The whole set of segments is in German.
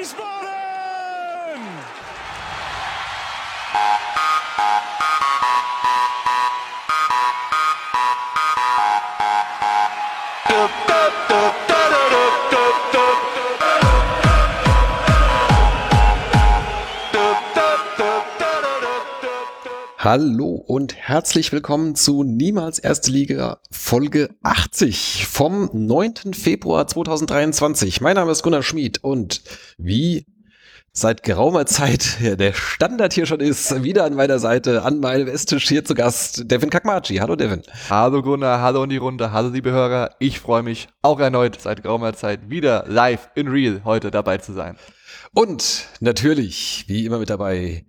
Wiesbaden! Hallo und herzlich willkommen zu Niemals Erste Liga Folge 80 vom 9. Februar 2023. Mein Name ist Gunnar Schmid und wie seit geraumer Zeit der Standard hier schon ist, wieder an meiner Seite, an meinem Esstisch hier zu Gast, Devin Kakmachi. Hallo Devin. Hallo Gunnar, hallo in die Runde, hallo liebe Hörer. Ich freue mich auch erneut seit geraumer Zeit wieder live in Real heute dabei zu sein. Und natürlich, wie immer mit dabei,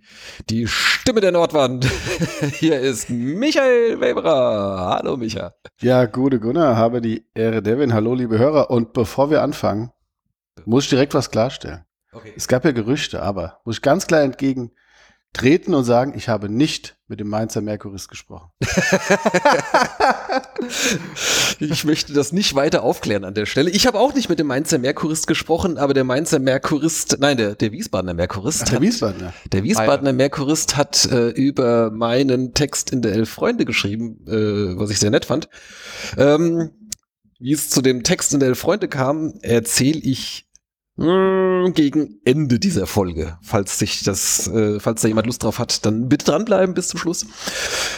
die Stimme der Nordwand. Hier ist Michael Weberer. Hallo Micha. Ja, gute Gunnar, habe die Ehre Devin. Hallo liebe Hörer. Und bevor wir anfangen, muss ich direkt was klarstellen. Okay. Es gab ja Gerüchte, aber muss ich ganz klar entgegentreten und sagen, ich habe nicht mit dem Mainzer Merkurist gesprochen. Ich möchte das nicht weiter aufklären an der Stelle. Ich habe auch nicht mit dem Mainzer Merkurist gesprochen, aber der Mainzer Merkurist, nein, der, der Wiesbadener Merkurist. Ach, der hat- Wiesbadener. Der Wiesbadener Merkurist hat äh, über meinen Text in der Elf Freunde geschrieben, äh, was ich sehr nett fand. Ähm, wie es zu dem Text in der Elf Freunde kam, erzähle ich gegen Ende dieser Folge. Falls sich das, äh, falls da jemand Lust drauf hat, dann bitte dranbleiben bis zum Schluss.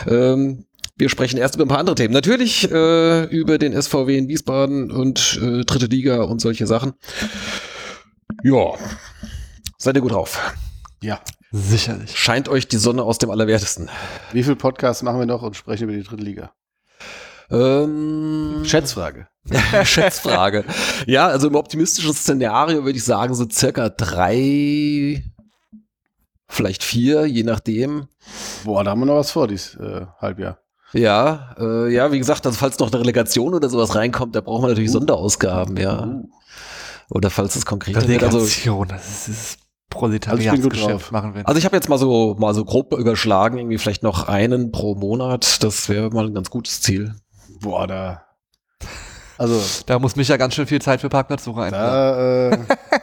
Ähm, wir sprechen erst über ein paar andere Themen. Natürlich äh, über den SVW in Wiesbaden und äh, dritte Liga und solche Sachen. Ja, seid ihr gut drauf? Ja. Sicherlich. Scheint euch die Sonne aus dem Allerwertesten. Wie viel Podcasts machen wir noch und sprechen über die dritte Liga? Ähm, Schätzfrage. Schätzfrage. ja, also im optimistischen Szenario würde ich sagen, so circa drei, vielleicht vier, je nachdem. Boah, da haben wir noch was vor, dieses äh, Halbjahr. Ja, äh, ja, wie gesagt, also falls noch eine Relegation oder sowas reinkommt, da brauchen wir natürlich Uh. Sonderausgaben, ja. Uh. Oder falls es konkreter wird. Also, Relegation, das ist Also Proletariatsgeschäft drauf. machen wir. also ich habe jetzt mal so mal so grob überschlagen, irgendwie vielleicht noch einen pro Monat. Das wäre mal ein ganz gutes Ziel. Boah, da. Also, da muss mich ja ganz schön viel Zeit für Parkplatzsuche einplanen. da. Äh,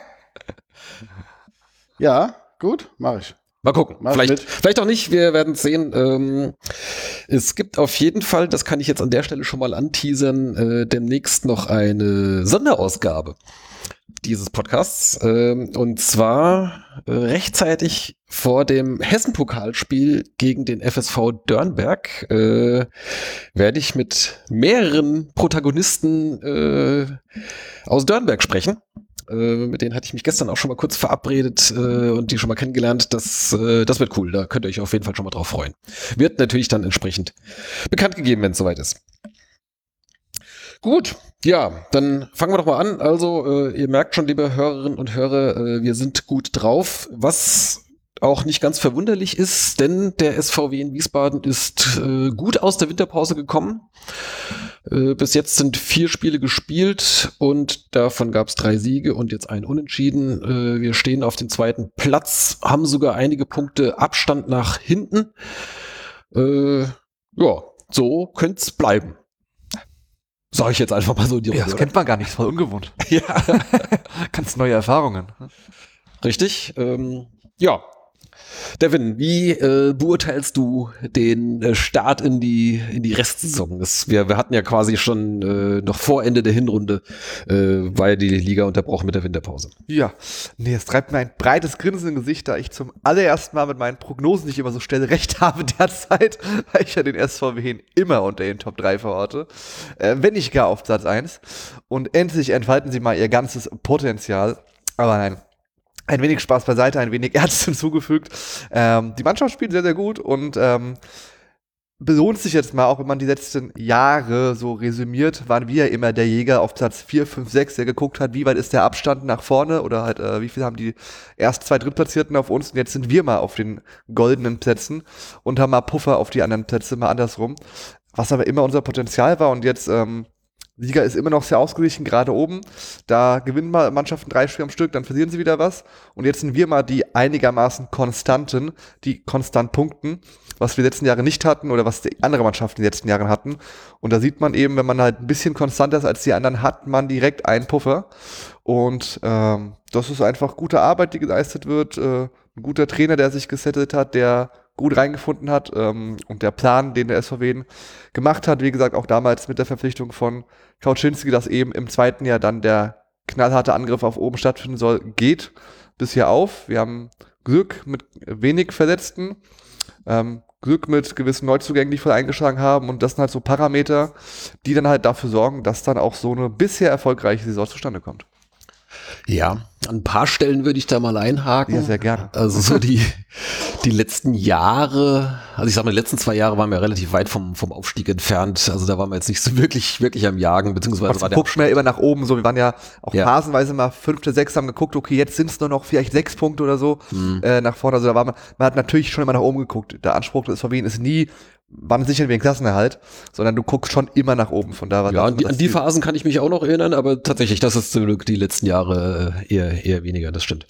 ja, gut, mache ich. Mal gucken. Mach vielleicht, mit. vielleicht auch nicht. Wir werden es sehen. Ähm, es gibt auf jeden Fall, das kann ich jetzt an der Stelle schon mal anteasern, äh, demnächst noch eine Sonderausgabe dieses Podcasts. Ähm, und zwar äh, rechtzeitig vor dem Hessen-Pokalspiel gegen den FSV Dörnberg äh, werde ich mit mehreren Protagonisten äh, aus Dörnberg sprechen. Mit denen hatte ich mich gestern auch schon mal kurz verabredet und die schon mal kennengelernt. Das, das wird cool. Da könnt ihr euch auf jeden Fall schon mal drauf freuen. Wird natürlich dann entsprechend bekannt gegeben, wenn es soweit ist. Gut, ja, dann fangen wir doch mal an. Also, äh, ihr merkt schon, liebe Hörerinnen und Hörer, äh, wir sind gut drauf. Was auch nicht ganz verwunderlich ist, denn der SVW in Wiesbaden ist äh, gut aus der Winterpause gekommen. Äh, bis jetzt sind vier Spiele gespielt und davon gab es drei Siege und jetzt ein Unentschieden. Äh, wir stehen auf dem zweiten Platz, haben sogar einige Punkte Abstand nach hinten. Äh, ja, so könnte es bleiben. Sag ich jetzt einfach mal so in die ja, das Runde, kennt man gar nicht, ist voll ungewohnt. Ja. Ganz neue Erfahrungen. Richtig. Ähm, ja. Devin, wie äh, beurteilst du den äh, Start in die, in die Restsaison? Das, wir, wir hatten ja quasi schon äh, noch vor Ende der Hinrunde, äh, war ja die Liga unterbrochen mit der Winterpause. Ja, nee, es treibt mir ein breites Grinsen im Gesicht, da ich zum allerersten Mal mit meinen Prognosen, ich immer so schnell recht habe derzeit, weil ich ja den SVW immer unter den Top 3 verorte, äh, wenn nicht gar auf Platz 1. Und endlich entfalten sie mal ihr ganzes Potenzial. Aber nein, ein wenig Spaß beiseite, ein wenig Ernst hinzugefügt. Ähm, die Mannschaft spielt sehr, sehr gut und ähm, belohnt sich jetzt mal, auch wenn man die letzten Jahre so resümiert, waren wir ja immer der Jäger auf Platz 4, 5, 6, der geguckt hat, wie weit ist der Abstand nach vorne oder halt, äh, wie viel haben die erst zwei Drittplatzierten auf uns und jetzt sind wir mal auf den goldenen Plätzen und haben mal Puffer auf die anderen Plätze, mal andersrum. Was aber immer unser Potenzial war und jetzt ähm, Liga ist immer noch sehr ausgeglichen, gerade oben. Da gewinnen mal Mannschaften drei Spiele am Stück, dann verlieren sie wieder was. Und jetzt sind wir mal die einigermaßen konstanten, die konstant punkten, was wir letzten Jahre nicht hatten oder was die andere Mannschaften in den letzten Jahren hatten. Und da sieht man eben, wenn man halt ein bisschen konstanter ist als die anderen, hat man direkt einen Puffer. Und ähm, das ist einfach gute Arbeit, die geleistet wird. Äh, ein guter Trainer, der sich gesettelt hat, der gut reingefunden hat ähm, und der Plan, den der SVW gemacht hat, wie gesagt, auch damals mit der Verpflichtung von Kauczynski, dass eben im zweiten Jahr dann der knallharte Angriff auf oben stattfinden soll, geht bisher auf. Wir haben Glück mit wenig Verletzten, ähm, Glück mit gewissen Neuzugängen, die voll eingeschlagen haben und das sind halt so Parameter, die dann halt dafür sorgen, dass dann auch so eine bisher erfolgreiche Saison zustande kommt. Ja, an ein paar Stellen würde ich da mal einhaken. Ja, sehr gerne. Also so die, die letzten Jahre, also ich sag mal, die letzten zwei Jahre waren wir relativ weit vom, vom Aufstieg entfernt. Also da waren wir jetzt nicht so wirklich, wirklich am Jagen, beziehungsweise Trotzdem guckt man ja immer nach oben, so wir waren ja auch Ja. phasenweise mal fünfte, sechste, haben geguckt, okay, jetzt sind es nur noch vielleicht sechs Punkte oder so Mhm. äh, nach vorne. Also da war man, man hat natürlich schon immer nach oben geguckt. Der Anspruch des SVW ist nie, wann sichern wir den Klassenerhalt, sondern du guckst schon immer nach oben. Von da war Ja, an die, an die. Phasen kann ich mich auch noch erinnern, aber tatsächlich, das ist zum Glück die letzten Jahre äh, eher, eher weniger, das stimmt.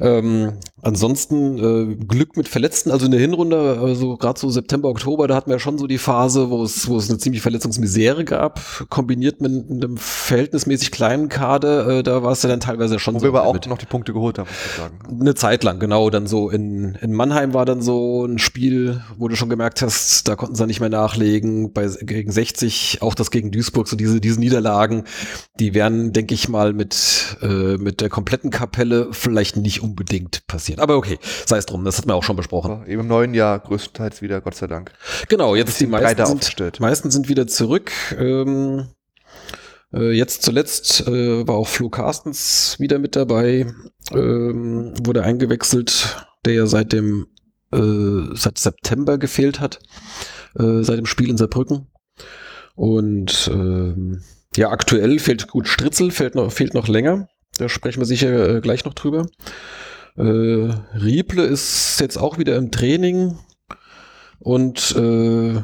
Ähm, ansonsten äh, Glück mit Verletzten, also in der Hinrunde, also gerade so September, Oktober, da hatten wir schon so die Phase, wo es, wo es eine ziemlich Verletzungsmisere gab, kombiniert mit einem verhältnismäßig kleinen Kader, äh, da war es ja dann teilweise schon Wo so wir aber auch noch die Punkte geholt haben, muss ich sagen. Eine Zeit lang, genau. Dann so in, in Mannheim war dann so ein Spiel, wo du schon gemerkt hast, da konnten sie nicht mehr nachlegen. Bei, gegen 60, auch das gegen Duisburg, so diese, diese Niederlagen, die werden, denke ich mal, mit, äh, mit der kompletten Kapelle vielleicht nicht unbedingt passieren. Aber okay, sei es drum, das hat man auch schon besprochen. Eben im neuen Jahr größtenteils wieder, Gott sei Dank. Genau, jetzt die meisten sind, meisten sind wieder zurück. Ähm, äh, jetzt zuletzt äh, war auch Flo Carstens wieder mit dabei, ähm, wurde eingewechselt, der ja seit dem äh, seit September gefehlt hat, äh, seit dem Spiel in Saarbrücken. Und ähm, ja, aktuell fehlt gut Stritzel, fehlt noch, fehlt noch länger. Da sprechen wir sicher äh, gleich noch drüber. Äh, Rieple ist jetzt auch wieder im Training und äh,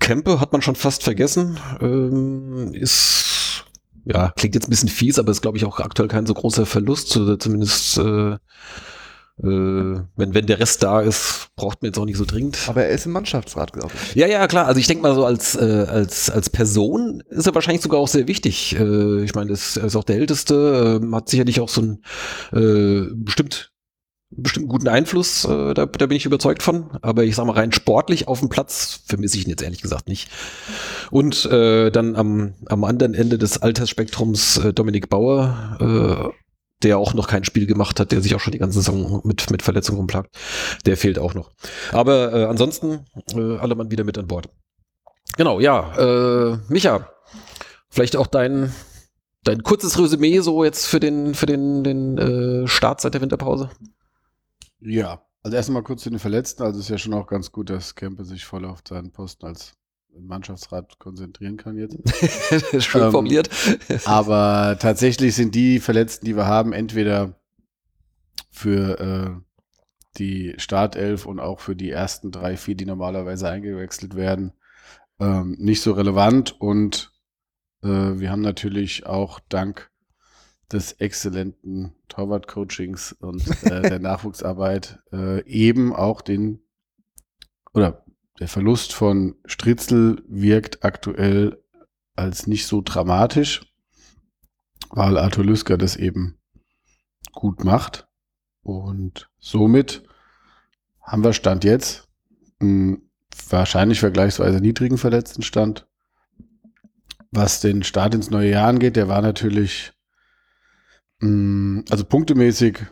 Kempe hat man schon fast vergessen. Ähm, ist, ja, klingt jetzt ein bisschen fies, aber ist, glaube ich, auch aktuell kein so großer Verlust. Zumindest, äh, äh, wenn, wenn der Rest da ist, braucht man jetzt auch nicht so dringend. Aber er ist im Mannschaftsrat, glaube ich. Ja, ja, klar. Also ich denke mal so als, äh, als, als Person ist er wahrscheinlich sogar auch sehr wichtig. Äh, ich meine, ist- er ist auch der Älteste, äh, hat sicherlich auch so einen äh, bestimmt bestimmt guten Einfluss, äh, da, da bin ich überzeugt von. Aber ich sag mal, rein sportlich auf dem Platz vermisse ich ihn jetzt ehrlich gesagt nicht. Und äh, dann am, am anderen Ende des Altersspektrums äh, Dominik Bauer, äh, der auch noch kein Spiel gemacht hat, der sich auch schon die ganze Saison mit, mit Verletzungen rumplagt. Der fehlt auch noch. Aber äh, ansonsten äh, alle Mann wieder mit an Bord. Genau, ja. Äh, Micha, vielleicht auch dein, dein kurzes Resümee so jetzt für den, für den, den äh, Start seit der Winterpause. Ja, also erstmal kurz zu den Verletzten. Also ist ja schon auch ganz gut, dass Kempe sich voll auf seinen Posten als Mannschaftsrat konzentrieren kann jetzt. Schön Ähm, formuliert. Aber tatsächlich sind die Verletzten, die wir haben, entweder für äh, die Startelf und auch für die ersten drei, vier, die normalerweise eingewechselt werden, ähm, nicht so relevant. Und äh, wir haben natürlich auch dank des exzellenten Torwart-Coachings und äh, der Nachwuchsarbeit äh, eben auch den oder der Verlust von Stritzel wirkt aktuell als nicht so dramatisch, weil Arthur Lüsker das eben gut macht. Und somit haben wir Stand jetzt einen wahrscheinlich vergleichsweise niedrigen Verletztenstand. Was den Start ins neue Jahr angeht, der war natürlich, also punktemäßig,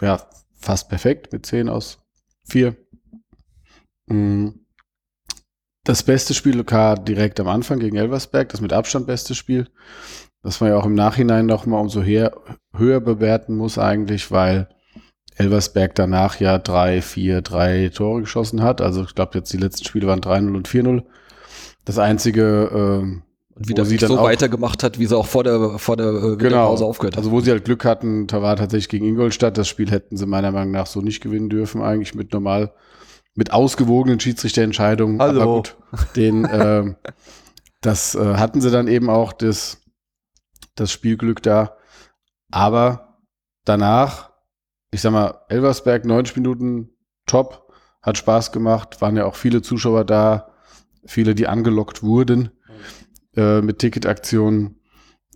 ja, fast perfekt mit 10 aus 4. Mh, das beste Spiel war direkt am Anfang gegen Elversberg, das mit Abstand beste Spiel. Das man ja auch im Nachhinein noch mal umso her, höher bewerten muss eigentlich, weil Elversberg danach ja drei, vier, drei Tore geschossen hat. Also ich glaube jetzt die letzten Spiele waren 3-0 und 4-0. Das einzige, ähm, Und wie wo das sie dann so auch- weitergemacht hat, wie sie auch vor der, vor der äh, Genau. Winterpause aufgehört hat. Also wo sie halt Glück hatten, da war tatsächlich gegen Ingolstadt. Das Spiel hätten sie meiner Meinung nach so nicht gewinnen dürfen, eigentlich mit normal, mit ausgewogenen Schiedsrichterentscheidungen. Hallo. Aber gut, den, ähm, das äh, hatten sie dann eben auch, das, das Spielglück da. Aber danach, ich sag mal, Elversberg 90 Minuten top, hat Spaß gemacht, waren ja auch viele Zuschauer da, viele, die angelockt wurden äh, mit Ticketaktionen.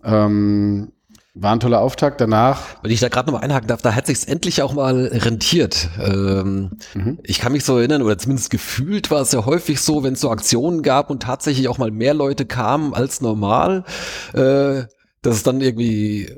Ähm, war ein toller Auftakt danach. Wenn ich da gerade noch mal einhaken darf, da hat sich's endlich auch mal rentiert. Ähm, Mhm. Ich kann mich so erinnern, oder zumindest gefühlt war es ja häufig so, wenn es so Aktionen gab und tatsächlich auch mal mehr Leute kamen als normal, äh, dass es dann irgendwie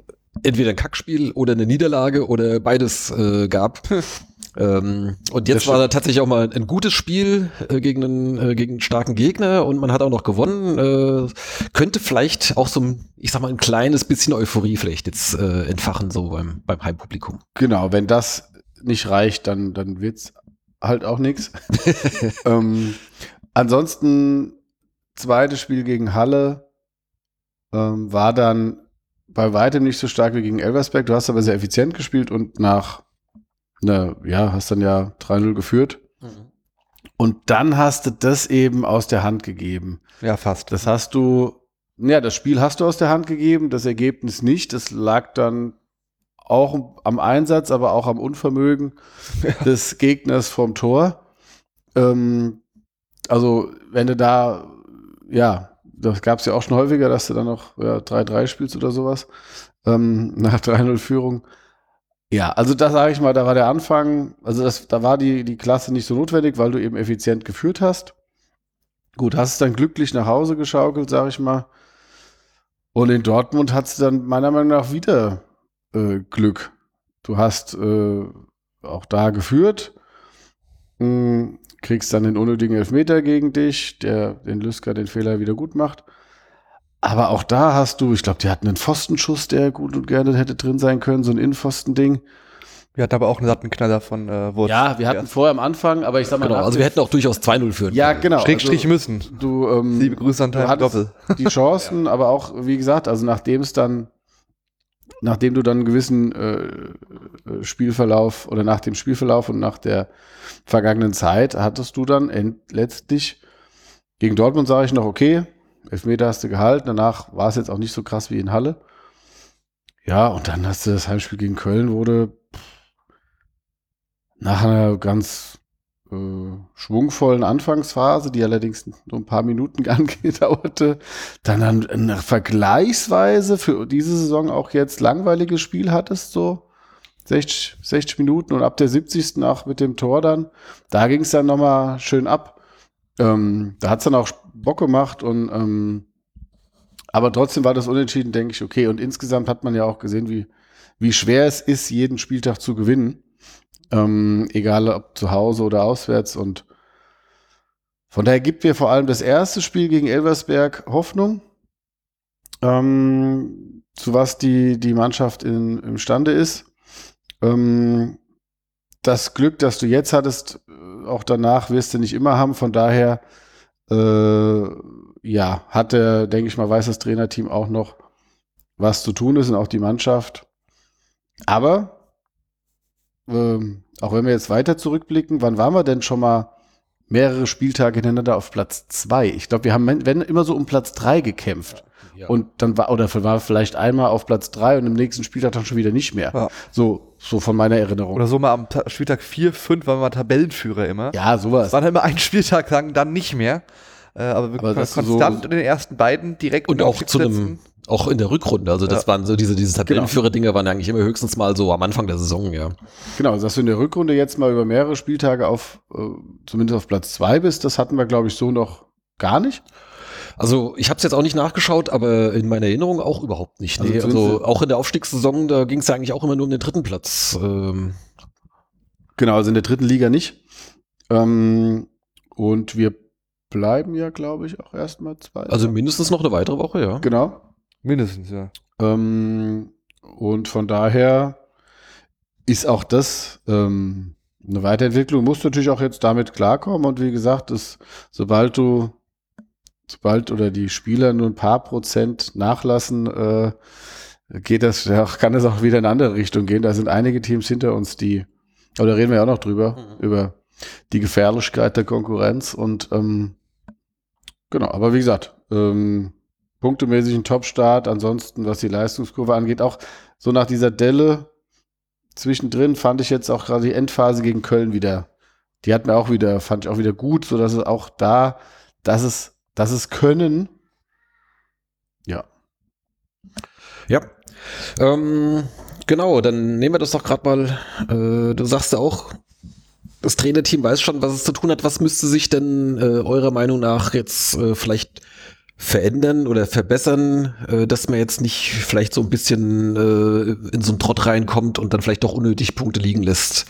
entweder ein Kackspiel oder eine Niederlage oder beides äh, gab. Ähm, und jetzt war da tatsächlich auch mal ein gutes Spiel äh, gegen, einen, äh, gegen einen starken Gegner und man hat auch noch gewonnen. Äh, könnte vielleicht auch so, ein, ich sag mal, ein kleines bisschen Euphorie vielleicht jetzt äh, entfachen, so beim, beim Heimpublikum. Genau, wenn das nicht reicht, dann, dann wird's halt auch nichts. ähm, ansonsten, zweites Spiel gegen Halle ähm, war dann bei weitem nicht so stark wie gegen Elversberg. Du hast aber sehr effizient gespielt und nach, ne, ja, hast dann ja 3-0 geführt. Und dann hast du das eben aus der Hand gegeben. Ja, fast. Das hast du, ja, das Spiel hast du aus der Hand gegeben, das Ergebnis nicht. Das lag dann auch am Einsatz, aber auch am Unvermögen des Gegners vom Tor. Ähm, also, wenn du da, ja, das gab es ja auch schon häufiger, dass du dann noch ja, 3-3 spielst oder sowas, ähm, nach 3-0 Führung. Ja, also da sage ich mal, da war der Anfang, also das, da war die, die Klasse nicht so notwendig, weil du eben effizient geführt hast. Gut, hast es dann glücklich nach Hause geschaukelt, sage ich mal. Und in Dortmund hat es dann meiner Meinung nach wieder äh, Glück. Du hast äh, auch da geführt, mh, kriegst dann den unnötigen Elfmeter gegen dich, der den Lüsker den Fehler wieder gut macht. Aber auch da hast du, ich glaube, die hatten einen Pfostenschuss, der gut und gerne hätte drin sein können, so ein Innenpfostending. Wir hatten aber auch einen Lattenknaller von äh, Wurz. Ja, wir hatten vorher am Anfang, aber ich sag mal, Genau, also wir hätten auch durchaus 2-0 führen ja, genau. Schrägstrich also, müssen. du, ähm, Liebe Grüße an hattest Doppel. die Chancen, aber auch, wie gesagt, also nachdem es dann, nachdem du dann einen gewissen äh, äh, Spielverlauf oder nach dem Spielverlauf und nach der vergangenen Zeit hattest du dann letztlich gegen Dortmund sage ich noch, okay, Elfmeter hast du gehalten, danach war es jetzt auch nicht so krass wie in Halle. Ja, und dann hast du das Heimspiel gegen Köln wurde nach einer ganz äh, schwungvollen Anfangsphase, die allerdings nur ein paar Minuten angedauerte, dann ein vergleichsweise für diese Saison auch jetzt langweiliges Spiel hattest, so 60, 60 Minuten und ab der 70. nach mit dem Tor dann, da ging es dann nochmal schön ab. Ähm, da hat es dann auch Bock gemacht und ähm, aber trotzdem war das unentschieden, denke ich, okay. Und insgesamt hat man ja auch gesehen, wie, wie schwer es ist, jeden Spieltag zu gewinnen. Ähm, egal ob zu Hause oder auswärts. Und von daher gibt mir vor allem das erste Spiel gegen Elversberg Hoffnung, ähm, zu was die, die Mannschaft in, imstande ist. Ähm, das Glück, das du jetzt hattest, äh, auch danach wirst du nicht immer haben. Von daher, äh, ja, hat der, denke ich mal, weiß das Trainerteam auch noch, was zu tun ist und auch die Mannschaft. Aber ähm, auch wenn wir jetzt weiter zurückblicken, wann waren wir denn schon mal mehrere Spieltage hintereinander auf Platz zwei? Ich glaube, wir haben wenn immer so um Platz drei gekämpft. Ja. Und dann war, oder war vielleicht einmal auf Platz drei und im nächsten Spieltag dann schon wieder nicht mehr. Ja. So, so von meiner Erinnerung. Oder so mal am Ta Spieltag 4, 5 waren wir Tabellenführer immer. ja, Es sowas. waren halt immer einen Spieltag lang, dann nicht mehr. Äh, aber wir Aber konstant so- in den ersten beiden direkt Und auch zu einem, auch in der Rückrunde. Also das Ja. waren so diese, diese Tabellenführer-Dinger waren eigentlich immer höchstens mal so am Anfang der Saison, ja. Genau, dass du in der Rückrunde jetzt mal über mehrere Spieltage auf, äh, zumindest auf Platz zwei bist, das hatten wir, glaube ich, so noch gar nicht. Also ich habe es jetzt auch nicht nachgeschaut, aber in meiner Erinnerung auch überhaupt nicht. Also Nee, also, zumindest- auch in der Aufstiegssaison, da ging es ja eigentlich auch immer nur um den dritten Platz. Ähm, Genau, also in der dritten Liga nicht. Ähm, und wir bleiben ja, glaube ich, auch erstmal zwei. also mindestens noch eine weitere Woche, ja. genau. Mindestens, ja. Ähm, und von daher ist auch das ähm, eine Weiterentwicklung. Du musst natürlich auch jetzt damit klarkommen. Und wie gesagt, das, sobald du, sobald oder die Spieler nur ein paar Prozent nachlassen, äh, geht das, ja, kann das auch wieder in eine andere Richtung gehen. Da sind einige Teams hinter uns, die, aber da reden wir ja auch noch drüber, Mhm. über die Gefährlichkeit der Konkurrenz. Und ähm, Genau, aber wie gesagt, ähm, punktemäßig ein Top-Start. Ansonsten, was die Leistungskurve angeht, auch so nach dieser Delle zwischendrin fand ich jetzt auch gerade die Endphase gegen Köln wieder. Die hat mir auch wieder, fand ich auch wieder gut, so dass es auch da, dass es, dass es können. Ja. Ja. Ähm, genau, dann nehmen wir das doch gerade mal. Äh, du sagst ja auch, das Trainerteam weiß schon, was es zu tun hat. Was müsste sich denn äh, eurer Meinung nach jetzt äh, vielleicht verändern oder verbessern, äh, dass man jetzt nicht vielleicht so ein bisschen äh, in so einen Trott reinkommt und dann vielleicht doch unnötig Punkte liegen lässt?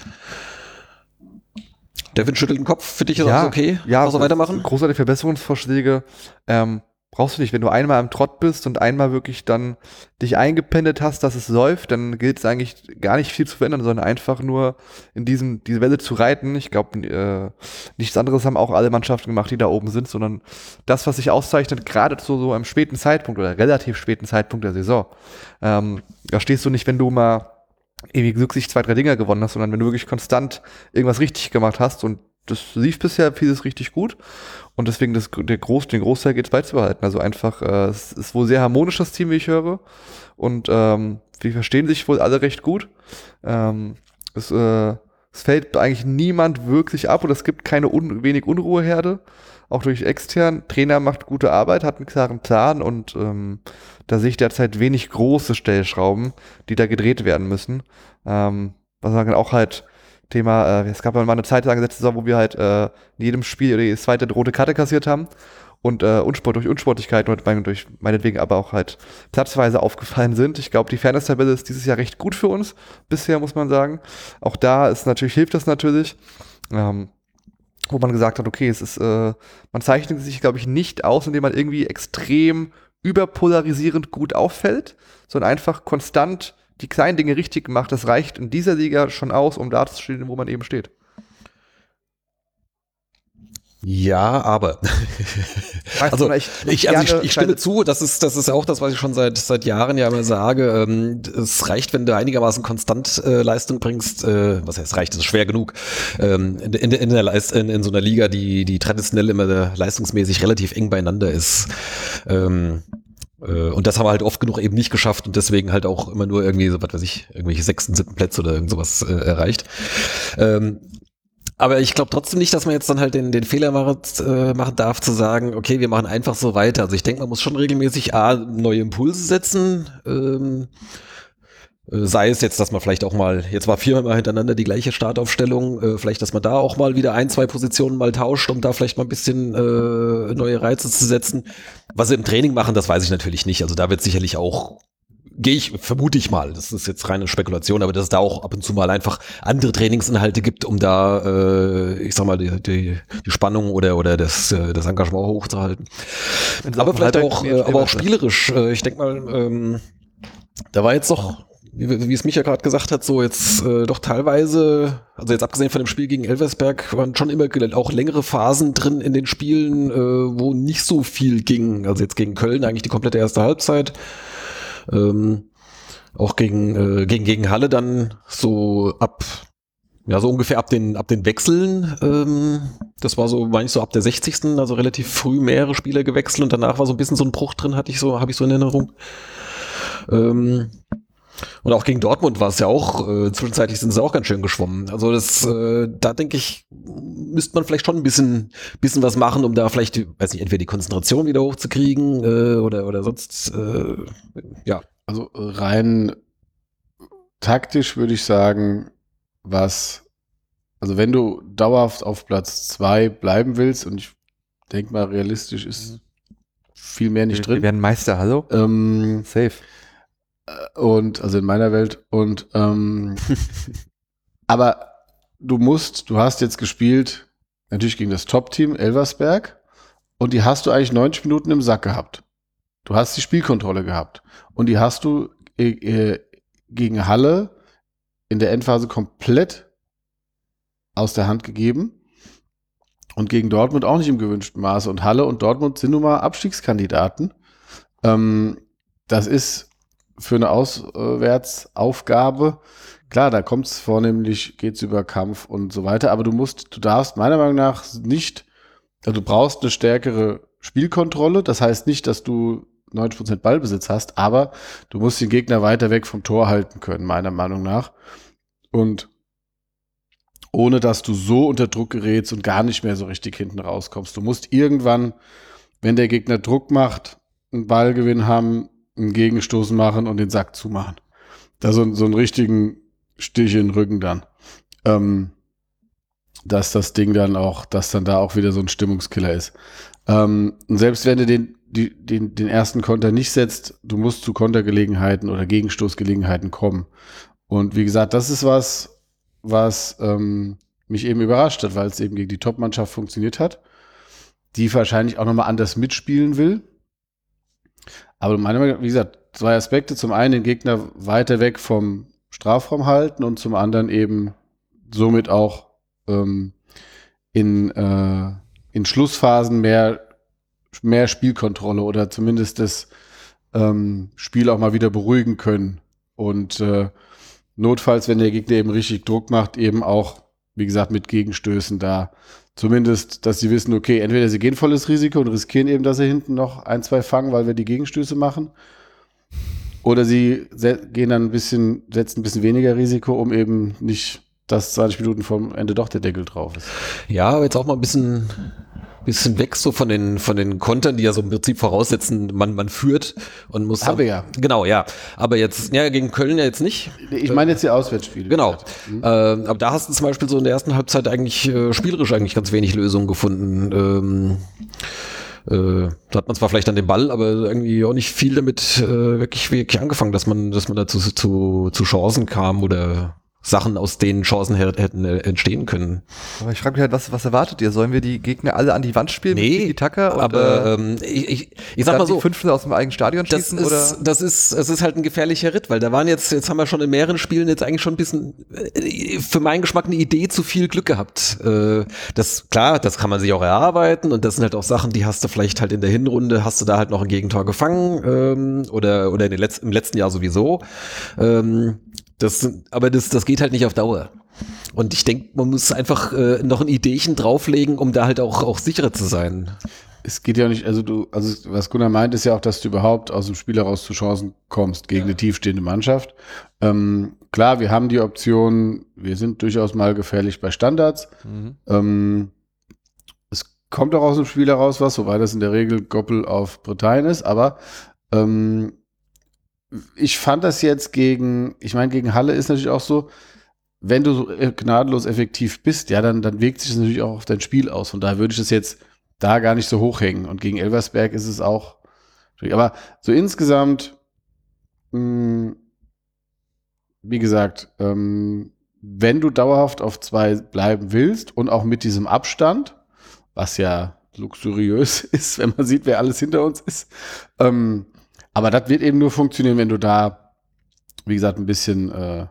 Devin schüttelt den Kopf. Für dich ist ja, alles okay? Ja, also weitermachen? Großartige Verbesserungsvorschläge. Ähm, brauchst du nicht. Wenn du einmal im Trott bist und einmal wirklich dann dich eingependet hast, dass es läuft, dann gilt es eigentlich gar nicht viel zu verändern, sondern einfach nur in diesem, diese Welle zu reiten. Ich glaube, äh, nichts anderes haben auch alle Mannschaften gemacht, die da oben sind, sondern das, was sich auszeichnet, gerade zu so einem späten Zeitpunkt oder relativ späten Zeitpunkt der Saison. Ähm, da stehst du nicht, wenn du mal irgendwie glücklich zwei, drei Dinger gewonnen hast, sondern wenn du wirklich konstant irgendwas richtig gemacht hast und das lief bisher vieles richtig gut. Und deswegen das, der Groß, den Großteil geht es beizubehalten. Also einfach, äh, es ist wohl sehr harmonisch, das Team, wie ich höre. Und ähm, wir verstehen sich wohl alle recht gut. Ähm, es, äh, es fällt eigentlich niemand wirklich ab und es gibt keine un wenig Unruheherde. Auch durch extern. Trainer macht gute Arbeit, hat einen klaren Plan und ähm, da sehe ich derzeit wenig große Stellschrauben, die da gedreht werden müssen. Ähm, was man auch halt Thema, äh, es gab mal eine Zeit lang letzte Saison, wo wir halt äh, in jedem Spiel die zweite rote Karte kassiert haben und äh, Unsport durch Unsportlichkeit und durch meinetwegen aber auch halt platzweise aufgefallen sind. Ich glaube, die Fairness-Tabelle ist dieses Jahr recht gut für uns, bisher muss man sagen. Auch da ist natürlich, hilft das natürlich. Ähm, wo man gesagt hat, okay, es ist, äh, man zeichnet sich, glaube ich, nicht aus, indem man irgendwie extrem überpolarisierend gut auffällt, sondern einfach konstant die kleinen Dinge richtig gemacht. Das reicht in dieser Liga schon aus, um da zu stehen, wo man eben steht. Ja, aber. also ich, ich, also ich, ich stimme zu, das ist, das ist auch das, was ich schon seit, seit Jahren ja immer sage. Ähm, es reicht, wenn du einigermaßen konstant äh, Leistung bringst. Äh, was heißt reicht, das ist schwer genug. Ähm, in, in, in, der in, in so einer Liga, die, die traditionell immer leistungsmäßig relativ eng beieinander ist. Ähm, äh, und das haben wir halt oft genug eben nicht geschafft und deswegen halt auch immer nur irgendwie, so, was weiß ich, irgendwelche sechsten, siebten Plätze oder irgend sowas äh, erreicht. Ähm, aber ich glaube trotzdem nicht, dass man jetzt dann halt den, den Fehler machen, äh, machen darf, zu sagen, okay, wir machen einfach so weiter. Also ich denke, man muss schon regelmäßig A, neue Impulse setzen. Ähm, äh, sei es jetzt, dass man vielleicht auch mal, jetzt war viermal hintereinander die gleiche Startaufstellung, äh, vielleicht, dass man da auch mal wieder ein, zwei Positionen mal tauscht, um da vielleicht mal ein bisschen äh, neue Reize zu setzen. Was sie im Training machen, das weiß ich natürlich nicht. Also da wird sicherlich auch, gehe ich, vermute ich mal, das ist jetzt reine Spekulation, aber dass es da auch ab und zu mal einfach andere Trainingsinhalte gibt, um da, äh, ich sag mal, die, die, die Spannung oder, oder das, äh, das Engagement hochzuhalten. Aber vielleicht auch, äh, aber auch spielerisch. Äh, ich denke mal, ähm, da war jetzt doch wie, wie es Micha gerade gesagt hat, so jetzt äh, doch teilweise, also jetzt abgesehen von dem Spiel gegen Elversberg, waren schon immer auch längere Phasen drin in den Spielen, äh, wo nicht so viel ging. Also jetzt gegen Köln eigentlich die komplette erste Halbzeit. Ähm, auch gegen, äh, gegen, gegen Halle dann so ab, ja, so ungefähr ab den, ab den Wechseln. Ähm, das war so, meine ich so ab der 60. Also relativ früh mehrere Spieler gewechselt und danach war so ein bisschen so ein Bruch drin, hatte ich so, habe ich so in Erinnerung. Ähm, und auch gegen Dortmund war es ja auch, äh, zwischenzeitlich sind sie auch ganz schön geschwommen. Also das, äh, da denke ich, müsste man vielleicht schon ein bisschen, bisschen was machen, um da vielleicht, weiß nicht, entweder die Konzentration wieder hochzukriegen äh, oder, oder sonst, äh, ja. Also rein taktisch würde ich sagen, was, also wenn du dauerhaft auf Platz zwei bleiben willst, und ich denke mal, realistisch ist viel mehr nicht wir, drin. Wir werden Meister, hallo? Ähm, Safe. Und also in meiner Welt. Und ähm, aber du musst, du hast jetzt gespielt, natürlich gegen das Top-Team Elversberg, und die hast du eigentlich 90 Minuten im Sack gehabt. Du hast die Spielkontrolle gehabt. Und die hast du äh, äh, gegen Halle in der Endphase komplett aus der Hand gegeben. Und gegen Dortmund auch nicht im gewünschten Maße. Und Halle und Dortmund sind nun mal Abstiegskandidaten. Ähm, das ist für eine Auswärtsaufgabe. Klar, da kommt es vornehmlich, geht es über Kampf und so weiter, aber du musst, du darfst meiner Meinung nach nicht, also du brauchst eine stärkere Spielkontrolle. Das heißt nicht, dass du 90% Ballbesitz hast, aber du musst den Gegner weiter weg vom Tor halten können, meiner Meinung nach. Und ohne dass du so unter Druck gerätst und gar nicht mehr so richtig hinten rauskommst. Du musst irgendwann, wenn der Gegner Druck macht, einen Ballgewinn haben, einen Gegenstoß machen und den Sack zumachen. Da so, so einen richtigen Stich in den Rücken dann. Ähm, dass das Ding dann auch, dass dann da auch wieder so ein Stimmungskiller ist. Ähm, und selbst wenn du den, die, den, den ersten Konter nicht setzt, du musst zu Kontergelegenheiten oder Gegenstoßgelegenheiten kommen. Und wie gesagt, das ist was, was ähm, mich eben überrascht hat, weil es eben gegen die Top-Mannschaft funktioniert hat, die wahrscheinlich auch nochmal anders mitspielen will. Aber nach, wie gesagt, zwei Aspekte. Zum einen den Gegner weiter weg vom Strafraum halten und zum anderen eben somit auch ähm, in, äh, in Schlussphasen mehr, mehr Spielkontrolle oder zumindest das ähm, Spiel auch mal wieder beruhigen können. Und äh, notfalls, wenn der Gegner eben richtig Druck macht, eben auch, wie gesagt, mit Gegenstößen da. Zumindest, dass sie wissen, okay, entweder sie gehen volles Risiko und riskieren eben, dass sie hinten noch ein, zwei fangen, weil wir die Gegenstöße machen. Oder sie gehen dann ein bisschen, setzen ein bisschen weniger Risiko, um eben nicht, dass 20 Minuten vom Ende doch der Deckel drauf ist. Ja, aber jetzt auch mal ein bisschen bisschen weg so von den von den Kontern, die ja so im Prinzip voraussetzen, man man führt und muss. Haben wir ja. Genau, ja. Aber jetzt ja gegen Köln ja jetzt nicht. Ich meine jetzt die Auswärtsspiele. Genau. Mhm. Äh, aber da hast du zum Beispiel so in der ersten Halbzeit eigentlich äh, spielerisch eigentlich ganz wenig Lösungen gefunden. Ähm, äh, da hat man zwar vielleicht an den Ball, aber irgendwie auch nicht viel damit äh, wirklich, wirklich angefangen, dass man, dass man dazu zu, zu Chancen kam oder Sachen aus denen Chancen hätten äh, entstehen können. Aber ich frage mich halt, was, was erwartet ihr? Sollen wir die Gegner alle an die Wand spielen? Nee, mit Taka aber ähm, ich, ich, ich sag mal so. Die fünf aus dem eigenen Stadion schießen? Das ist, oder? das ist, es ist halt ein gefährlicher Ritt, weil da waren jetzt, jetzt haben wir schon in mehreren Spielen jetzt eigentlich schon ein bisschen, äh, für meinen Geschmack eine Idee zu viel Glück gehabt. Äh, das, klar, das kann man sich auch erarbeiten und das sind halt auch Sachen, die hast du vielleicht halt in der Hinrunde, hast du da halt noch ein Gegentor gefangen ähm, oder, oder in den Letz-, im letzten Jahr sowieso. Ähm, das, aber das, das geht halt nicht auf Dauer. Und ich denke, man muss einfach äh, noch ein Ideechen drauflegen, um da halt auch, auch sicherer zu sein. Es geht ja nicht, also du, also was Gunnar meint, ist ja auch, dass du überhaupt aus dem Spiel heraus zu Chancen kommst gegen ja. eine tiefstehende Mannschaft. Ähm, klar, wir haben die Option, wir sind durchaus mal gefährlich bei Standards. Mhm. Ähm, es kommt auch aus dem Spiel heraus was, wobei das in der Regel Goppel auf Britannien ist, aber ähm, ich fand das jetzt gegen, ich meine, gegen Halle ist natürlich auch so, wenn du so gnadenlos effektiv bist, ja, dann, dann wirkt sich das natürlich auch auf dein Spiel aus. Von daher würde ich das jetzt da gar nicht so hochhängen. Und gegen Elversberg ist es auch. Aber so insgesamt, mh, hm, wie gesagt, ähm, wenn du dauerhaft auf zwei bleiben willst und auch mit diesem Abstand, was ja luxuriös ist, wenn man sieht, wer alles hinter uns ist, ähm, aber das wird eben nur funktionieren, wenn du da, wie gesagt, ein bisschen, äh,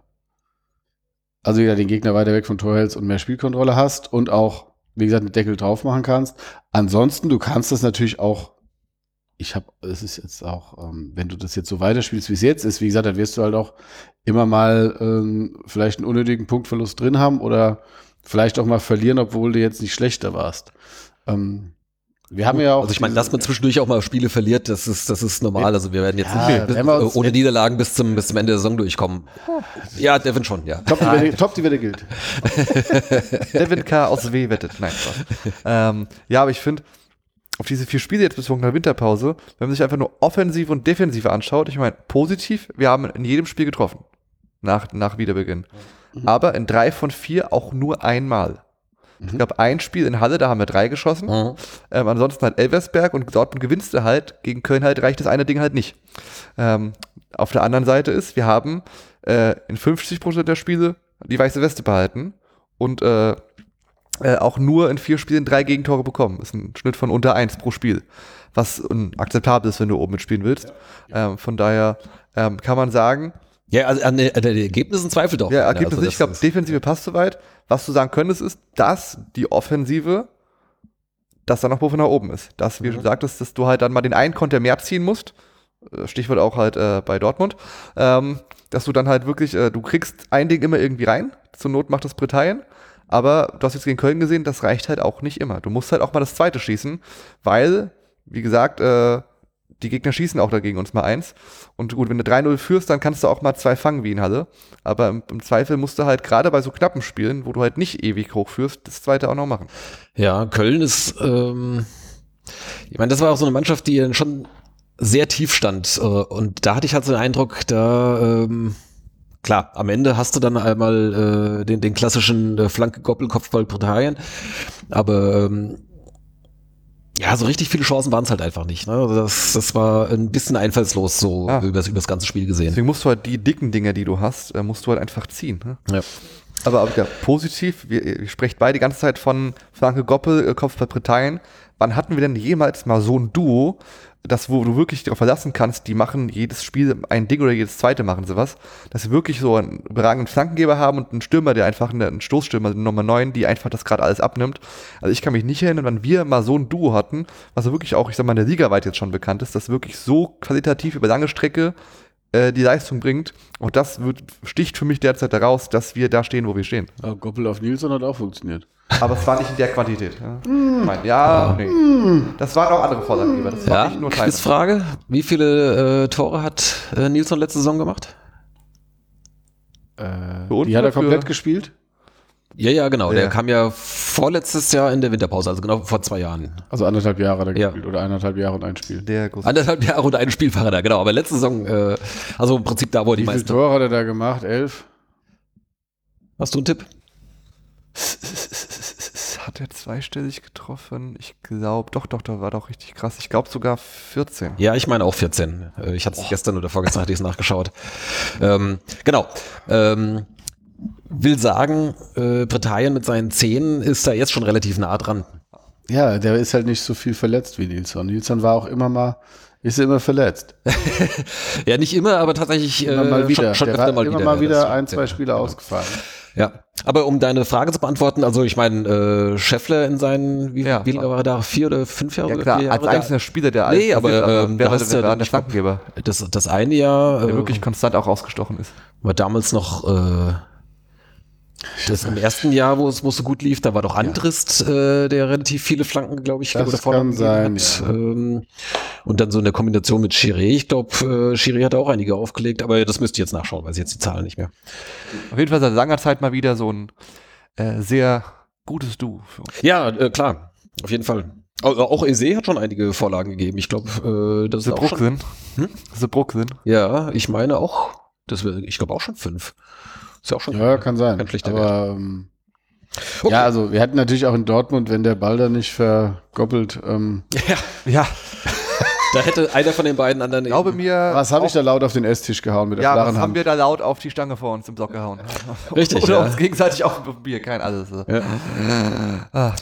also wieder den Gegner weiter weg vom Tor hältst und mehr Spielkontrolle hast und auch, wie gesagt, einen Deckel drauf machen kannst. Ansonsten, du kannst das natürlich auch, ich habe, es ist jetzt auch, ähm, wenn du das jetzt so weiterspielst, wie es jetzt ist, wie gesagt, dann wirst du halt auch immer mal ähm, vielleicht einen unnötigen Punktverlust drin haben oder vielleicht auch mal verlieren, obwohl du jetzt nicht schlechter warst. Ähm, wir haben ja auch. Also ich meine, dass man zwischendurch auch mal Spiele verliert, das ist, das ist normal. Also wir werden jetzt ja, nicht bis, ohne Niederlagen bis zum, bis zum Ende der Saison durchkommen. Ja, Devin schon, ja. Top, die Wette, top die Wette gilt. Devin K. aus W wettet. Nein, ähm, Ja, aber ich finde, auf diese vier Spiele jetzt bis zur Winterpause, wenn man sich einfach nur Offensive und Defensive anschaut, ich meine, positiv, wir haben in jedem Spiel getroffen. Nach, nach Wiederbeginn. Mhm. Aber in drei von vier auch nur einmal. Mhm. Ich glaube, ein Spiel in Halle, da haben wir drei geschossen. Mhm. Ähm, ansonsten halt Elversberg und Dortmund gewinnst du halt. Gegen Köln halt reicht das eine Ding halt nicht. Ähm, auf der anderen Seite ist, wir haben äh, in 50% der Spiele die weiße Weste behalten und äh, äh, auch nur in vier Spielen drei Gegentore bekommen. Das ist ein Schnitt von unter eins pro Spiel. Was akzeptabel ist, wenn du oben mitspielen willst. Ja. Ähm, von daher ähm, kann man sagen, ja, also an, den Ergebnissen zweifelt doch. Ja, Ergebnisse also, Ich glaube, Defensive passt soweit. Was du sagen könntest, ist, dass die Offensive, dass da noch Puffer nach oben ist. Dass, wie mhm. du sagtest, dass du halt dann mal den einen Konter mehr ziehen musst. Äh, Stichwort auch halt äh, bei Dortmund. Ähm, dass du dann halt wirklich, äh, du kriegst ein Ding immer irgendwie rein. Zur Not macht das Britannien. Aber du hast jetzt gegen Köln gesehen, das reicht halt auch nicht immer. Du musst halt auch mal das zweite schießen, weil wie gesagt, äh, die Gegner schießen auch dagegen uns mal eins. Und gut, wenn du 3-0 führst, dann kannst du auch mal zwei fangen wie in Halle. Aber im, im Zweifel musst du halt gerade bei so knappen Spielen, wo du halt nicht ewig hoch führst, das zweite auch noch machen. Ja, Köln ist, ähm, ich meine, das war auch so eine Mannschaft, die dann schon sehr tief stand. Äh, und da hatte ich halt so den Eindruck, da, ähm, klar, am Ende hast du dann einmal äh, den, den klassischen äh, Flanke-Goppel-Kopfball Britannien. Aber ähm, ja, so richtig viele Chancen waren es halt einfach nicht. Ne? Also Das, das war ein bisschen einfallslos so Ja. übers, übers ganze Spiel gesehen. Deswegen musst du halt die dicken Dinge, die du hast, äh, musst du halt einfach ziehen. Ne? Ja. Aber auch wieder positiv, wir, ihr sprecht beide die ganze Zeit von Franke Goppel, äh, Kopf bei Britannien. Wann hatten wir denn jemals mal so ein Duo, das, wo du wirklich darauf verlassen kannst, die machen jedes Spiel ein Ding oder jedes zweite machen sie was, dass sie wirklich so einen überragenden Flankengeber haben und einen Stürmer, der einfach eine- einen Stoßstürmer, eine Nummer 9, die einfach das gerade alles abnimmt. Also ich kann mich nicht erinnern, wann wir mal so ein Duo hatten, was wirklich auch, ich sag mal, in der Liga weit jetzt schon bekannt ist, das wirklich so qualitativ über lange Strecke äh, die Leistung bringt. Und das wird, sticht für mich derzeit daraus, dass wir da stehen, wo wir stehen. Aber Goppel auf Nilsson hat auch funktioniert. Aber es war nicht in der Quantität. Ja, ich mein, ja nee. Das waren auch andere Vorlagengeber. Das war Ja, nicht nur Teile. Quizfrage. Wie viele äh, Tore hat äh, Nilsson letzte Saison gemacht? Äh, die hat er oder für- komplett gespielt. Ja, ja, genau. Ja. Der kam ja vorletztes Jahr in der Winterpause, also genau vor zwei Jahren. Also anderthalb Jahre hat er Ja. gespielt oder eineinhalb Jahre und ein Spiel. Der Anderthalb Jahre und ein Spiel war er da, genau. Aber letzte Saison, äh, also im Prinzip da, wo er die Wie viele meisten. Tore hat er da gemacht? Elf? Hast du einen Tipp? Hat er zweistellig getroffen? Ich glaube, doch, doch, da war doch richtig krass. Ich glaube sogar 14. Ja, ich meine auch 14. Äh, Ich hatte es gestern oder vorgestern hatte ich es nachgeschaut. Ähm, genau. Ähm, will sagen, äh, Britannien mit seinen 10 ist da jetzt schon relativ nah dran. Ja, der ist halt nicht so viel verletzt wie Nilsson. Nilsson war auch immer mal, ist immer verletzt. Ja, nicht immer, aber tatsächlich Immer äh, mal wieder. Schon, schon der öfter war mal immer wieder. mal wieder ein, zwei ja, Spiele genau. ausgefallen. Ja, aber um deine Frage zu beantworten, also ich meine, äh, Scheffler in seinen, wie, Ja. wie lange war er da? Vier oder fünf Jahre? Ja klar, vier als Jahre? einzelner Spieler, der Nee, alles aber, ähm, wer ja- der Flankengeber, Das, das eine Jahr der äh, wirklich konstant auch rausgestochen ist. war damals noch äh, das im ersten Jahr, wo es, wo es so gut lief, da war doch Andrist, äh, der relativ viele Flanken, glaube ich, Das Vorlagen kann gegeben sein, hat. ja. Ähm, und dann so in der Kombination mit Chiré. Ich glaube, äh, Chiré hat auch einige aufgelegt, aber das müsst ihr jetzt nachschauen, weiß ich jetzt die Zahlen nicht mehr. Auf jeden Fall seit langer Zeit mal wieder so ein äh, sehr gutes uns. Ja, äh, klar, auf jeden Fall. Au- Auch Eze hat schon einige Vorlagen gegeben. Ich glaube, äh, das ist Diese auch schon, Bruck. Hm? Diese Bruck sind. Ja, ich meine auch, das ich glaube auch schon fünf. Ist ja auch schon. Ja, kann sein. Kein schlechter Aber ähm, Okay. ja, also wir hatten natürlich auch in Dortmund, wenn der Ball da nicht vergoppelt. Ähm, ja, Ja, da hätte einer von den beiden anderen. ich glaube mir. was habe ich da laut auf den Esstisch gehauen mit der Ja, was flachen haben Hand? wir da laut auf die Stange vor uns im Block gehauen? Richtig, Oder ja. uns gegenseitig auf dem Bier, kein alles. Ja. Ah,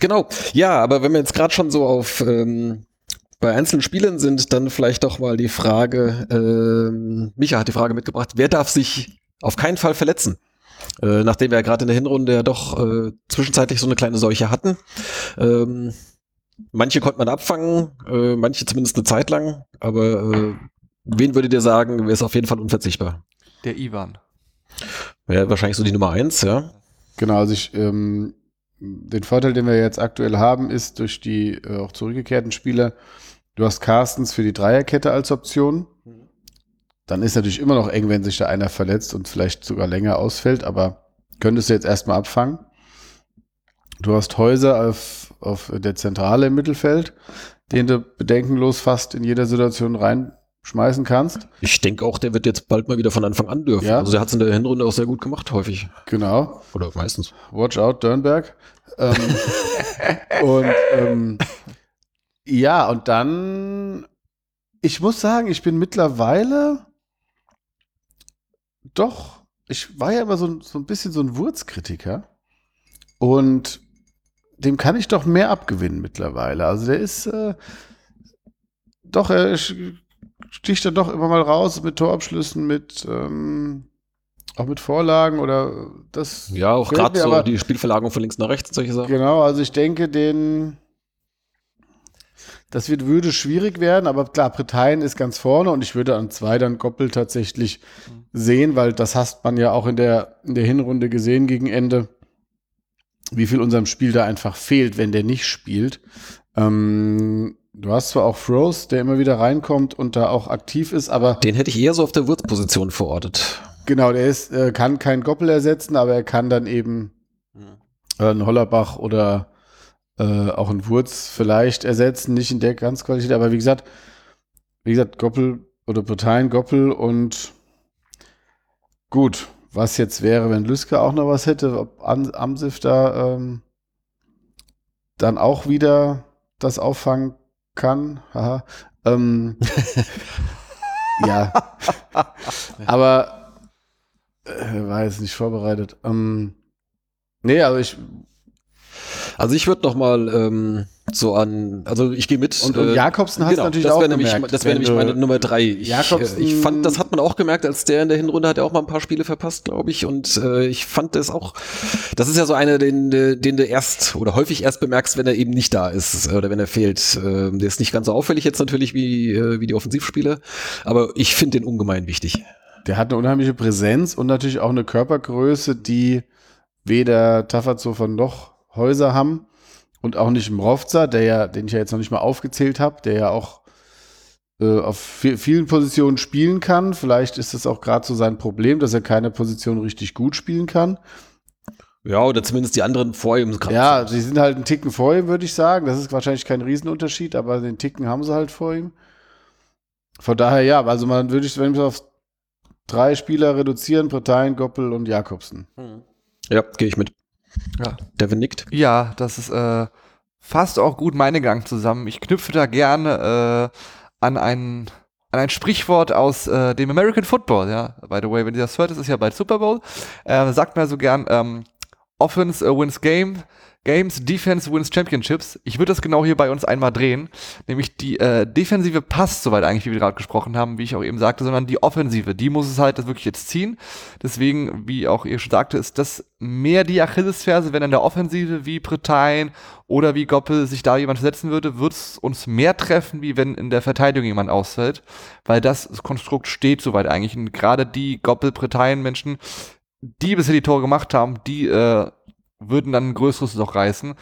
Genau. Ja, aber wenn wir jetzt gerade schon so auf ähm, bei einzelnen Spielen sind, dann vielleicht doch mal die Frage, ähm, Micha hat die Frage mitgebracht, wer darf sich auf keinen Fall verletzen? Äh, nachdem wir ja gerade in der Hinrunde ja doch äh, zwischenzeitlich so eine kleine Seuche hatten. Ähm, manche konnte man abfangen, äh, manche zumindest eine Zeit lang, aber äh, wen würdet ihr sagen, wäre es auf jeden Fall unverzichtbar? der Ivan. Wäre wahrscheinlich so die Nummer eins, ja. Genau, also ich, ähm, den Vorteil, den wir jetzt aktuell haben, ist durch die äh, auch zurückgekehrten Spieler, du hast Carstens für die Dreierkette als Option. Dann ist natürlich immer noch eng, wenn sich da einer verletzt und vielleicht sogar länger ausfällt, aber könntest du jetzt erstmal abfangen. Du hast Häuser auf, auf der Zentrale im Mittelfeld, den du bedenkenlos fast in jeder Situation reinschmeißen kannst. Ich denke auch, der wird jetzt bald mal wieder von Anfang an dürfen. Ja. Also der hat es in der Hinrunde auch sehr gut gemacht, häufig. Genau. Oder meistens. Watch out, Dörnberg. Ähm, und ähm, ja, und dann, ich muss sagen, ich bin mittlerweile doch, ich war ja immer so, ein- so ein bisschen so ein Wurzkritiker und dem kann ich doch mehr abgewinnen mittlerweile. Also der ist äh, doch, er sticht dann doch immer mal raus mit Torabschlüssen, mit ähm, auch mit Vorlagen oder das. Ja, auch gerade so aber- die Spielverlagerung von links nach rechts und solche Sachen. Genau, also ich denke, den. Das wird, würde schwierig werden, aber klar, Britannien ist ganz vorne und ich würde an zwei dann Goppel tatsächlich sehen, weil das hast man ja auch in der, in der Hinrunde gesehen gegen Ende, wie viel unserem Spiel da einfach fehlt, wenn der nicht spielt. Ähm, Du hast zwar auch Froze, der immer wieder reinkommt und da auch aktiv ist, aber Den hätte ich eher so auf der Wurzposition verortet. genau, der ist, äh, kann kein Goppel ersetzen, aber er kann dann eben äh, einen Hollerbach oder äh, auch einen Wurz vielleicht ersetzen, nicht in der ganz Qualität, aber wie gesagt, wie gesagt, Goppel oder Parteien Goppel und gut, was jetzt wäre, wenn Lüske auch noch was hätte, ob Am- Amsif da ähm, dann auch wieder das auffangen kann. Haha. Ähm, ja. Aber äh, war jetzt nicht vorbereitet. Ähm, nee, also ich Also ich würde noch mal ähm, so an, also ich gehe mit. und, und äh, Jakobsen hast du natürlich das auch nämlich, gemerkt, das wäre nämlich meine Nummer drei. Ich, Jakobsen- äh, ich fand, das hat man auch gemerkt, als der in der Hinrunde hat er auch mal ein paar Spiele verpasst, glaube ich. Und äh, ich fand das auch, das ist ja so einer, den, den du erst oder häufig erst bemerkst, wenn er eben nicht da ist oder wenn er fehlt. Ähm, der ist nicht ganz so auffällig jetzt natürlich wie, äh, wie die Offensivspieler, aber ich finde den ungemein wichtig. Der hat eine unheimliche Präsenz und natürlich auch eine Körpergröße, die weder Tafferzofer noch Häuser haben und auch nicht Mrovza, der ja, den ich ja jetzt noch nicht mal aufgezählt habe, der ja auch äh, auf vi- vielen Positionen spielen kann. Vielleicht ist das auch gerade so sein Problem, dass er keine Position richtig gut spielen kann. Ja, oder zumindest die anderen vor ihm. Ja, sie sind halt einen Ticken vor ihm, würde ich sagen. Das ist wahrscheinlich kein Riesenunterschied, aber den Ticken haben sie halt vor ihm. Von daher ja, also man würde ich, wenn wir auf drei Spieler reduzieren, Parteien, Goppel und Jakobsen. Ja, gehe ich mit. Ja. Devin nickt. Ja, das ist äh, fast auch gut meine Gang zusammen. Ich knüpfe da gerne äh, an ein an ein Sprichwort aus äh, dem American Football, ja. By the way, wenn ihr das hört, das ist ja bald Super Bowl. Äh, sagt man so gern, ähm, Offense äh, wins game, Games, Defense wins Championships. Ich würde das genau hier bei uns einmal drehen. Nämlich die äh, Defensive passt soweit eigentlich, wie wir gerade gesprochen haben, wie ich auch eben sagte, sondern die Offensive, die muss es halt wirklich jetzt ziehen. Deswegen, wie auch ihr schon sagte, ist das mehr die Achillesferse, wenn in der Offensive wie Pretain oder wie Goppel sich da jemand setzen würde, wird es uns mehr treffen, wie wenn in der Verteidigung jemand ausfällt, weil das Konstrukt steht soweit eigentlich. Und gerade die Goppel, Pretain Menschen, die bisher die Tore gemacht haben, die äh, würden dann ein größeres Loch reißen.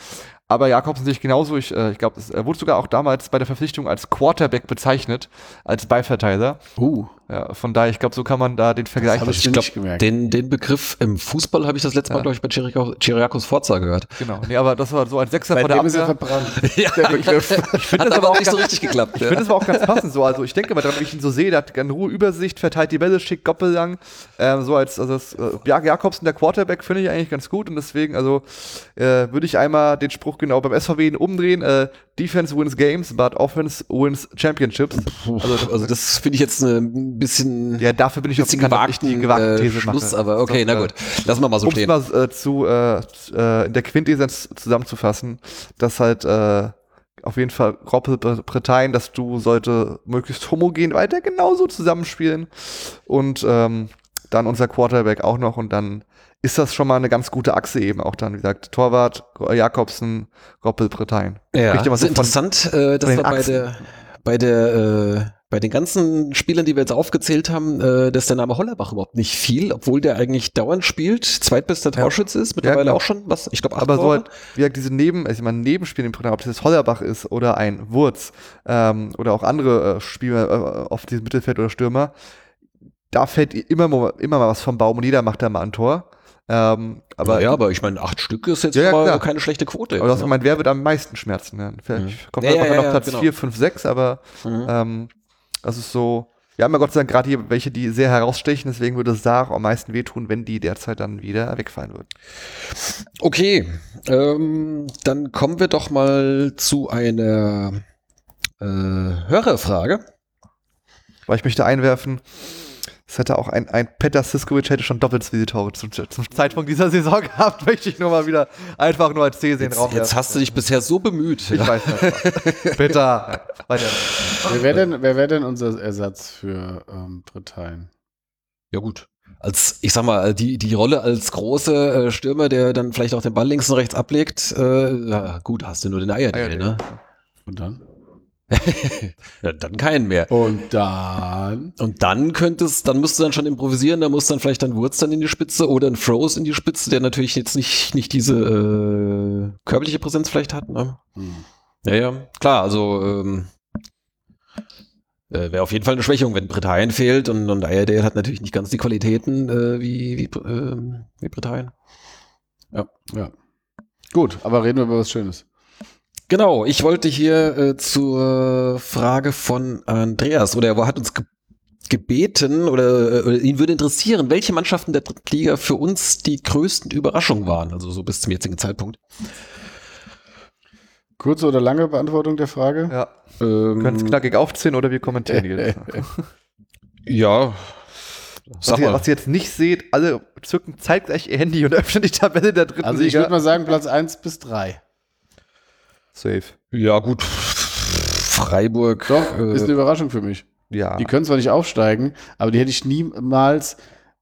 Aber Jakobsen sehe ich genauso. Ich, äh, ich glaube, er wurde sogar auch damals bei der Verpflichtung als Quarterback bezeichnet, als Beiverteiler. Uh, Ja, von daher, ich glaube, so kann man da den Vergleich. hab ich Ich nicht glaube, gemerkt. den, den Begriff im Fußball habe ich das letzte Mal, Ja. glaube ich, bei Chiriakos, Forza gehört. genau. Nee, aber das war so als Sechser vor der seitdem ist er Abwehr. verbrannt. Ja, der Begriff. find Hat das aber auch nicht so richtig geklappt. Ich finde das aber auch ganz passend so. Also ich denke mal wenn ich ihn so sehe, der hat gerne Ruhe, Übersicht, verteilt die Bälle, schickt Goppel lang. Ähm, so als, also das, äh, Jak- Jakobsen, der Quarterback, finde ich eigentlich ganz gut und deswegen, also äh, würde ich einmal den Spruch genau beim SVW umdrehen. Äh, Defense wins games, but offense wins championships. Also, also das finde ich jetzt äh, ein bisschen, Ja, dafür bin ich auf bekannt, dass ich gewagten die gewagte äh, These Schluss, mache. aber okay, So, na äh, gut. Lassen wir mal so um es stehen. mal äh, zu, äh, äh, in der Quintessenz zusammenzufassen, dass halt äh, auf jeden Fall Roppel Parteien, dass du sollte möglichst homogen weiter genauso zusammenspielen und ähm, dann unser Quarterback auch noch und dann ist das schon mal eine ganz gute Achse eben auch dann, wie gesagt, Torwart, Jakobsen, Roppel Parteien. Ja, das so ist von- interessant, äh, dass den wir bei der, bei der, äh, bei den ganzen Spielern, die wir jetzt aufgezählt haben, äh, dass der Name Hollerbach überhaupt nicht fiel, obwohl der eigentlich dauernd spielt, zweitbester Ja. Torschütze ist, mittlerweile genau. auch schon, was, ich glaube, Aber so halt, wie gesagt, diese Neben, also ich meine, Nebenspiele im Programm, ob das jetzt Hollerbach ist oder ein Wurz ähm, oder auch andere äh, Spieler äh, auf diesem Mittelfeld oder Stürmer, da fällt immer, mal- immer mal was vom Baum und jeder macht da mal ein Tor. Ähm, aber ja, aber ich meine, acht Stück ist jetzt Ja, ja, keine schlechte Quote. aber du hast jetzt, gemeint, wer wird am meisten schmerzen? Ja, vielleicht kommt Ja, ja, ja, auf Platz genau. 4, 5, 6, aber Mhm. ähm, das ist so. Wir haben ja Gott sei Dank gerade hier welche, die sehr herausstechen, deswegen würde es da auch am meisten wehtun, wenn die derzeit dann wieder wegfallen würden. Okay, ähm, dann kommen wir doch mal zu einer äh, Hörerfrage. Weil ich möchte einwerfen, es hätte auch ein, ein Peter Siskovic hätte schon doppelt so viele Tore zum, zum Zeitpunkt dieser Saison gehabt, möchte ich nur mal wieder einfach nur als These in den Jetzt, Raum jetzt hast du dich bisher so bemüht. Ich weiß nicht. Peter, weiter. Wer wäre denn, wer wär denn unser Ersatz für ähm, Parteien? Ja, gut. Als, ich sag mal, die, die Rolle als große äh, Stürmer, der dann vielleicht auch den Ball links und rechts ablegt, äh, ja, gut, hast du nur den Eierdeel, Eierdeel. ne? Und dann? Ja, dann keinen mehr. Und dann? Und dann könntest, dann musst du dann schon improvisieren, da muss dann vielleicht ein Wurz dann in die Spitze oder ein Froze in die Spitze, der natürlich jetzt nicht, nicht diese äh, körperliche Präsenz vielleicht hat. Ne? Hm. Ja, ja, klar, also ähm, äh, wäre auf jeden Fall eine Schwächung, wenn Britannien fehlt und, und Iredale hat natürlich nicht ganz die Qualitäten äh, wie, wie, ähm, wie Britannien. Ja. Gut, aber reden wir über was Schönes. Genau, ich wollte hier äh, zur Frage von Andreas oder er hat uns ge gebeten oder äh, ihn würde interessieren, welche Mannschaften der Drittliga für uns die größten Überraschungen waren, also so bis zum jetzigen Zeitpunkt. Kurze oder lange Beantwortung der Frage? Ja. Ähm, Können es knackig aufziehen oder wir kommentieren jedes Mal. ja, Was ihr, mal. was ihr jetzt nicht seht, alle zücken zeitgleich ihr Handy und öffnen die Tabelle der dritten Also ich würde mal sagen Platz 1 bis 3. Safe. Ja, gut. Freiburg. Doch, äh, ist eine Überraschung für mich. Ja. Die können zwar nicht aufsteigen, aber die hätte ich niemals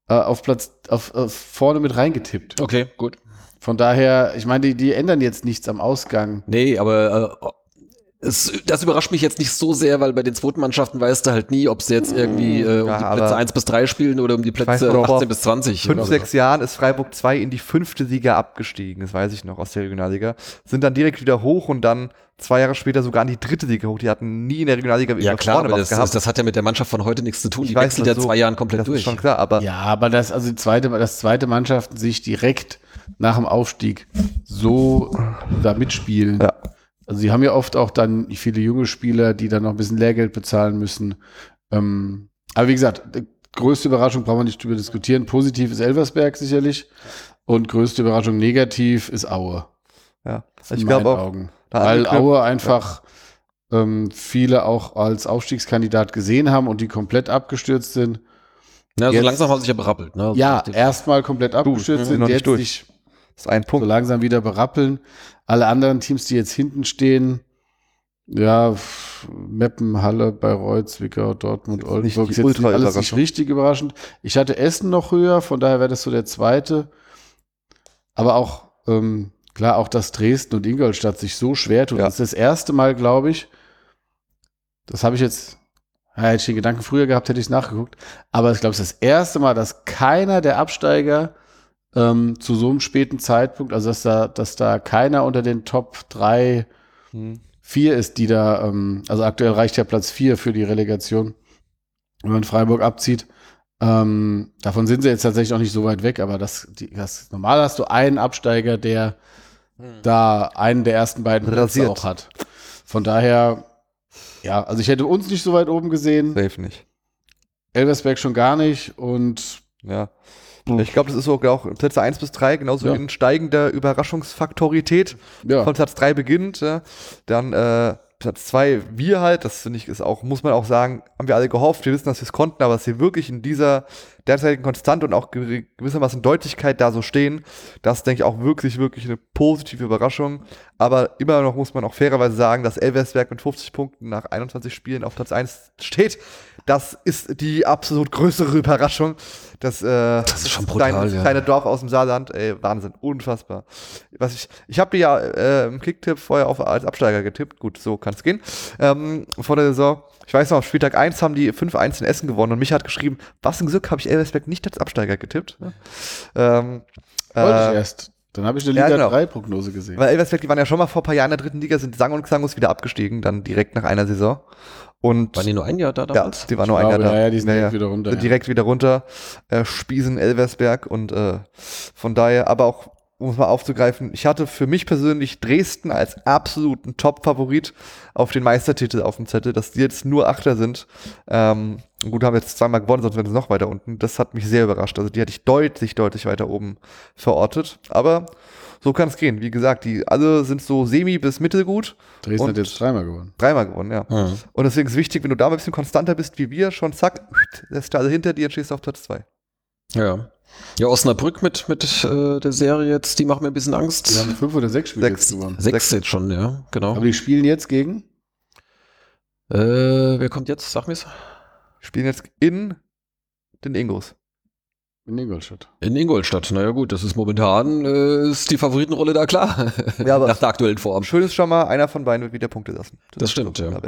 äh, auf Platz auf, auf vorne mit reingetippt. okay, gut. Von daher, ich meine, die, die ändern jetzt nichts am Ausgang. Nee, aber äh, es, das überrascht mich jetzt nicht so sehr, weil bei den zweiten Mannschaften weißt du halt nie, ob sie jetzt irgendwie äh, um Ja, die Plätze 1 bis 3 spielen oder um die Plätze noch, vor 18 bis 20. fünf, so. sechs Jahren ist Freiburg 2 in die fünfte Liga abgestiegen, das weiß ich noch aus der Regionalliga. Sind dann direkt wieder hoch und dann zwei Jahre später sogar in die dritte Liga hoch. Die hatten nie in der Regionalliga Ja klar, vorne aber was das, gehabt. das, das hat ja mit der Mannschaft von heute nichts zu tun. Ich Die weiß, wechselt ja so- zwei Jahren komplett das durch. ist schon klar, aber Ja, aber das, also die zweite, das zweite Mannschaften sich direkt nach dem Aufstieg so da mitspielen. Ja. Also sie haben ja oft auch dann viele junge Spieler, die dann noch ein bisschen Lehrgeld bezahlen müssen. Ähm, aber wie gesagt, die größte Überraschung brauchen wir nicht drüber diskutieren. Positiv ist Elversberg sicherlich. Und größte Überraschung negativ ist Aue. ja. in ich glaube auch, Weil Aue einfach ähm, viele auch als Aufstiegskandidat gesehen haben und die komplett abgestürzt sind. Ja, so Jetzt- langsam haben sie sich ja berappelt. Ne? Also Ja, die- erstmal komplett abgestürzt mhm, sind, jetzt durch. sich ist ein so Punkt. langsam wieder berappeln. Alle anderen Teams, die jetzt hinten stehen, ja, Meppen, Halle, Bayreuth, Zwickau, Dortmund, Oldenburg, ist jetzt alles nicht richtig überraschend. Ich hatte Essen noch höher, von daher wäre das so der zweite. Aber auch, ähm, klar, auch dass Dresden und Ingolstadt sich so schwer tun. Ja. Das ist das erste Mal, glaube ich, das habe ich jetzt, ja, hätte ich den Gedanken früher gehabt, hätte ich es nachgeguckt. Aber ich glaube, es ist das erste Mal, dass keiner der Absteiger ähm, zu so einem späten Zeitpunkt, also dass da, dass da keiner unter den Top 3, Hm. 4 ist, die da, ähm, also aktuell reicht ja Platz 4 für die Relegation, wenn man Freiburg abzieht. Ähm, davon sind sie jetzt tatsächlich auch nicht so weit weg, aber das, die, das normal hast du einen Absteiger, der da einen der ersten beiden Plätze Rasiert. auch hat. Von daher, ja, also ich hätte uns nicht so weit oben gesehen, Safe nicht. Elversberg schon gar nicht und Ja. Ich glaube, das ist sogar auch Plätze 1 bis 3, genauso Ja. in steigender Überraschungsfaktorität. ja, Von Platz 3 beginnt, ja. dann äh, Platz 2 wir halt, das finde ich ist auch, muss man auch sagen, haben wir alle gehofft, wir wissen, dass wir es konnten, aber dass wir wirklich in dieser derzeitigen Konstante und auch gew- gewissermaßen Deutlichkeit da so stehen, das denke ich auch wirklich, wirklich eine positive Überraschung. Aber immer noch muss man auch fairerweise sagen, dass Elversberg mit 50 Punkten nach 21 Spielen auf Platz 1 steht. Das ist die absolut größere Überraschung. Das, äh, das ist schon brutal, kleine, ja. kleine Dorf aus dem Saarland, ey, Wahnsinn, unfassbar. Was ich, ich habe dir ja äh, im Kicktipp vorher auf als Absteiger getippt. Gut, so kann es gehen. Ähm, vor der Saison, ich weiß noch, auf Spieltag 1 haben die 5-1 in Essen gewonnen und mich hat geschrieben, was ein Glück habe ich Elversberg nicht als Absteiger getippt. Ähm, wollte ich äh, erst. Dann habe ich eine ja, Liga genau. 3 Prognose gesehen. weil Elversberg, die waren ja schon mal vor ein paar Jahren in der dritten Liga, sind sang- und klanglos wieder abgestiegen, dann direkt nach einer Saison. Und Waren die nur ein Jahr da ja, damals? die waren nur Ich ein Jahr da. ja, ja, die sind Ja, direkt ja. wieder runter. Sind ja. direkt wieder runter, äh, Spiesen, Elversberg und äh, von daher, aber auch, um es mal aufzugreifen, ich hatte für mich persönlich Dresden als absoluten Top-Favorit auf den Meistertitel auf dem Zettel, dass die jetzt nur Achter sind. Ähm, gut, haben jetzt zweimal gewonnen, sonst wären sie noch weiter unten. Das hat mich sehr überrascht. Also die hatte ich deutlich, deutlich weiter oben verortet. Aber so kann es gehen. Wie gesagt, die alle sind so semi bis mittelgut. Dresden hat jetzt dreimal gewonnen. Dreimal gewonnen, ja. Hm. Und deswegen ist es wichtig, wenn du da mal ein bisschen konstanter bist wie wir, schon zack, lässt du alle hinter dir und stehst auf Platz 2. Ja. Ja, Osnabrück mit, mit äh, der Serie jetzt, die machen mir ein bisschen Angst. Die haben fünf oder sechs Spiele Sechs. jetzt gewonnen. Sechs jetzt schon, ja, genau. Aber die spielen jetzt gegen? Äh, wer kommt jetzt? Sag mir's. Spielen jetzt in den Ingos. In Ingolstadt. In Ingolstadt. Naja gut, das ist momentan äh, ist die Favoritenrolle da klar. Ja, aber- Nach der aktuellen Form. Schön ist schon mal, einer von beiden wird wieder Punkte lassen. Das stimmt, so, ja.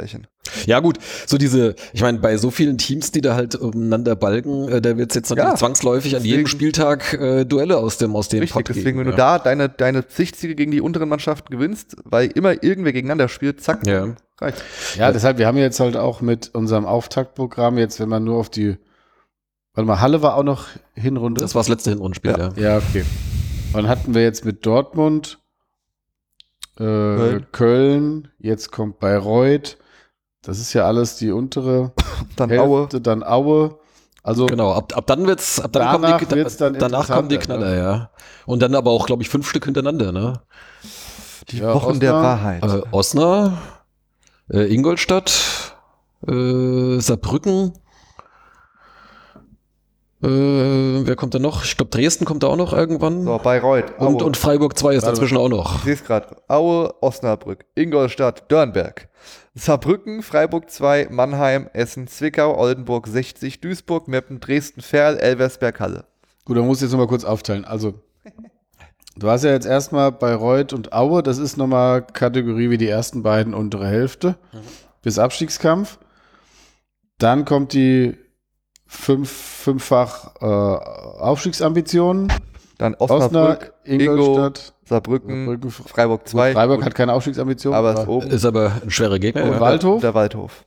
Ja gut, so diese, ich meine, bei so vielen Teams, die da halt umeinander balgen, äh, da wird es jetzt natürlich Ja, zwangsläufig an jedem deswegen- Spieltag äh, Duelle aus dem aus dem Richtig, Pott deswegen, geben, wenn du ja. da deine, deine Sichtsiege gegen die unteren Mannschaften gewinnst, weil immer irgendwer gegeneinander spielt, zack, Ja. reicht. Ja, deshalb, wir haben jetzt halt auch mit unserem Auftaktprogramm, jetzt wenn man nur auf die, warte mal, Halle war auch noch Hinrunde. Das war das letzte Hinrundenspiel, ja. Ja, okay. Und dann hatten wir jetzt mit Dortmund, äh, Köln. Köln. jetzt kommt Bayreuth. Das ist ja alles die untere Dann Hälfte, Aue. dann Aue. Also Genau, ab, ab dann wird's, ab dann Danach kommen die, wird's dann danach kommen die Knaller, ja. Und dann aber auch, glaube ich, fünf Stück hintereinander, ne? Die Ja, Wochen der Osnabrück. Wahrheit. Äh, Osnabrück, äh, Ingolstadt, äh, Saarbrücken. Äh, wer kommt da noch? Ich glaube, Dresden kommt da auch noch irgendwann. so, Bayreuth. Aue. und, und Freiburg 2 ist Warte. dazwischen auch noch. Ich sehe es gerade. Aue, Osnabrück, Ingolstadt, Dörnberg. Saarbrücken, Freiburg 2, Mannheim, Essen, Zwickau, Oldenburg 60, Duisburg, Meppen, Dresden, Ferl, Elversberg, Halle. Gut, dann muss ich jetzt nochmal kurz aufteilen. Also, du hast ja jetzt erstmal Bayreuth und Aue, das ist nochmal Kategorie wie die ersten beiden untere Hälfte bis Abstiegskampf. Dann kommt die fünf, fünffach äh, Aufstiegsambitionen. Dann Osnabrück, Osnabrück, Ingolstadt, Saarbrücken, Saarbrücken, Freiburg Gut, 2. Freiburg hat keine Aufstiegsambitionen. aber ist oben. Ist aber ein schwerer Gegner. Und ja. Waldhof? Der Waldhof.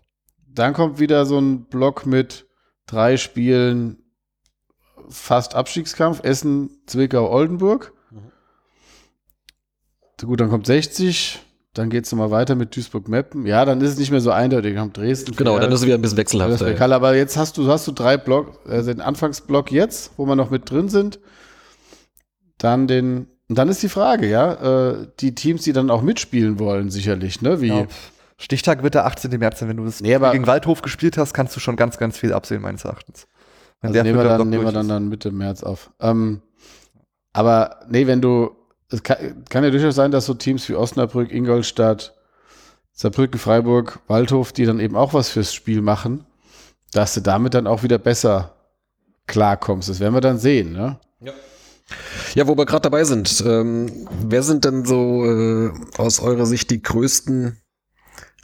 Dann kommt wieder so ein Block mit drei Spielen fast Abstiegskampf. Essen, Zwickau, Oldenburg. Gut, dann kommt 60. Dann geht es nochmal weiter mit Duisburg-Meppen. Ja, dann ist es nicht mehr so eindeutig. Kommt Dresden. Genau, dann ist es wieder ein bisschen wechselhafter. Aber jetzt hast du, hast du drei Block, also den Anfangsblock jetzt, wo wir noch mit drin sind. Dann den, und dann ist die Frage, ja, äh, die Teams, die dann auch mitspielen wollen, sicherlich, ne? Wie, Ja. Stichtag wird der 18. März sein. Wenn du das Nee, aber- gegen Waldhof gespielt hast, kannst du schon ganz, ganz viel absehen, meines Erachtens. Wenn Also nehmen wir, dann, nehmen wir dann, dann Mitte März auf. Ähm, aber nee, wenn du, es kann, kann ja durchaus sein, dass so Teams wie Osnabrück, Ingolstadt, Saarbrücken, Freiburg, Waldhof, die dann eben auch was fürs Spiel machen, dass du damit dann auch wieder besser klarkommst. Das werden wir dann sehen, ne? Ja, wo wir gerade dabei sind, ähm, wer sind denn so äh, aus eurer Sicht die größten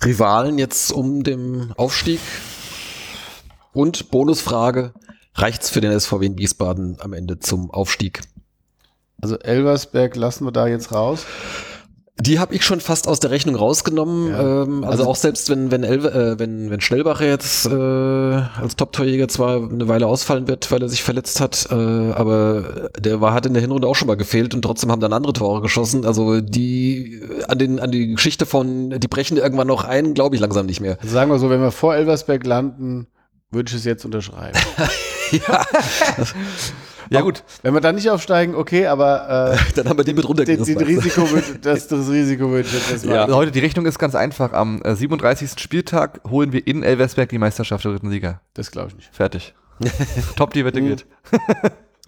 Rivalen jetzt um den Aufstieg? Und Bonusfrage, reicht's für den SVW in Wiesbaden am Ende zum Aufstieg? Also Elversberg lassen wir da jetzt raus. Die habe ich schon fast aus der Rechnung rausgenommen. Ja. Ähm, also, Also- auch selbst wenn wenn, Elve, äh, wenn wenn Schnellbacher jetzt äh, als Top-Torjäger zwar eine Weile ausfallen wird, weil er sich verletzt hat, äh, aber der war hat in der Hinrunde auch schon mal gefehlt und trotzdem haben dann andere Tore geschossen. Also die an den an die Geschichte von die brechen irgendwann noch ein, glaube ich langsam nicht mehr. Also sagen wir so, wenn wir vor Elversberg landen, würde ich es jetzt unterschreiben. ja, Ja, gut. wenn wir dann nicht aufsteigen, okay, aber äh, dann haben wir die mit den, runtergerissen. den Risiko, würde- das, das Risiko jetzt erstmal. Also heute, die Rechnung ist ganz einfach. Am äh, 37. Spieltag holen wir in Elversberg die Meisterschaft der dritten Liga. Das glaube ich nicht. Fertig. Top, die Wette Mhm. geht.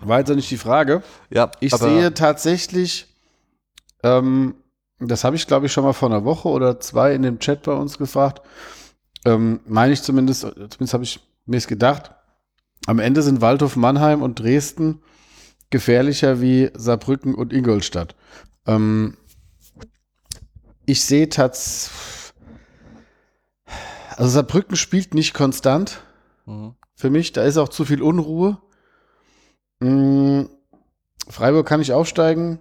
War jetzt auch nicht die Frage. Ja, Ich sehe tatsächlich, ähm, das habe ich glaube ich schon mal vor einer Woche oder zwei in dem Chat bei uns gefragt. Ähm, meine ich zumindest, zumindest habe ich mir es gedacht, am Ende sind Waldhof, Mannheim und Dresden gefährlicher wie Saarbrücken und Ingolstadt. Ähm, ich sehe tatsächlich, also Saarbrücken spielt nicht konstant Mhm. für mich. Da ist auch zu viel Unruhe. Mm, Freiburg kann nicht aufsteigen.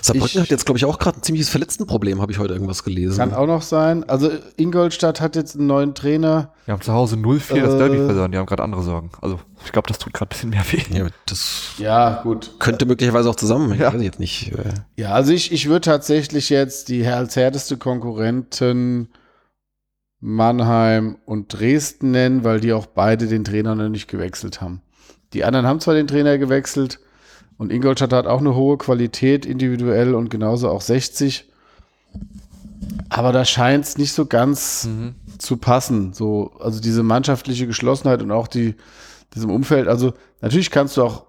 Saarbrücken ich- hat jetzt glaube ich auch gerade ein ziemliches Verletztenproblem, habe ich heute irgendwas gelesen. Kann auch noch sein. Also Ingolstadt hat jetzt einen neuen Trainer. Wir haben zu Hause 0-4 das Äh, Derby verloren. Die haben gerade andere Sorgen. Also, ich glaube, das tut gerade ein bisschen mehr weh. ja, das Ja, gut. könnte möglicherweise auch zusammen. Ich Ja. weiß jetzt nicht. Äh, Ja, also ich, ich würde tatsächlich jetzt die als härteste Konkurrenten Mannheim und Dresden nennen, weil die auch beide den Trainer noch nicht gewechselt haben. Die anderen haben zwar den Trainer gewechselt und Ingolstadt hat auch eine hohe Qualität individuell und genauso auch 60. Aber da scheint es nicht so ganz Mhm. zu passen. So, also diese mannschaftliche Geschlossenheit und auch die, diesem Umfeld. Also natürlich kannst du auch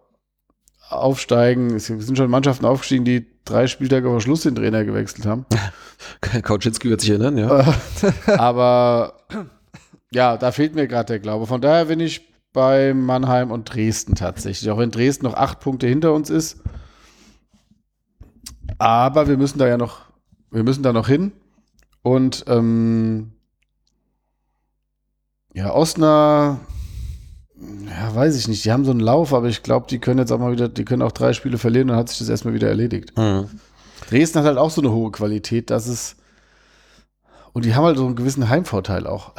aufsteigen. Es sind schon Mannschaften aufgestiegen, die drei Spieltage vor Schluss den Trainer gewechselt haben. Kautschinski wird sich erinnern, ja. Aber ja, da fehlt mir gerade der Glaube. Von daher bin ich, bei Mannheim und Dresden tatsächlich. Auch wenn Dresden noch acht Punkte hinter uns ist. Aber wir müssen da ja noch, wir müssen da noch hin. Und ähm, ja, Osnabrück, ja, weiß ich nicht. Die haben so einen Lauf, aber ich glaube, die können jetzt auch mal wieder, die können auch drei Spiele verlieren, dann hat sich das erstmal wieder erledigt. Mhm. Dresden hat halt auch so eine hohe Qualität, dass es. Und die haben halt so einen gewissen Heimvorteil auch.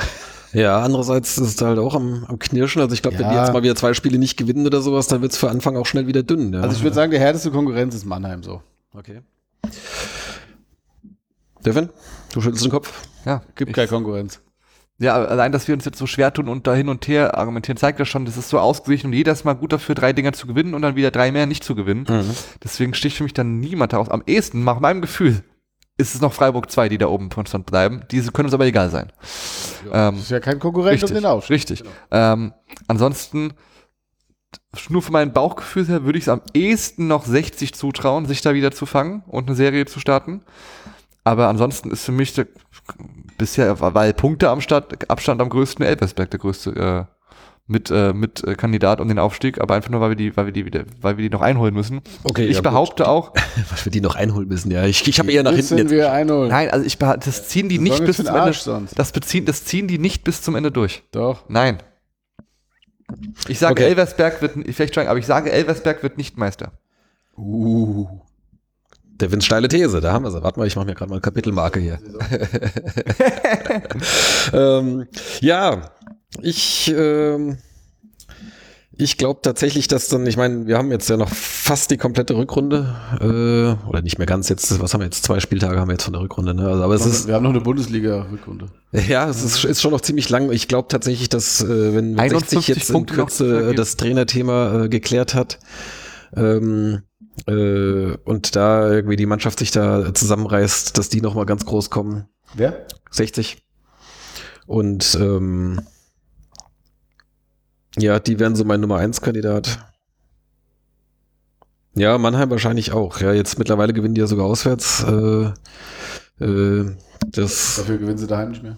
Ja, andererseits ist es halt auch am, am Knirschen. Also ich glaube, wenn die Ja. jetzt mal wieder zwei Spiele nicht gewinnen oder sowas, dann wird es für Anfang auch schnell wieder dünn. Ja. Also ich würde sagen, der härteste Konkurrenz ist Mannheim so. okay. Devin, du schüttelst den Kopf. Ja, Gibt keine Konkurrenz. Ja, allein, dass wir uns jetzt so schwer tun und da hin und her argumentieren, zeigt ja schon, das ist so ausgeglichen und jedes Mal gut dafür, drei Dinger zu gewinnen und dann wieder drei mehr nicht zu gewinnen. Deswegen sticht für mich dann niemand heraus. Am ehesten, nach meinem Gefühl, ist es noch Freiburg 2, die da oben konstant bleiben. Diese können uns aber egal sein. Ähm, Das ist ja kein Konkurrent richtig, um den Aufstieg. richtig. Ähm, ansonsten, nur für mein Bauchgefühl her, würde ich es am ehesten noch 60 zutrauen, sich da wieder zu fangen und eine Serie zu starten. Aber ansonsten ist für mich der, bisher, weil Punkte am Start, Abstand am größten Elversberg, der größte äh, mit, äh, mit äh, Kandidat um den Aufstieg, aber einfach nur, weil wir die, weil wir die wieder, weil wir die noch einholen müssen. Okay, ich ja, gut. behaupte auch, Was wir die noch einholen müssen, ja. Ich, ich habe eher nach hinten Müssen jetzt. wir einholen. nein, also ich behaupte, das ziehen die Was nicht bis zum Ende. Sonst? Das beziehen, das ziehen die nicht bis zum Ende durch. Doch. Nein. Ich sage, Okay. Elversberg wird, vielleicht schon, aber ich sage, Elversberg wird nicht Meister. Uh. Devins steile These, da haben wir sie. Warte mal, ich mache mir gerade mal eine Kapitelmarke hier. ähm, ja, ich, ähm, ich glaube tatsächlich, dass dann, ich meine, wir haben jetzt ja noch fast die komplette Rückrunde, äh, oder nicht mehr ganz jetzt, was haben wir jetzt, zwei Spieltage haben wir jetzt von der Rückrunde, ne? Also, aber es ist, wir haben noch eine Bundesliga-Rückrunde. ja, es ist, ist schon noch ziemlich lang. Ich glaube tatsächlich, dass äh, wenn, wenn 60 51 jetzt in Punkte zu Kürze vergeben. das Trainerthema äh, geklärt hat ähm, äh, und da irgendwie die Mannschaft sich da zusammenreißt, dass die noch mal ganz groß kommen. Wer? 60. Und ähm, ja, die wären so mein Nummer 1 Kandidat. Ja, Mannheim wahrscheinlich auch. Ja, jetzt mittlerweile gewinnen die ja sogar auswärts. Äh, äh, das Dafür gewinnen sie daheim nicht mehr.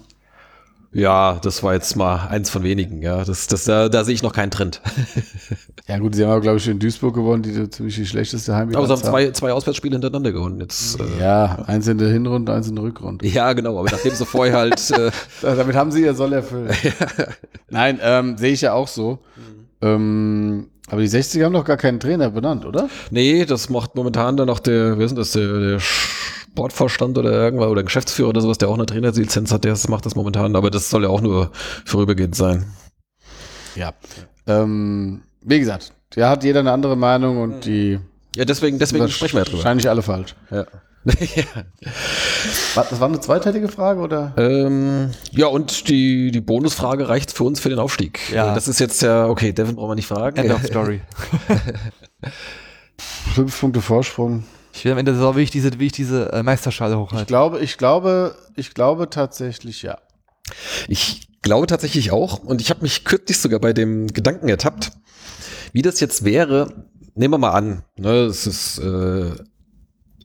Ja, das war jetzt mal eins von wenigen, ja. Das, das, da, da sehe ich noch keinen Trend. Ja gut, sie haben aber, glaube ich, in Duisburg gewonnen, die ziemlich die schlechteste Heimbilanz Aber sie haben zwei, zwei Auswärtsspiele hintereinander gewonnen. Jetzt, äh, Ja, eins in der Hinrunde, eins in der Rückrunde. ja, genau, aber nachdem sie vorher halt, äh, Damit haben sie ihr Soll erfüllt. Nein, ähm, sehe ich ja auch so. Ähm, aber die 60 haben doch gar keinen Trainer benannt, oder? nee, das macht momentan dann noch der, wer ist denn das, der, der Sportvorstand oder irgendwas, oder Geschäftsführer oder sowas, der auch eine Trainerlizenz hat, der macht das momentan, aber das soll ja auch nur vorübergehend sein. Ja. Ähm, wie gesagt, da hat jeder eine andere Meinung und die Ja, deswegen, deswegen sprechen wir ja drüber. wahrscheinlich alle falsch. Ja. ja. Was, das war eine zweiteilige Frage, oder? Ähm, ja, und die, die Bonusfrage reicht für uns für den Aufstieg. Ja. Das ist jetzt ja, okay, Devin brauchen wir nicht fragen. End of Story. Fünf Punkte Vorsprung. Ich will am Ende der Saison, wie ich diese, wie ich diese äh, Meisterschale Ich hochhalte. glaube, ich glaube, ich glaube tatsächlich ja. Ich glaube tatsächlich auch. Und ich habe mich kürzlich sogar bei dem Gedanken ertappt, wie das jetzt wäre. Nehmen wir mal an, ne, es ist äh,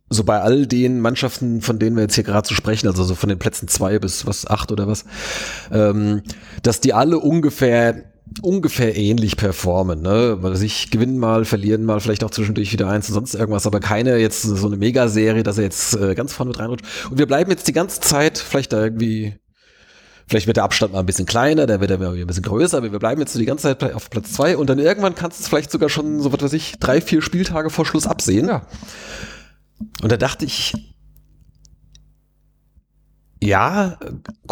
so bei all den Mannschaften, von denen wir jetzt hier gerade zu sprechen, also so von den Plätzen zwei bis was acht oder was, ähm, dass die alle ungefähr ungefähr ähnlich performen, ne? Weil sich gewinnen mal, verlieren mal, vielleicht auch zwischendurch wieder eins und sonst irgendwas, aber keine jetzt so eine Megaserie, dass er jetzt äh, ganz vorne mit reinrutscht. Und wir bleiben jetzt die ganze Zeit vielleicht da irgendwie Vielleicht wird der Abstand mal ein bisschen kleiner, dann wird er wieder ein bisschen größer, aber wir bleiben jetzt so die ganze Zeit auf Platz zwei und dann irgendwann kannst du es vielleicht sogar schon, so was weiß ich, drei, vier Spieltage vor Schluss absehen. Ja. Und da dachte ich, ja,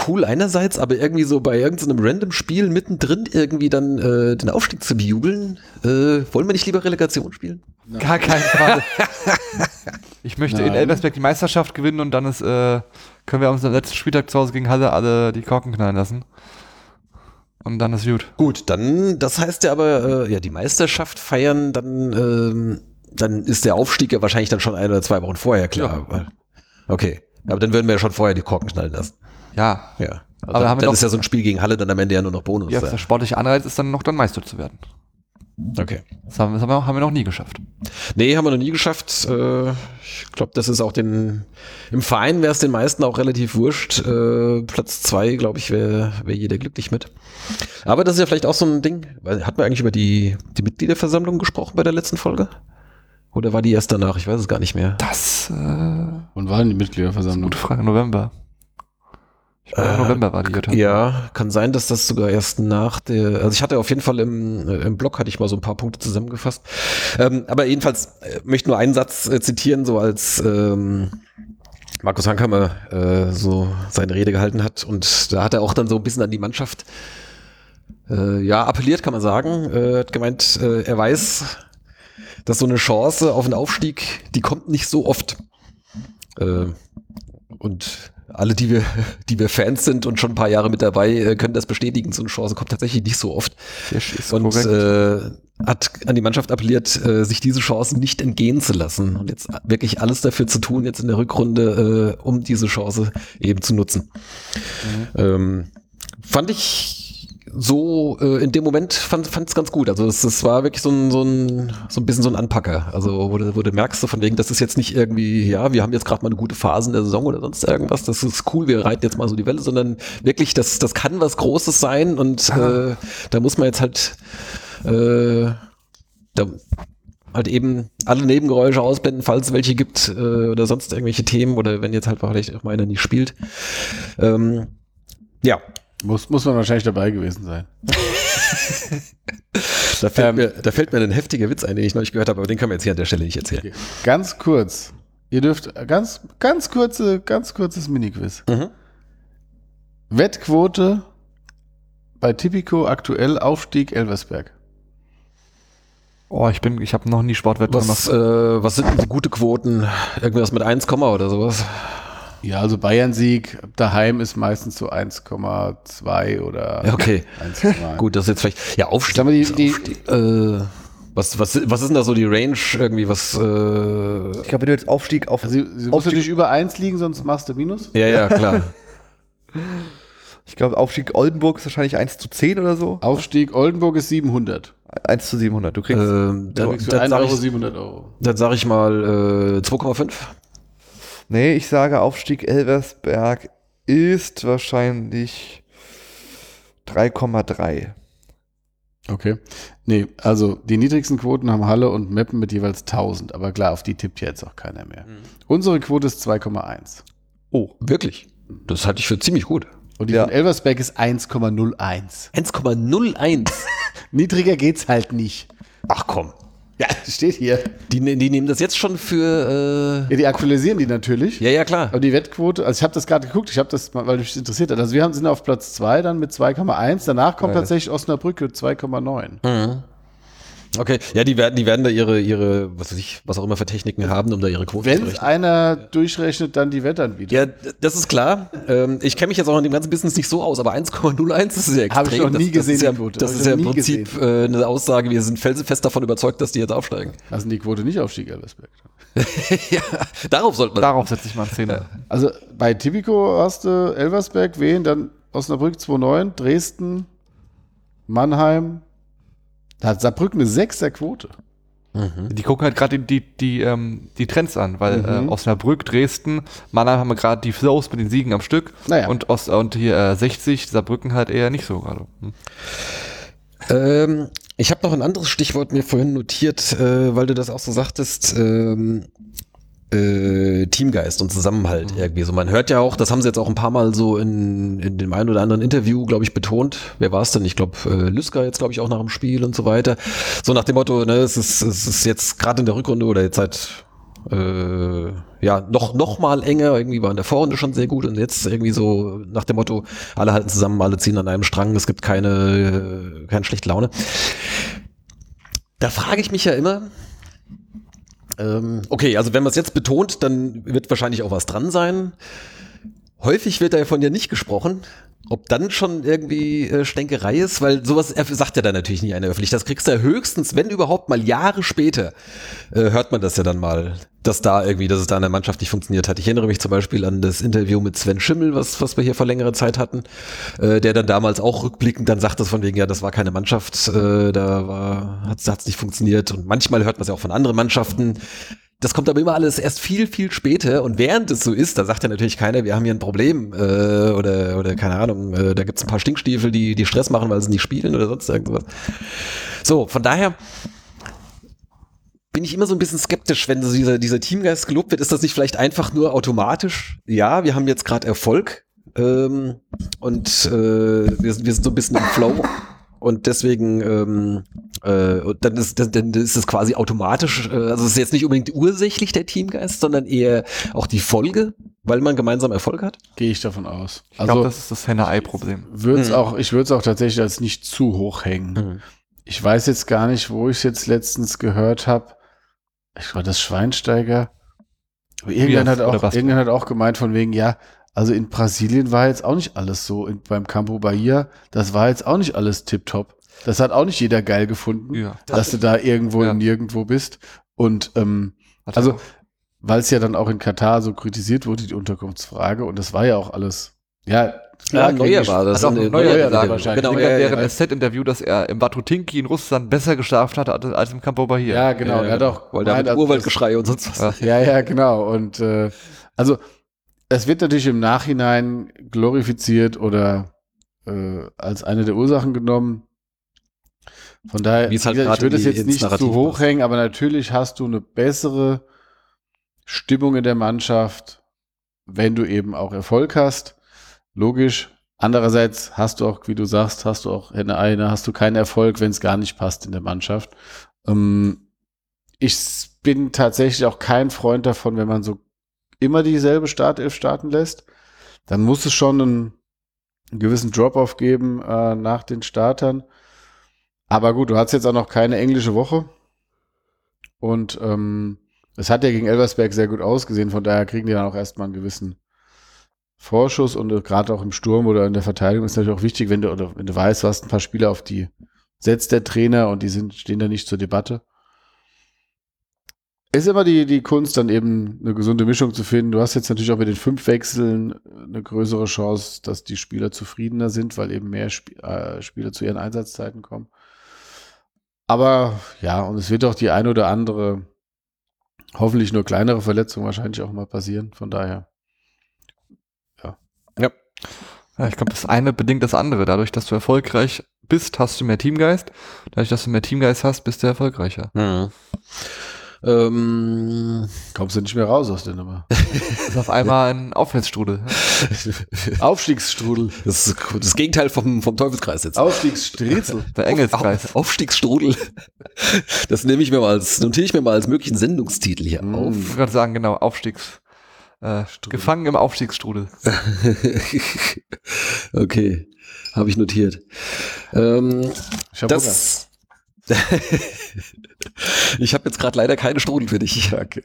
cool einerseits, aber irgendwie so bei irgendeinem random Spiel mittendrin irgendwie dann äh, den Aufstieg zu bejubeln. Äh, wollen wir nicht lieber Relegation spielen? Gar keinen Fall. ich möchte in Nein. Elversberg die Meisterschaft gewinnen und dann ist, äh, können wir am letzten Spieltag zu Hause gegen Halle alle die Korken knallen lassen. Und dann ist gut. Gut, dann, das heißt ja aber, äh, ja, die Meisterschaft feiern, dann, ähm, dann ist der Aufstieg ja wahrscheinlich dann schon ein oder zwei Wochen vorher klar. Weil, okay, aber dann würden wir ja schon vorher die Korken knallen lassen. Ja. Ja. Aber dann haben wir dann ist ja so ein Spiel gegen Halle dann am Ende ja nur noch Bonus. ja der sportliche Anreiz ist dann noch dann Meister zu werden. Okay. Das haben, das haben, wir, haben wir noch nie geschafft. Nee, haben wir noch nie geschafft. Äh, ich glaube, das ist auch den, im Verein wäre es den meisten auch relativ wurscht. Äh, Platz zwei, glaube ich, wäre wär jeder glücklich mit. Aber das ist ja vielleicht auch so ein Ding. weil- Hat man eigentlich über die, die Mitgliederversammlung gesprochen bei der letzten Folge? Oder war die erst danach? Ich weiß es gar nicht mehr. Das, äh, Und waren die Mitgliederversammlung? gute Frage, November. Ich glaube, Äh, November war die JV. Ja, kann sein, dass das sogar erst nach der, also ich hatte auf jeden Fall im, äh, im Blog hatte ich mal so ein paar Punkte zusammengefasst. Ähm, aber jedenfalls äh, möchte nur einen Satz äh, zitieren, so als ähm, Markus Hankammer äh, so seine Rede gehalten hat und da hat er auch dann so ein bisschen an die Mannschaft äh, ja appelliert, kann man sagen. Äh, hat gemeint, äh, er weiß, dass so eine Chance auf einen Aufstieg, die kommt nicht so oft. Äh, und alle, die wir, die wir Fans sind und schon ein paar Jahre mit dabei, äh, können das bestätigen. So eine Chance kommt tatsächlich nicht so oft. Und äh, hat an die Mannschaft appelliert, äh, sich diese Chancen nicht entgehen zu lassen und jetzt wirklich alles dafür zu tun, jetzt in der Rückrunde, äh, um diese Chance eben zu nutzen. Ähm, fand ich so äh, in dem Moment fand es ganz gut. Also es, es war wirklich so ein, so ein so ein bisschen so ein Anpacker. Also wo du, wo du merkst, so von wegen, das ist jetzt nicht irgendwie, ja, wir haben jetzt gerade mal eine gute Phase in der Saison oder sonst irgendwas. Das ist cool, wir reiten jetzt mal so die Welle, sondern wirklich, das das kann was Großes sein und äh, da muss man jetzt halt äh, da, halt eben alle Nebengeräusche ausblenden, falls es welche gibt äh, oder sonst irgendwelche Themen oder wenn jetzt halt vielleicht auch mal einer nicht spielt. Ähm, ja, Muss, muss man wahrscheinlich dabei gewesen sein. Da fällt, Ähm, mir, da fällt mir ein heftiger Witz ein, den ich neulich gehört habe, aber den können wir jetzt hier an der Stelle nicht erzählen. Ganz kurz. Ihr dürft ganz, ganz kurze, ganz kurzes Mini-Quiz. Mhm. Wettquote bei Tipico aktuell Aufstieg Elversberg. Oh, ich bin, ich habe noch nie Sportwetten Was, gemacht. äh, was sind denn so gute Quoten? Irgendwas mit 1, oder sowas? Ja, also Bayern-Sieg daheim ist meistens so 1,2 oder okay. 1,2. Gut, das ist jetzt vielleicht. Ja, Aufstieg. Die- die- Aufstieg äh, was, was, was ist denn da so die Range irgendwie? Was, äh, Ich glaube, wenn du jetzt Aufstieg auf. Also, sie muss natürlich über 1 liegen, sonst machst du Minus. ja, ja, klar. Ich glaube, Aufstieg Oldenburg ist wahrscheinlich 1 zu 10 oder so. Aufstieg Oldenburg ist 700. 1 zu 700. Du kriegst. ähm, Da dann kriegst du dann 1 sage Euro ich, 700 Euro. dann sag ich mal äh, 2,5. Nee, ich sage, Aufstieg Elversberg ist wahrscheinlich 3,3. Okay. Nee, also die niedrigsten Quoten haben Halle und Meppen mit jeweils 1000. Aber klar, auf die tippt ja jetzt auch keiner mehr. Unsere Quote ist 2,1. Oh. Wirklich? Das halte ich für ziemlich gut. Und die Ja. von Elversberg ist 1,01. 1,01. Niedriger geht's halt nicht. Ach komm. Ja, steht hier. Die, ne- die nehmen das jetzt schon für. Ja, die aktualisieren die natürlich. Äh, ja, ja, klar. Aber die Wettquote, also ich habe das gerade geguckt, ich habe das, weil mich interessiert hat. Also wir haben, sind auf Platz 2 dann mit 2,1. Danach kommt Geil. tatsächlich Osnabrück mit 2,9. Mhm. Okay, ja, die werden, die werden da ihre, ihre, was weiß ich, was auch immer für Techniken haben, um da ihre Quoten Wenn zu es rechnen. einer durchrechnet, dann die Wettanbieter. Ja, das ist klar. Ähm, ich kenne mich jetzt auch in dem ganzen Business nicht so aus, aber 1,01 ist ja extrem. Hab ich noch nie das, gesehen, Das ist ja, die Quote. das ist ja im Prinzip äh, eine Aussage, wir sind felsenfest davon überzeugt, dass die jetzt aufsteigen. Also die Quote nicht Aufstieg Elversberg. ja, darauf sollte man. Darauf setze ich mal einen Zehner. Also bei Tipico hast du Elversberg, Wien, dann Osnabrück 2,9, Dresden, Mannheim. Da hat Saarbrücken eine 6er Quote. Mhm. Die gucken halt gerade die, die, die, ähm, die Trends an, weil Mhm. äh, Osnabrück, Dresden, Mannheim haben wir gerade die Flows mit den Siegen am Stück. Naja. Und, Ost, und hier äh, 60, Saarbrücken halt eher nicht so gerade. Hm. Ähm, ich habe noch ein anderes Stichwort mir vorhin notiert, äh, weil du das auch so sagtest. Ähm, äh, Teamgeist und Zusammenhalt irgendwie. So, man hört ja auch, das haben sie jetzt auch ein paar Mal so in, in dem einen oder anderen Interview, glaube ich, betont. Wer war es denn? Ich glaube, äh, Lüsker jetzt, glaube ich, auch nach dem Spiel und so weiter. So nach dem Motto, ne, es ist, es ist jetzt gerade in der Rückrunde oder jetzt seit äh, ja, noch, noch mal enger, irgendwie war in der Vorrunde schon sehr gut und jetzt irgendwie so nach dem Motto, alle halten zusammen, alle ziehen an einem Strang, es gibt keine, keine schlechte Laune. Da frage ich mich ja immer, ähm, okay, also wenn man es jetzt betont, dann wird wahrscheinlich auch was dran sein. Häufig wird davon ja nicht gesprochen, ob dann schon irgendwie äh, Stänkerei ist, weil sowas sagt ja dann natürlich nicht einer öffentlich. Das kriegst du ja höchstens, wenn überhaupt mal Jahre später, äh, hört man das ja dann mal. dass da irgendwie, dass es da in der Mannschaft nicht funktioniert hat. Ich erinnere mich zum Beispiel an das Interview mit Sven Schimmel, was, was wir hier vor längerer Zeit hatten, äh, der dann damals auch rückblickend dann sagt, das von wegen, ja, das war keine Mannschaft, äh, da war, hat es nicht funktioniert. Und manchmal hört man es ja auch von anderen Mannschaften. Das kommt aber immer alles erst viel, viel später. Und während es so ist, da sagt ja natürlich keiner, wir haben hier ein Problem äh, oder, oder keine Ahnung, äh, da gibt es ein paar Stinkstiefel, die, die Stress machen, weil sie nicht spielen oder sonst irgendwas. So, von daher bin ich immer so ein bisschen skeptisch, wenn so dieser, dieser Teamgeist gelobt wird. Ist das nicht vielleicht einfach nur automatisch? Ja, wir haben jetzt gerade Erfolg ähm, und äh, wir, wir sind so ein bisschen im Flow. Und deswegen, ähm, äh, dann, ist, dann, dann ist es quasi automatisch, äh, also es ist jetzt nicht unbedingt ursächlich der Teamgeist, sondern eher auch die Folge, weil man gemeinsam Erfolg hat. Gehe ich davon aus. Ich glaube, das ist das Henne-Ei-Problem. Würd's hm. auch, ich würde es auch tatsächlich als nicht zu hoch hängen. Hm. Ich weiß jetzt gar nicht, wo ich es jetzt letztens gehört habe ich war das Schweinsteiger. Aber irgendwann hat, auch, irgendwann hat auch gemeint von wegen, ja, also in Brasilien war jetzt auch nicht alles so. In, beim Campo Bahia, das war jetzt auch nicht alles tipptopp. Das hat auch nicht jeder geil gefunden, ja, das dass du da irgendwo ja. nirgendwo bist. Und ähm, also, weil es ja dann auch in Katar so kritisiert wurde, die Unterkunftsfrage, und das war ja auch alles, ja, ja, Neuer war das. Also Neuer, Neuer gesagt, wahrscheinlich. Genau, ja, während ja, SZ-Interview, dass er im Watutinki in Russland besser geschafft hatte als im Campo Bahia. Ja, genau. er hat auch weil da Urwaldgeschrei und sonst was. Ja, ja, genau. Und äh, also es wird natürlich im Nachhinein glorifiziert oder äh, als eine der Ursachen genommen. Von daher, halt gesagt, ich würde es jetzt nicht zu hoch hängen, aber natürlich hast du eine bessere Stimmung in der Mannschaft, wenn du eben auch Erfolg hast. Logisch. Andererseits hast du auch, wie du sagst, hast du auch eine, eine hast du keinen Erfolg, wenn es gar nicht passt in der Mannschaft. Ähm, ich bin tatsächlich auch kein Freund davon, wenn man so immer dieselbe Startelf starten lässt. Dann muss es schon einen, einen gewissen Drop-off geben äh, nach den Startern. Aber gut, du hast jetzt auch noch keine englische Woche. Und ähm, es hat ja gegen Elversberg sehr gut ausgesehen, von daher kriegen die dann auch erstmal einen gewissen Vorschuss und äh, gerade auch im Sturm oder in der Verteidigung ist natürlich auch wichtig, wenn du, oder wenn du weißt, du hast ein paar Spieler, auf die setzt der Trainer und die sind, stehen da nicht zur Debatte. Ist immer die, die Kunst, dann eben eine gesunde Mischung zu finden. Du hast jetzt natürlich auch mit den fünf Wechseln eine größere Chance, dass die Spieler zufriedener sind, weil eben mehr Sp äh, Spieler zu ihren Einsatzzeiten kommen. Aber ja, und es wird auch die eine oder andere, hoffentlich nur kleinere Verletzung wahrscheinlich auch mal passieren. Von daher ja. Ja, ich glaube, das eine bedingt das andere. Dadurch, dass du erfolgreich bist, hast du mehr Teamgeist. Dadurch, dass du mehr Teamgeist hast, bist du erfolgreicher. Mhm. Ähm, Kommst du nicht mehr raus aus der Nummer. das ist auf einmal ein Aufwärtsstrudel. Aufstiegsstrudel. Das ist das Gegenteil vom, vom Teufelskreis jetzt. Aufstiegsstrudel. Der Engelskreis. Auf, Aufstiegsstrudel. Das nehme ich mir mal als, notiere ich mir mal als möglichen Sendungstitel hier mm. auf. Ich würde gerade sagen, genau, Aufstiegs. Äh, gefangen im Aufstiegsstrudel. okay, habe ich notiert. Ähm, ich habe das. ich habe jetzt gerade leider keine Strudel für dich. Okay.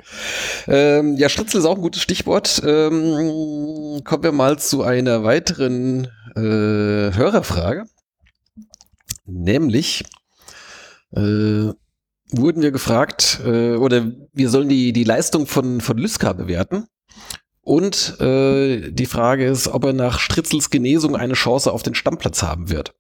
Ähm, ja, Stritzel ist auch ein gutes Stichwort. Ähm, kommen wir mal zu einer weiteren äh, Hörerfrage. Nämlich äh, wurden wir gefragt, äh, oder wir sollen die, die Leistung von, von Lyska bewerten. Und äh, die Frage ist, ob er nach Stritzels Genesung eine Chance auf den Stammplatz haben wird.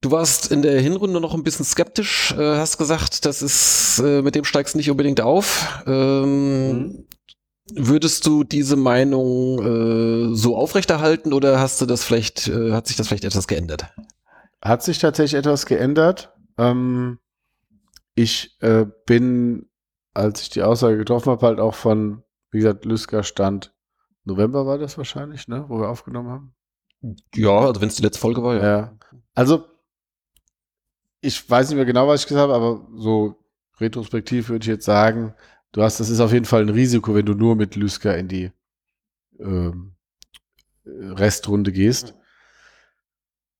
Du warst in der Hinrunde noch ein bisschen skeptisch, äh, hast gesagt, das ist, äh, mit dem steigst du nicht unbedingt auf. Ähm, mhm. Würdest du diese Meinung äh, so aufrechterhalten oder hast du das vielleicht, äh, hat sich das vielleicht etwas geändert? Hat sich tatsächlich etwas geändert. Ähm, ich äh, bin als ich die Aussage getroffen habe, halt auch von, wie gesagt, Lüsker stand. November war das wahrscheinlich, ne, wo wir aufgenommen haben. Ja, also wenn es die letzte Folge war, ja. ja. Also, ich weiß nicht mehr genau, was ich gesagt habe, aber so retrospektiv würde ich jetzt sagen, du hast, das ist auf jeden Fall ein Risiko, wenn du nur mit Lüsker in die ähm, Restrunde gehst.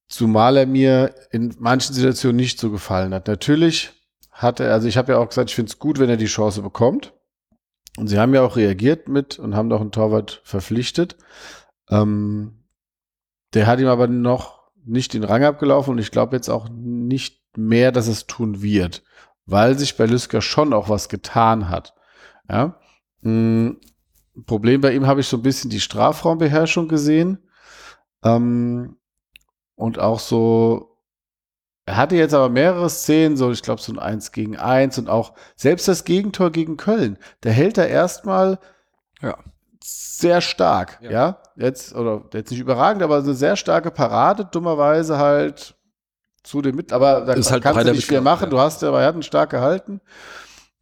Zumal er mir in manchen Situationen nicht so gefallen hat. Natürlich hat er, also ich habe ja auch gesagt, ich finde es gut, wenn er die Chance bekommt. Und sie haben ja auch reagiert mit und haben doch einen Torwart verpflichtet. Ähm, der hat ihm aber noch nicht den Rang abgelaufen und ich glaube jetzt auch nicht mehr, dass es tun wird. weil sich bei Lüsker schon auch was getan hat. Ja. Hm, Problem bei ihm habe ich so ein bisschen die Strafraumbeherrschung gesehen. Ähm, und auch so, er hatte jetzt aber mehrere Szenen, so ich glaube so ein 1 gegen 1 und auch selbst das Gegentor gegen Köln, der hält da erstmal Ja. sehr stark, ja. Ja. Jetzt, oder jetzt nicht überragend, aber eine sehr starke Parade, dummerweise halt zu dem mit, aber da Ist halt kannst du nicht viel machen. ja. Du hast aber er hat ihn stark gehalten.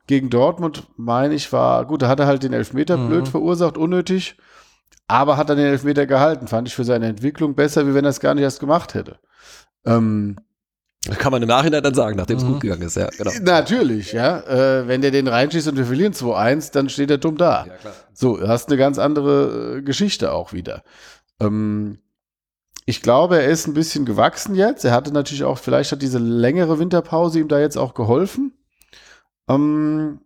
Gegen Dortmund, meine ich, war, gut, da hat er halt den Elfmeter Mhm. blöd verursacht, unnötig, aber hat dann den Elfmeter gehalten. Fand ich für seine Entwicklung besser, wie wenn er es gar nicht erst gemacht hätte. Ähm, Kann man im Nachhinein dann sagen, nachdem es Mhm. gut gegangen ist, ja, genau. Natürlich, ja. Äh, wenn der den reinschießt und wir verlieren 2-1, dann steht er dumm da. Ja, klar. So, du hast eine ganz andere äh, Geschichte auch wieder. Ähm, ich glaube, er ist ein bisschen gewachsen jetzt. Er hatte natürlich auch, vielleicht hat diese längere Winterpause ihm da jetzt auch geholfen. Ähm,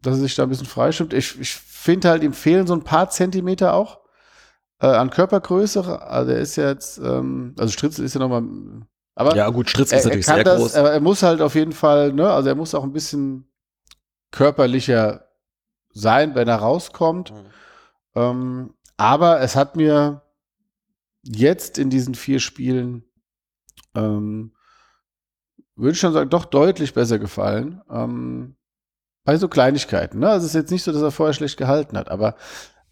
dass er sich da ein bisschen freistimmt. Ich, ich finde halt, ihm fehlen so ein paar Zentimeter auch äh, an Körpergröße. Also er ist ja jetzt, ähm, also Stritzel ist ja nochmal, aber Ja, gut, Stritz er, ist er natürlich kann sehr das, groß. aber er muss halt auf jeden Fall, ne, also er muss auch ein bisschen körperlicher sein, wenn er rauskommt. Mhm. Ähm, aber es hat mir jetzt in diesen vier Spielen, ähm, würde ich schon sagen, doch deutlich besser gefallen. Ähm, bei so Kleinigkeiten. Ne? Also es ist jetzt nicht so, dass er vorher schlecht gehalten hat, aber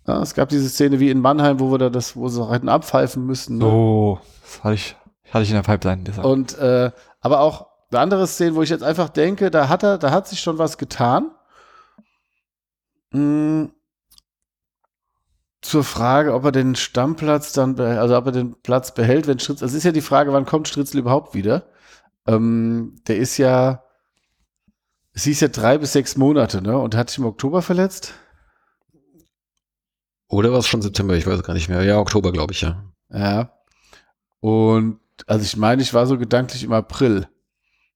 ja, es gab diese Szene wie in Mannheim, wo wir da das, wo sie hätten abpfeifen müssen. Ne? So, das hatte ich, hatte ich in der Pipeline. Deshalb. Und äh, aber auch eine andere Szene, wo ich jetzt einfach denke, da hat er, da hat sich schon was getan. Mm, zur Frage, ob er den Stammplatz dann, also ob er den Platz behält, wenn Stritzel. Es ist ja die Frage, wann kommt Stritzel überhaupt wieder? Ähm, der ist ja, es hieß ja drei bis sechs Monate, ne? Und hat sich im Oktober verletzt. Oder war es schon September? Ich weiß es gar nicht mehr. Ja, Oktober, glaube ich, ja. Ja. Und also ich meine, ich war so gedanklich im April.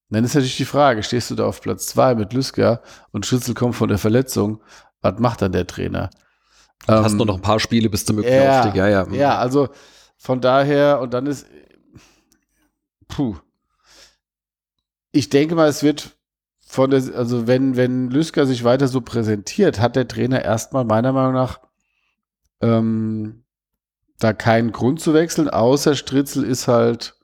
Dann ist natürlich die Frage, stehst du da auf Platz zwei mit Lüsker und Schützel kommt von der Verletzung, was macht dann der Trainer? Du hast Ähm, nur noch ein paar Spiele bis zum möglichen ja, Aufstieg. Ja, ja. Ja, also von daher, und dann ist, puh. Ich denke mal, es wird von der, also wenn, wenn Lüsker sich weiter so präsentiert, hat der Trainer erstmal meiner Meinung nach ähm, da keinen Grund zu wechseln, außer Stritzel ist halt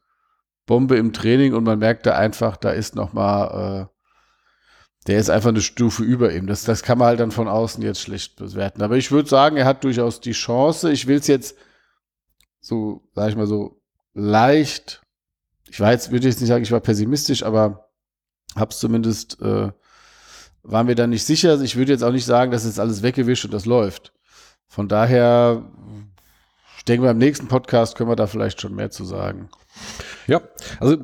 Bombe im Training und man merkt da einfach, da ist noch mal, äh, der ist einfach eine Stufe über ihm. Das, das kann man halt dann von außen jetzt schlecht bewerten. Aber ich würde sagen, er hat durchaus die Chance. Ich will es jetzt so, sag ich mal so, leicht. Ich war jetzt, würde jetzt nicht sagen, ich war pessimistisch, aber hab's zumindest, äh, war mir da nicht sicher. Ich würde jetzt auch nicht sagen, dass jetzt alles weggewischt und das läuft. Von daher, ich denke, beim nächsten Podcast können wir da vielleicht schon mehr zu sagen. Ja, also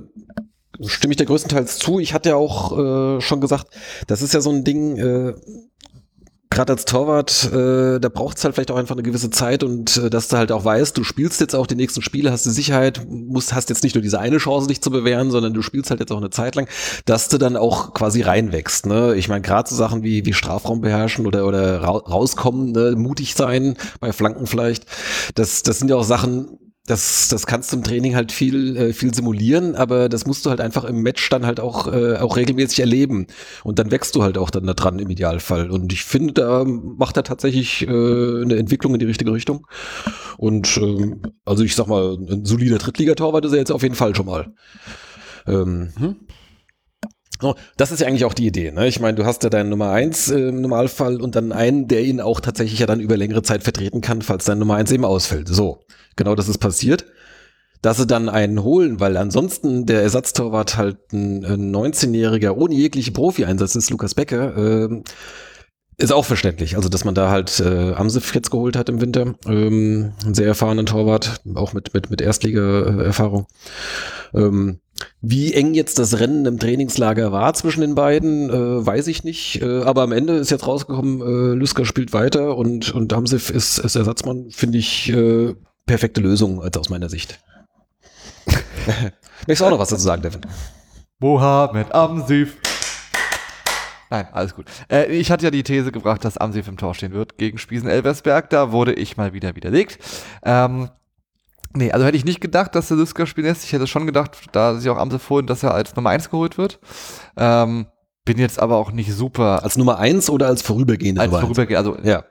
stimme ich dir größtenteils zu. Ich hatte ja auch äh, schon gesagt, das ist ja so ein Ding, äh, gerade als Torwart, äh, da braucht es halt vielleicht auch einfach eine gewisse Zeit und äh, dass du halt auch weißt, du spielst jetzt auch die nächsten Spiele, hast die Sicherheit, musst, hast jetzt nicht nur diese eine Chance, dich zu bewähren, sondern du spielst halt jetzt auch eine Zeit lang, dass du dann auch quasi reinwächst. Ne? Ich meine, gerade so Sachen wie, wie Strafraum beherrschen oder, oder ra rauskommen, ne? mutig sein, bei Flanken vielleicht, das, das sind ja auch Sachen, das, das kannst du im Training halt viel, äh, viel simulieren, aber das musst du halt einfach im Match dann halt auch, äh, auch regelmäßig erleben. Und dann wächst du halt auch dann da dran im Idealfall. Und ich finde, da macht er tatsächlich äh, eine Entwicklung in die richtige Richtung. Und ähm, also ich sag mal, ein solider Drittligatorwart ist er jetzt auf jeden Fall schon mal. Ähm, Mhm. So, das ist ja eigentlich auch die Idee. Ne? Ich meine, du hast ja deinen Nummer eins äh, im Normalfall und dann einen, der ihn auch tatsächlich ja dann über längere Zeit vertreten kann, falls dein Nummer eins eben ausfällt. So, genau das ist passiert. Dass sie dann einen holen, weil ansonsten der Ersatztorwart halt ein, ein 19-Jähriger ohne jegliche Profi-Einsatz ist, Lukas Becker, ähm, ist auch verständlich. Also, dass man da halt äh, Amsif jetzt geholt hat im Winter. Ähm, einen sehr erfahrenen Torwart, auch mit, mit, mit Erstliga-Erfahrung. Ähm, wie eng jetzt das Rennen im Trainingslager war zwischen den beiden, äh, weiß ich nicht. Äh, aber am Ende ist jetzt rausgekommen, äh, Lüsker spielt weiter und, und Damsif ist, ist Ersatzmann. Finde ich äh, perfekte Lösung als aus meiner Sicht. Möchtest du auch noch was dazu sagen, Devin? Mohammed Amsif. Nein, alles gut. Äh, ich hatte ja die These gebracht, dass Amsif im Tor stehen wird gegen Spiesen-Elversberg. Da wurde ich mal wieder widerlegt. Ähm, nee, also hätte ich nicht gedacht, dass der Lüsker spielen lässt. Ich hätte schon gedacht, da sich auch Amsif holen, dass er als Nummer 1 geholt wird. Ähm, bin jetzt aber auch nicht super Als Nummer eins oder als vorübergehende als Nummer eins? vorübergehend, also Ja,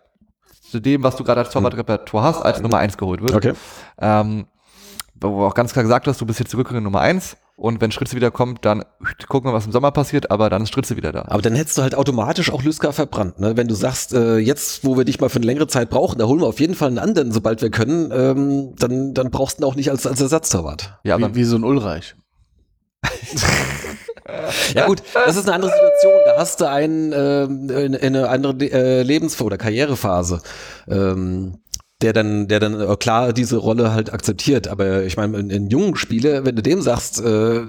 zu dem, was du gerade als Torwartrepertoire hast, als Nummer eins geholt wird. okay. Ähm, wo du auch ganz klar gesagt hast, du bist jetzt zurück in Nummer eins und wenn Stritze wieder kommt, dann gucken wir, was im Sommer passiert, aber dann ist Stritze wieder da. Aber dann hättest du halt automatisch auch Lüska verbrannt, ne? Wenn du sagst, äh, jetzt, wo wir dich mal für eine längere Zeit brauchen, da holen wir auf jeden Fall einen anderen, sobald wir können, ähm, dann, dann brauchst du ihn auch nicht als, als Ersatztorwart. Ja, aber wie, wie so ein Ulreich. Ja gut, das ist eine andere Situation. Da hast du einen ähm, in, in eine andere äh, Lebens- oder Karrierephase, ähm, der dann, der dann äh, klar diese Rolle halt akzeptiert. Aber ich meine, in, in jungen Spiele, wenn du dem sagst, äh,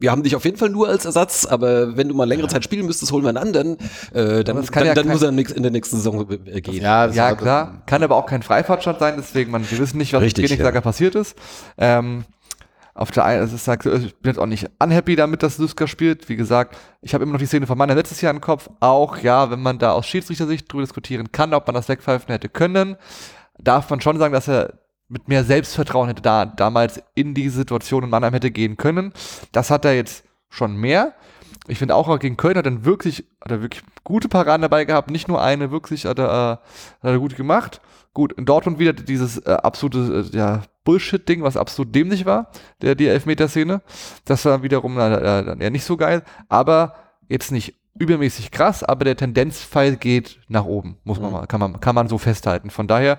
wir haben dich auf jeden Fall nur als Ersatz, aber wenn du mal längere Zeit spielen müsstest, holen wir einen anderen, äh, dann, dann, ja dann muss er in der nächsten Saison äh, gehen. Ja, das ja, klar. Kann aber auch kein Freifahrtstand sein, deswegen, man, wir wissen nicht, was Richtig, mit ja. passiert ist. Ähm, auf der einen, es ist, ich bin jetzt auch nicht unhappy damit, dass Luska spielt. Wie gesagt, ich habe immer noch die Szene von meiner letztes Jahr im Kopf. Auch, ja, wenn man da aus Schiedsrichtersicht drüber diskutieren kann, ob man das wegpfeifen hätte können, darf man schon sagen, dass er mit mehr Selbstvertrauen hätte da damals in diese Situation in Mannheim hätte gehen können. Das hat er jetzt schon mehr. Ich finde auch gegen Köln hat er wirklich, hat er wirklich gute Paraden dabei gehabt. Nicht nur eine, wirklich hat er, äh, hat er gut gemacht. Gut, in Dortmund wieder dieses äh, absolute äh, ja, Bullshit-Ding, was absolut dämlich war, der, die Elfmeterszene. Das war wiederum äh, äh, eher nicht so geil, aber jetzt nicht übermäßig krass, aber der Tendenzpfeil geht nach oben, muss man Mhm. mal, kann man, kann man so festhalten. Von daher,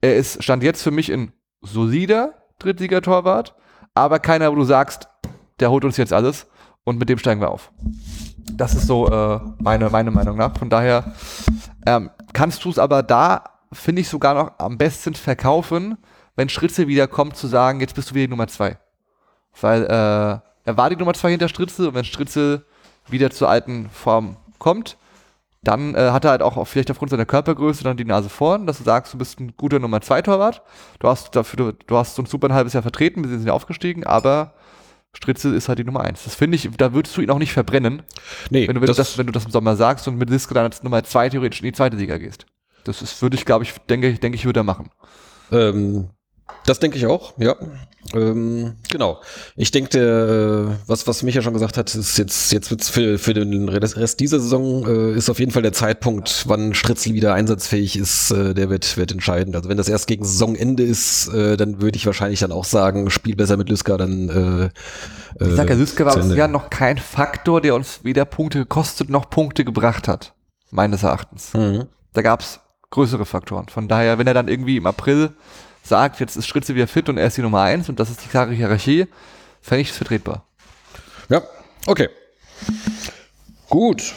er ist, stand jetzt für mich ein solider Drittligatorwart, aber keiner, wo du sagst, der holt uns jetzt alles und mit dem steigen wir auf. Das ist so äh, meine, meine Meinung nach. Von daher ähm, kannst du es aber da, finde ich, sogar noch am besten verkaufen, wenn Stritze wieder kommt, zu sagen, jetzt bist du wieder die Nummer zwei. Weil äh, er war die Nummer zwei hinter Stritze und wenn Stritze wieder zur alten Form kommt, dann äh, hat er halt auch vielleicht aufgrund seiner Körpergröße dann die Nase vorn, dass du sagst, du bist ein guter Nummer zwei Torwart. Du hast dafür, du, du hast uns super ein halbes Jahr vertreten, wir sind ja aufgestiegen, aber Stritze ist halt die Nummer eins. Das finde ich, da würdest du ihn auch nicht verbrennen, Nee, wenn du, wenn, du das, wenn du das im Sommer sagst und mit Liske dann als Nummer zwei theoretisch in die zweite Liga gehst. Das ist, würde ich, glaube ich, denke ich, denke ich, würde er machen. Ähm, das denke ich auch, ja. Ähm, genau. Ich denke, äh, was, was Micha schon gesagt hat, ist jetzt, jetzt wird's für, für den Rest dieser Saison, äh, ist auf jeden Fall der Zeitpunkt, wann Stritzel wieder einsatzfähig ist, äh, der wird, wird entscheidend. Also wenn das erst gegen Saisonende ist, äh, dann würde ich wahrscheinlich dann auch sagen, spiel besser mit Lüska, dann äh, Ich sage, äh, Lüske war bisher noch kein Faktor, der uns weder Punkte gekostet noch Punkte gebracht hat. Meines Erachtens. Mhm. Da gab es größere Faktoren. Von daher, wenn er dann irgendwie im April sagt, jetzt ist Stritze wieder fit und er ist die Nummer eins und das ist die klare Hierarchie, fände ich das vertretbar. Ja, okay. Gut.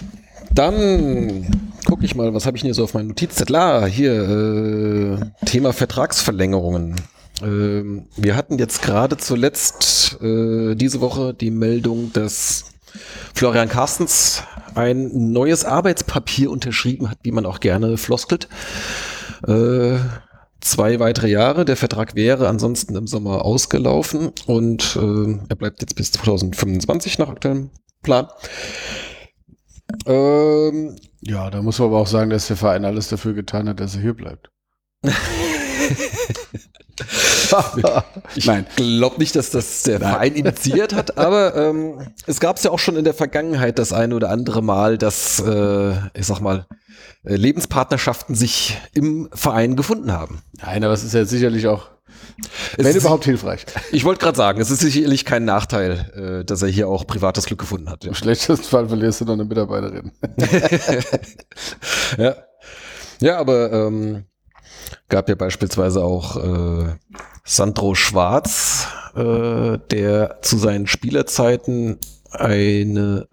Dann gucke ich mal, was habe ich hier so auf meinem Notizzettel? Ah, hier, äh, Thema Vertragsverlängerungen. Ähm, wir hatten jetzt gerade zuletzt äh, diese Woche die Meldung, dass Florian Carstens ein neues Arbeitspapier unterschrieben hat, wie man auch gerne floskelt. Äh, zwei weitere Jahre. Der Vertrag wäre ansonsten im Sommer ausgelaufen und äh, er bleibt jetzt bis 2025 nach aktuellem Plan. Ähm, Ja, da muss man aber auch sagen, dass der Verein alles dafür getan hat, dass er hier bleibt. ich Nein. glaube nicht, dass das der Verein initiiert hat, aber ähm, es gab es ja auch schon in der Vergangenheit das eine oder andere Mal, dass, äh, ich sag mal, äh, Lebenspartnerschaften sich im Verein gefunden haben. Nein, aber es ist ja sicherlich auch, Es wenn ist- überhaupt, hilfreich. Ich wollte gerade sagen, es ist sicherlich kein Nachteil, äh, dass er hier auch privates Glück gefunden hat. Ja. Im schlechtesten Fall verlierst du noch eine Mitarbeiterin. ja. ja, aber ähm, gab ja beispielsweise auch äh, Sandro Schwarz, äh, der zu seinen Spielerzeiten eine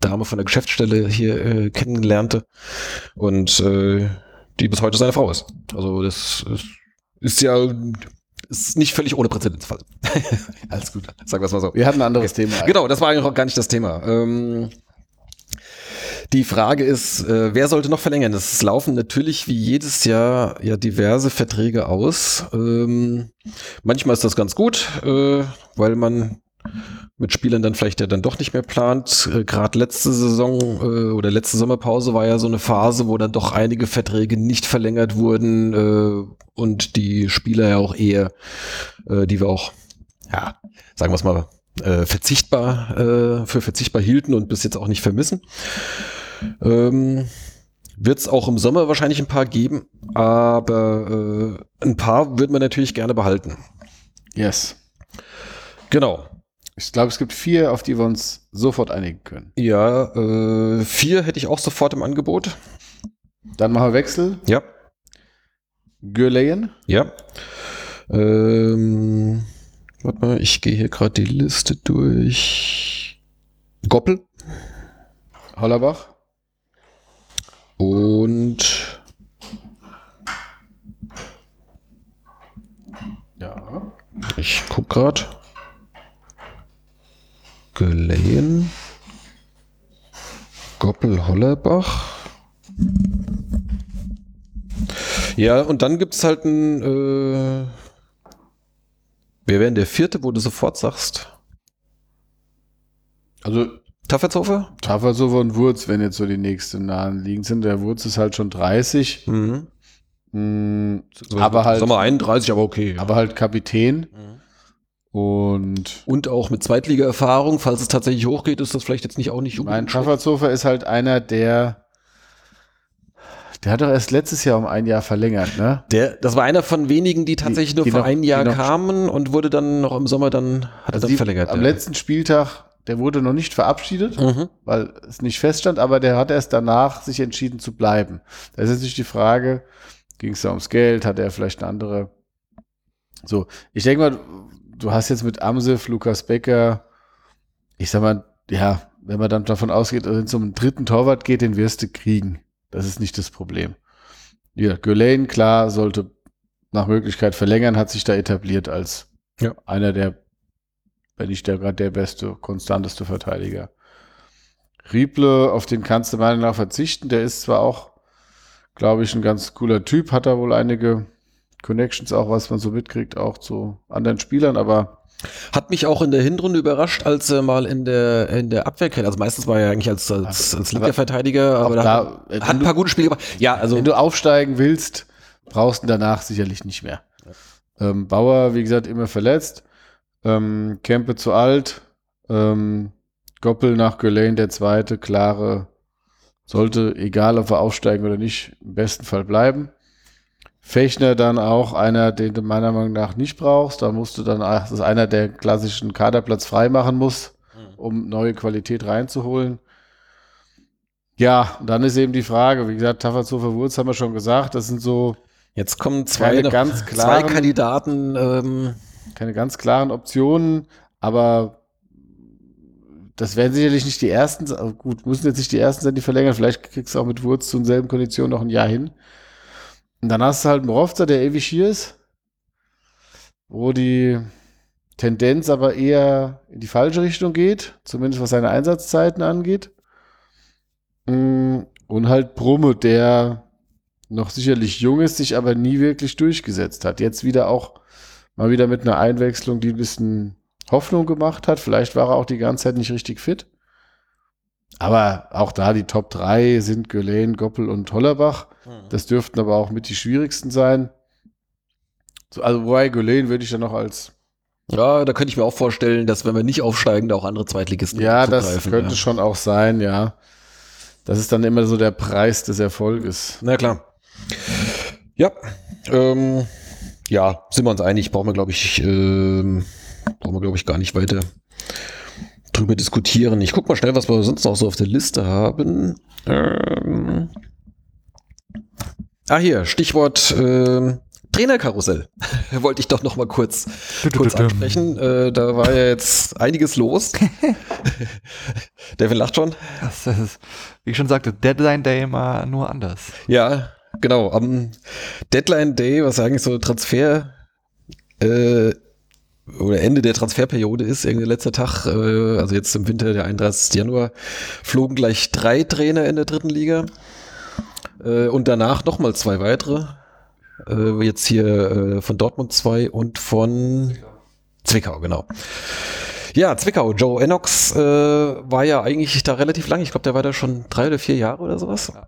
Dame von der Geschäftsstelle hier äh, kennenlernte und äh, die bis heute seine Frau ist. Also das ist, ist ja ist nicht völlig ohne Präzedenzfall. Alles gut, sagen wir es mal so. Wir hatten ein anderes Thema. Genau, das war eigentlich auch gar nicht das Thema. Ähm, die Frage ist, äh, wer sollte noch verlängern? Es laufen natürlich wie jedes Jahr ja diverse Verträge aus. Ähm, manchmal ist das ganz gut, äh, weil man mit Spielern dann vielleicht ja dann doch nicht mehr plant. Äh, Gerade letzte Saison äh, oder letzte Sommerpause war ja so eine Phase, wo dann doch einige Verträge nicht verlängert wurden äh, und die Spieler ja auch eher, äh, die wir auch, ja, sagen wir es mal, äh, verzichtbar, äh, für verzichtbar hielten und bis jetzt auch nicht vermissen. Ähm, wird es auch im Sommer wahrscheinlich ein paar geben, aber äh, ein paar würden wir natürlich gerne behalten. Yes. Genau. Ich glaube, es gibt vier, auf die wir uns sofort einigen können. Ja, äh, vier hätte ich auch sofort im Angebot. Dann machen wir Wechsel. Ja, Gürleyen. ja. Ähm, warte mal, ich gehe hier gerade die Liste durch. Goppel Hollerbach. Und Ja. ich guck gerade. Geleien. Goppel Hollerbach. Ja, und dann gibt's halt ein. Äh, wer wäre denn der vierte, wo du sofort sagst? Also Taffertshofer? Tafersover und Wurz, wenn jetzt so die nächsten nahen liegen sind. Der Wurz ist halt schon 30. Mhm. Mm, aber halt, Sag mal 31, aber okay. aber halt Kapitän. Mhm. Und und auch mit Zweitliga-Erfahrung, falls es tatsächlich hochgeht, ist das vielleicht jetzt nicht auch nicht mein. Tafferzofer ist halt einer, der der hat doch erst letztes Jahr um ein Jahr verlängert, ne? Der, das war einer von wenigen, die tatsächlich nur die für noch- ein Jahr die kamen und wurde dann noch im Sommer dann, hat er Also dann die, verlängert. am ja. letzten Spieltag, der wurde noch nicht verabschiedet, Mhm. weil es nicht feststand, aber der hat erst danach sich entschieden zu bleiben. Da ist jetzt nicht die Frage, ging es da ums Geld, hat er vielleicht eine andere. So, ich denke mal, du hast jetzt mit Amsef, Lukas Becker, ich sag mal, ja, wenn man dann davon ausgeht, wenn es um einen dritten Torwart geht, den wirst du kriegen. Das ist nicht das Problem. Ja, Gulain, klar, sollte nach Möglichkeit verlängern, hat sich da etabliert als Ja. einer der, wenn nicht der gerade der beste, konstanteste Verteidiger. Rieble, auf den kannst du meiner Meinung nach verzichten. Der ist zwar auch, glaube ich, ein ganz cooler Typ, hat da wohl einige Connections auch, was man so mitkriegt, auch zu anderen Spielern, aber Hat mich auch in der Hinrunde überrascht, als er mal in der, in der Abwehrkette, also meistens war er eigentlich als, als, als linker Aber Verteidiger, aber da, hat, hat ein paar gute Spiele gemacht. Ja, also, wenn du aufsteigen willst, brauchst du danach sicherlich nicht mehr. Ähm, Bauer, wie gesagt, immer verletzt. Ähm, Kempe zu alt. Ähm, Goppel nach Gulain, der zweite, klare, sollte, egal ob wir aufsteigen oder nicht, im besten Fall bleiben. Fechner dann auch einer, den du meiner Meinung nach nicht brauchst. Da musst du dann, das ist einer, der klassischen Kaderplatz frei machen muss, um neue Qualität reinzuholen. Ja, und dann ist eben die Frage, wie gesagt, Tafferzofer Wurz haben wir schon gesagt, das sind so jetzt kommen zwei, noch, ganz zwei klaren- Kandidaten, ähm, keine ganz klaren Optionen, aber das werden sicherlich nicht die ersten, gut, müssen jetzt nicht die ersten sein, die verlängern. Vielleicht kriegst du auch mit Wurz zu denselben Konditionen noch ein Jahr hin. Und dann hast du halt Morovza, der ewig hier ist, wo die Tendenz aber eher in die falsche Richtung geht, zumindest was seine Einsatzzeiten angeht. Mm, Und halt Brumme, der noch sicherlich jung ist, sich aber nie wirklich durchgesetzt hat. Jetzt wieder auch mal wieder mit einer Einwechslung, die ein bisschen Hoffnung gemacht hat. Vielleicht war er auch die ganze Zeit nicht richtig fit. Aber auch da die Top 3 sind Gölen, Goppel und Hollerbach. Das dürften aber auch mit die schwierigsten sein. So, also wobei Gölen würde ich dann noch als ja, da könnte ich mir auch vorstellen, dass wenn wir nicht aufsteigen, da auch andere Zweitligisten Ja, das könnte ja. schon auch sein, ja. Das ist dann immer so der Preis des Erfolges. Na klar. Ja, ähm, ja, sind wir uns einig, brauchen wir, glaube ich, ähm, brauchen wir, glaube ich, gar nicht weiter drüber diskutieren. Ich guck mal schnell, was wir sonst noch so auf der Liste haben. Ähm, ah, hier, Stichwort ähm, Trainerkarussell. Wollte ich doch noch mal kurz, kurz ansprechen. Äh, da war ja jetzt einiges los. Devin lacht schon. Das ist, wie ich schon sagte, Deadline Day immer nur anders. Ja, genau. Am Deadline Day, was eigentlich so Transfer äh, oder Ende der Transferperiode ist, irgendwie letzter Tag, äh, also jetzt im Winter, der 31. Januar, flogen gleich drei Trainer in der dritten Liga äh, und danach nochmal zwei weitere. Äh, jetzt hier äh, von Dortmund zwei und von Zwickau, genau. Ja, Zwickau, Joe Enox äh, war ja eigentlich da relativ lang. Ich glaube, der war da schon drei oder vier Jahre oder sowas. Äh,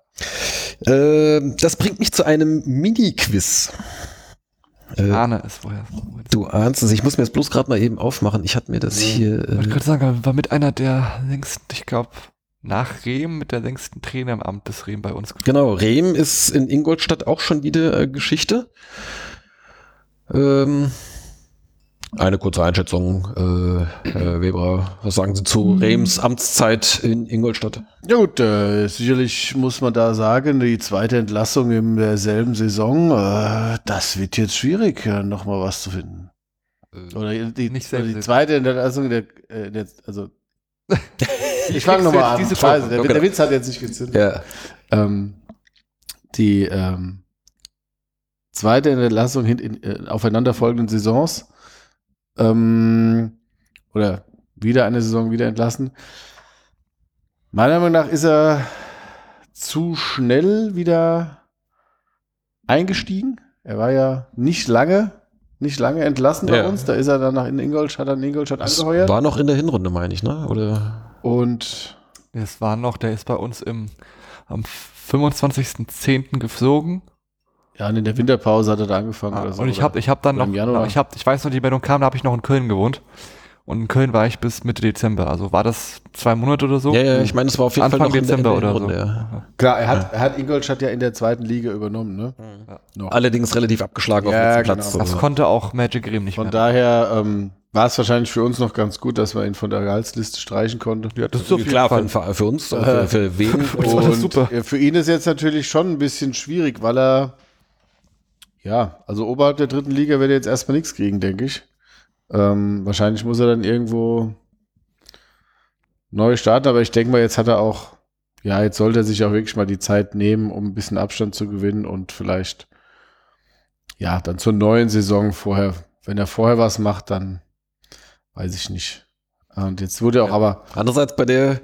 das bringt mich zu einem Mini-Quiz. Äh, Ahne es woher. du ahnst es, ich muss mir das bloß gerade mal eben aufmachen. Ich hatte mir das hier. Ich Äh, könnte sagen, war mit einer der längsten, ich glaube, nach Rehm mit der längsten Trainer im Amt des Rehm bei uns. genau, Rehm ist in Ingolstadt auch schon wieder äh, Geschichte. Ähm, eine kurze Einschätzung, äh, Herr Weber, was sagen Sie zu Rehms Amtszeit in Ingolstadt? Ja gut, äh, sicherlich muss man da sagen, die zweite Entlassung in derselben Saison, äh, das wird jetzt schwierig, äh, nochmal was zu finden. Oder die, Nicht oder die zweite Entlassung, der, äh, der, also ich fange nochmal an. diese Scheiße, der, Okay. der Witz hat jetzt nicht gezündet. Ja. Ähm, die ähm, zweite Entlassung hin, in, äh, aufeinanderfolgenden Saisons ähm, oder wieder eine Saison wieder entlassen. Meiner Meinung nach ist er zu schnell wieder eingestiegen. Er war ja nicht lange, nicht lange entlassen bei Ja. uns. Da ist er dann nach in Ingolstadt, hat er in Ingolstadt Das angeheuert. war noch in der Hinrunde, meine ich, ne? Oder? Und Es war noch, der ist bei uns im, am 25.10. geflogen. Ja, und in der Winterpause hat er da angefangen. Ah, oder so, und ich habe ich hab dann noch, Januar. ich, hab, ich weiß noch, die Meldung kam, da habe ich noch in Köln gewohnt. Und in Köln war ich bis Mitte Dezember. Also war das zwei Monate oder so? Ja, ja, ich meine, es war auf jeden Anfang Fall noch Dezember in der, in oder der so. Ja. Klar, er hat, er hat Ingolstadt ja in der zweiten Liga übernommen, ne? Noch. Allerdings relativ abgeschlagen Ja, auf dem genau. Platz. Das also. konnte auch Magic Rehm nicht Von mehr. daher ähm, war es wahrscheinlich für uns noch ganz gut, dass man ihn von der Gehaltsliste streichen konnte. ja, das ist auf jeden Klar, für, für uns, für, für wen? war das Und super. äh, für ihn ist jetzt natürlich schon ein bisschen schwierig, weil er, ja, also oberhalb der dritten Liga wird er jetzt erstmal nichts kriegen, denke ich. Ähm, wahrscheinlich muss er dann irgendwo neu starten, aber ich denke mal, jetzt hat er auch, ja, jetzt sollte er sich auch wirklich mal die Zeit nehmen, um ein bisschen Abstand zu gewinnen und vielleicht, ja, dann zur neuen Saison vorher, wenn er vorher was macht, dann weiß ich nicht. Und jetzt wurde auch aber, Andererseits bei der,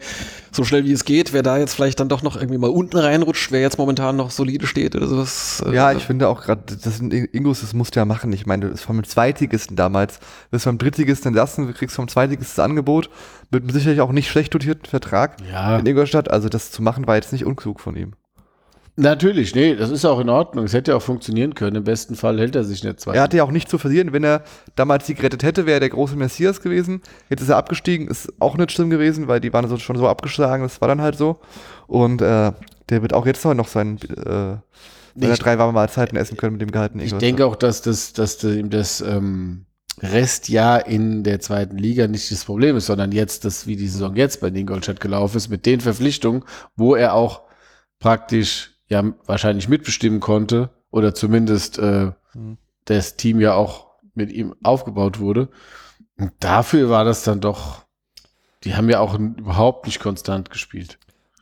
so schnell wie es geht, wer da jetzt vielleicht dann doch noch irgendwie mal unten reinrutscht, wer jetzt momentan noch solide steht oder sowas. äh, Ja, ich finde auch gerade, das sind Ingos, das musst du ja machen. Ich meine, du bist vom Zweitligisten damals, bist vom Drittligisten entlassen, du kriegst vom Zweitligisten das Angebot, mit einem sicherlich auch nicht schlecht dotierten Vertrag ja, in Ingolstadt. Also das zu machen war jetzt nicht unklug von ihm. Natürlich, nee, das ist auch in Ordnung. Es hätte ja auch funktionieren können. Im besten Fall hält er sich nicht zwei. Er hatte ja auch nicht zu verlieren. Wenn er damals die gerettet hätte, wäre er der große Messias gewesen. Jetzt ist er abgestiegen, ist auch nicht schlimm gewesen, weil die waren so, schon so abgeschlagen, das war dann halt so. Und äh, der wird auch jetzt noch sein, äh, seine Ich- drei warme Mahlzeiten essen können mit dem gehaltenen ich denke auch, dass das, dass das, ihm das ähm, Restjahr in der zweiten Liga nicht das Problem ist, sondern jetzt, das, wie die Saison jetzt bei Ingolstadt gelaufen ist, mit den Verpflichtungen, wo er auch praktisch ja wahrscheinlich mitbestimmen konnte oder zumindest äh, Mhm. das Team ja auch mit ihm aufgebaut wurde. Und dafür war das dann doch, die haben ja auch überhaupt nicht konstant gespielt.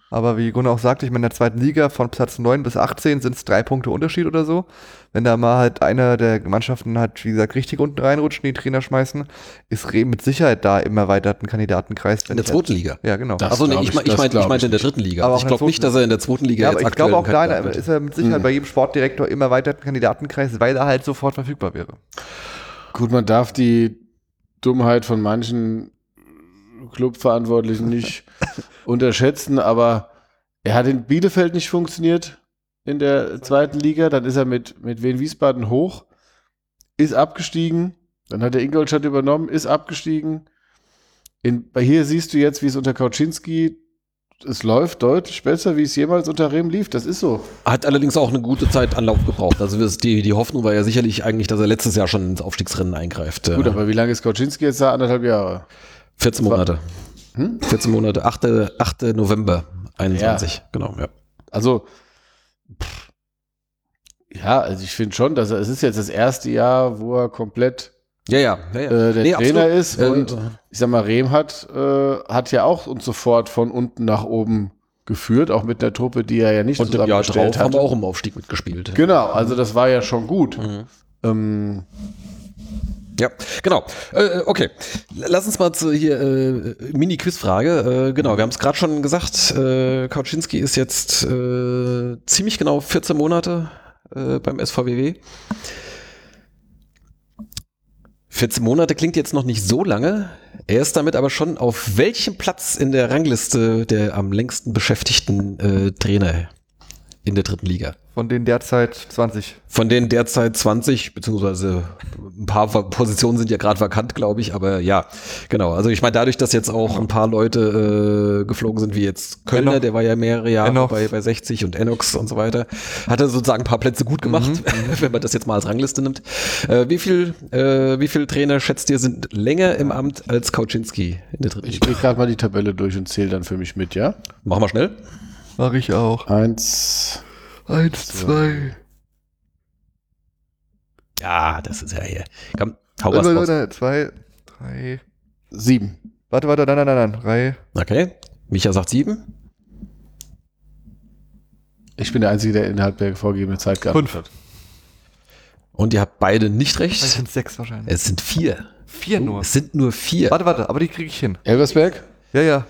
Aber wie Gunnar auch sagte, ich meine, in der zweiten Liga von Platz 9 bis 18 sind es drei Punkte Unterschied oder so. Wenn da mal halt einer der Mannschaften halt, wie gesagt, richtig unten reinrutscht und die Trainer schmeißen, ist Rehm mit Sicherheit da im erweiterten Kandidatenkreis. in der zweiten Liga. Ja, genau. Das Also nee, ich, ich- mein, ich meinte ich ich in der dritten Liga. Aber ich glaube nicht, dass er in der zweiten Liga Ja, aber jetzt ich glaube auch da ist er mit Sicherheit Mhm. bei jedem Sportdirektor im erweiterten Kandidatenkreis, weil er halt sofort verfügbar wäre. Gut, man darf die Dummheit von manchen Clubverantwortlichen nicht unterschätzen, aber er hat in Bielefeld nicht funktioniert in der zweiten Liga. Dann ist er mit, mit Wien Wiesbaden hoch, ist abgestiegen. Dann hat er Ingolstadt übernommen, ist abgestiegen. In, bei hier siehst du jetzt, wie es unter Kauczynski, es läuft deutlich besser, wie es jemals unter Rehm lief. Das ist so. Hat allerdings auch eine gute Zeit Anlauf gebraucht. Also die, die Hoffnung war ja sicherlich eigentlich, dass er letztes Jahr schon ins Aufstiegsrennen eingreift. Gut, Äh, aber wie lange ist Kauczynski jetzt da? Anderthalb Jahre. 14 Monate. Hm? 14 Monate, 8. 8. November 21. Genau, ja. Also, pff, ja, also ich finde schon, dass er, es ist jetzt das erste Jahr, wo er komplett Ja, ja. ja, ja. äh, der Nee, Trainer absolut. ist. Äh, und ich sag mal, Rehm hat, äh, hat ja auch uns sofort von unten nach oben geführt, auch mit der Truppe, die er ja nicht Und im Jahr zusammengestellt drauf haben wir auch im Aufstieg mitgespielt. Genau, also das war ja schon gut. Mhm. Ähm, Ja, genau. Äh, okay, lass uns mal zu hier äh, Mini-Quiz-Frage. Äh, genau, wir haben es gerade schon gesagt. Äh, Kauczynski ist jetzt äh, ziemlich genau 14 Monate äh, beim SVWW. 14 Monate klingt jetzt noch nicht so lange. Er ist damit aber schon auf welchem Platz in der Rangliste der am längsten beschäftigten äh, Trainer in der dritten Liga. Von den derzeit 20. Von denen derzeit 20, beziehungsweise ein paar Positionen sind ja gerade vakant, glaube ich, aber ja, genau. Also ich meine, dadurch, dass jetzt auch ein paar Leute äh, geflogen sind, wie jetzt Kölner, Enoch. der war ja mehrere Jahre Enoch. bei, bei 60 und Enox und so weiter, hat er sozusagen ein paar Plätze gut gemacht, Mhm, wenn man das jetzt mal als Rangliste nimmt. Äh, wie viel, äh, wie viel Trainer schätzt ihr sind länger im Amt als Kauczynski in der dritten Ich Liga? gehe gerade mal die Tabelle durch und zähle dann für mich mit, ja? Machen wir schnell. Mach ich auch. Eins. Eins, zwei. Ja, das ist ja hier. Komm, hau was raus. zwei, drei. Sieben. Warte, warte, nein, nein, nein, nein. Drei. Okay. Micha sagt sieben. Ich bin der Einzige, der innerhalb der vorgegebenen Zeit geantwortet Fünf. Und ihr habt beide nicht recht. sind sechs wahrscheinlich. Es sind vier. Vier nur. Es sind nur vier. Warte, warte, aber die kriege ich hin. hat. Elversberg? Ja, ja.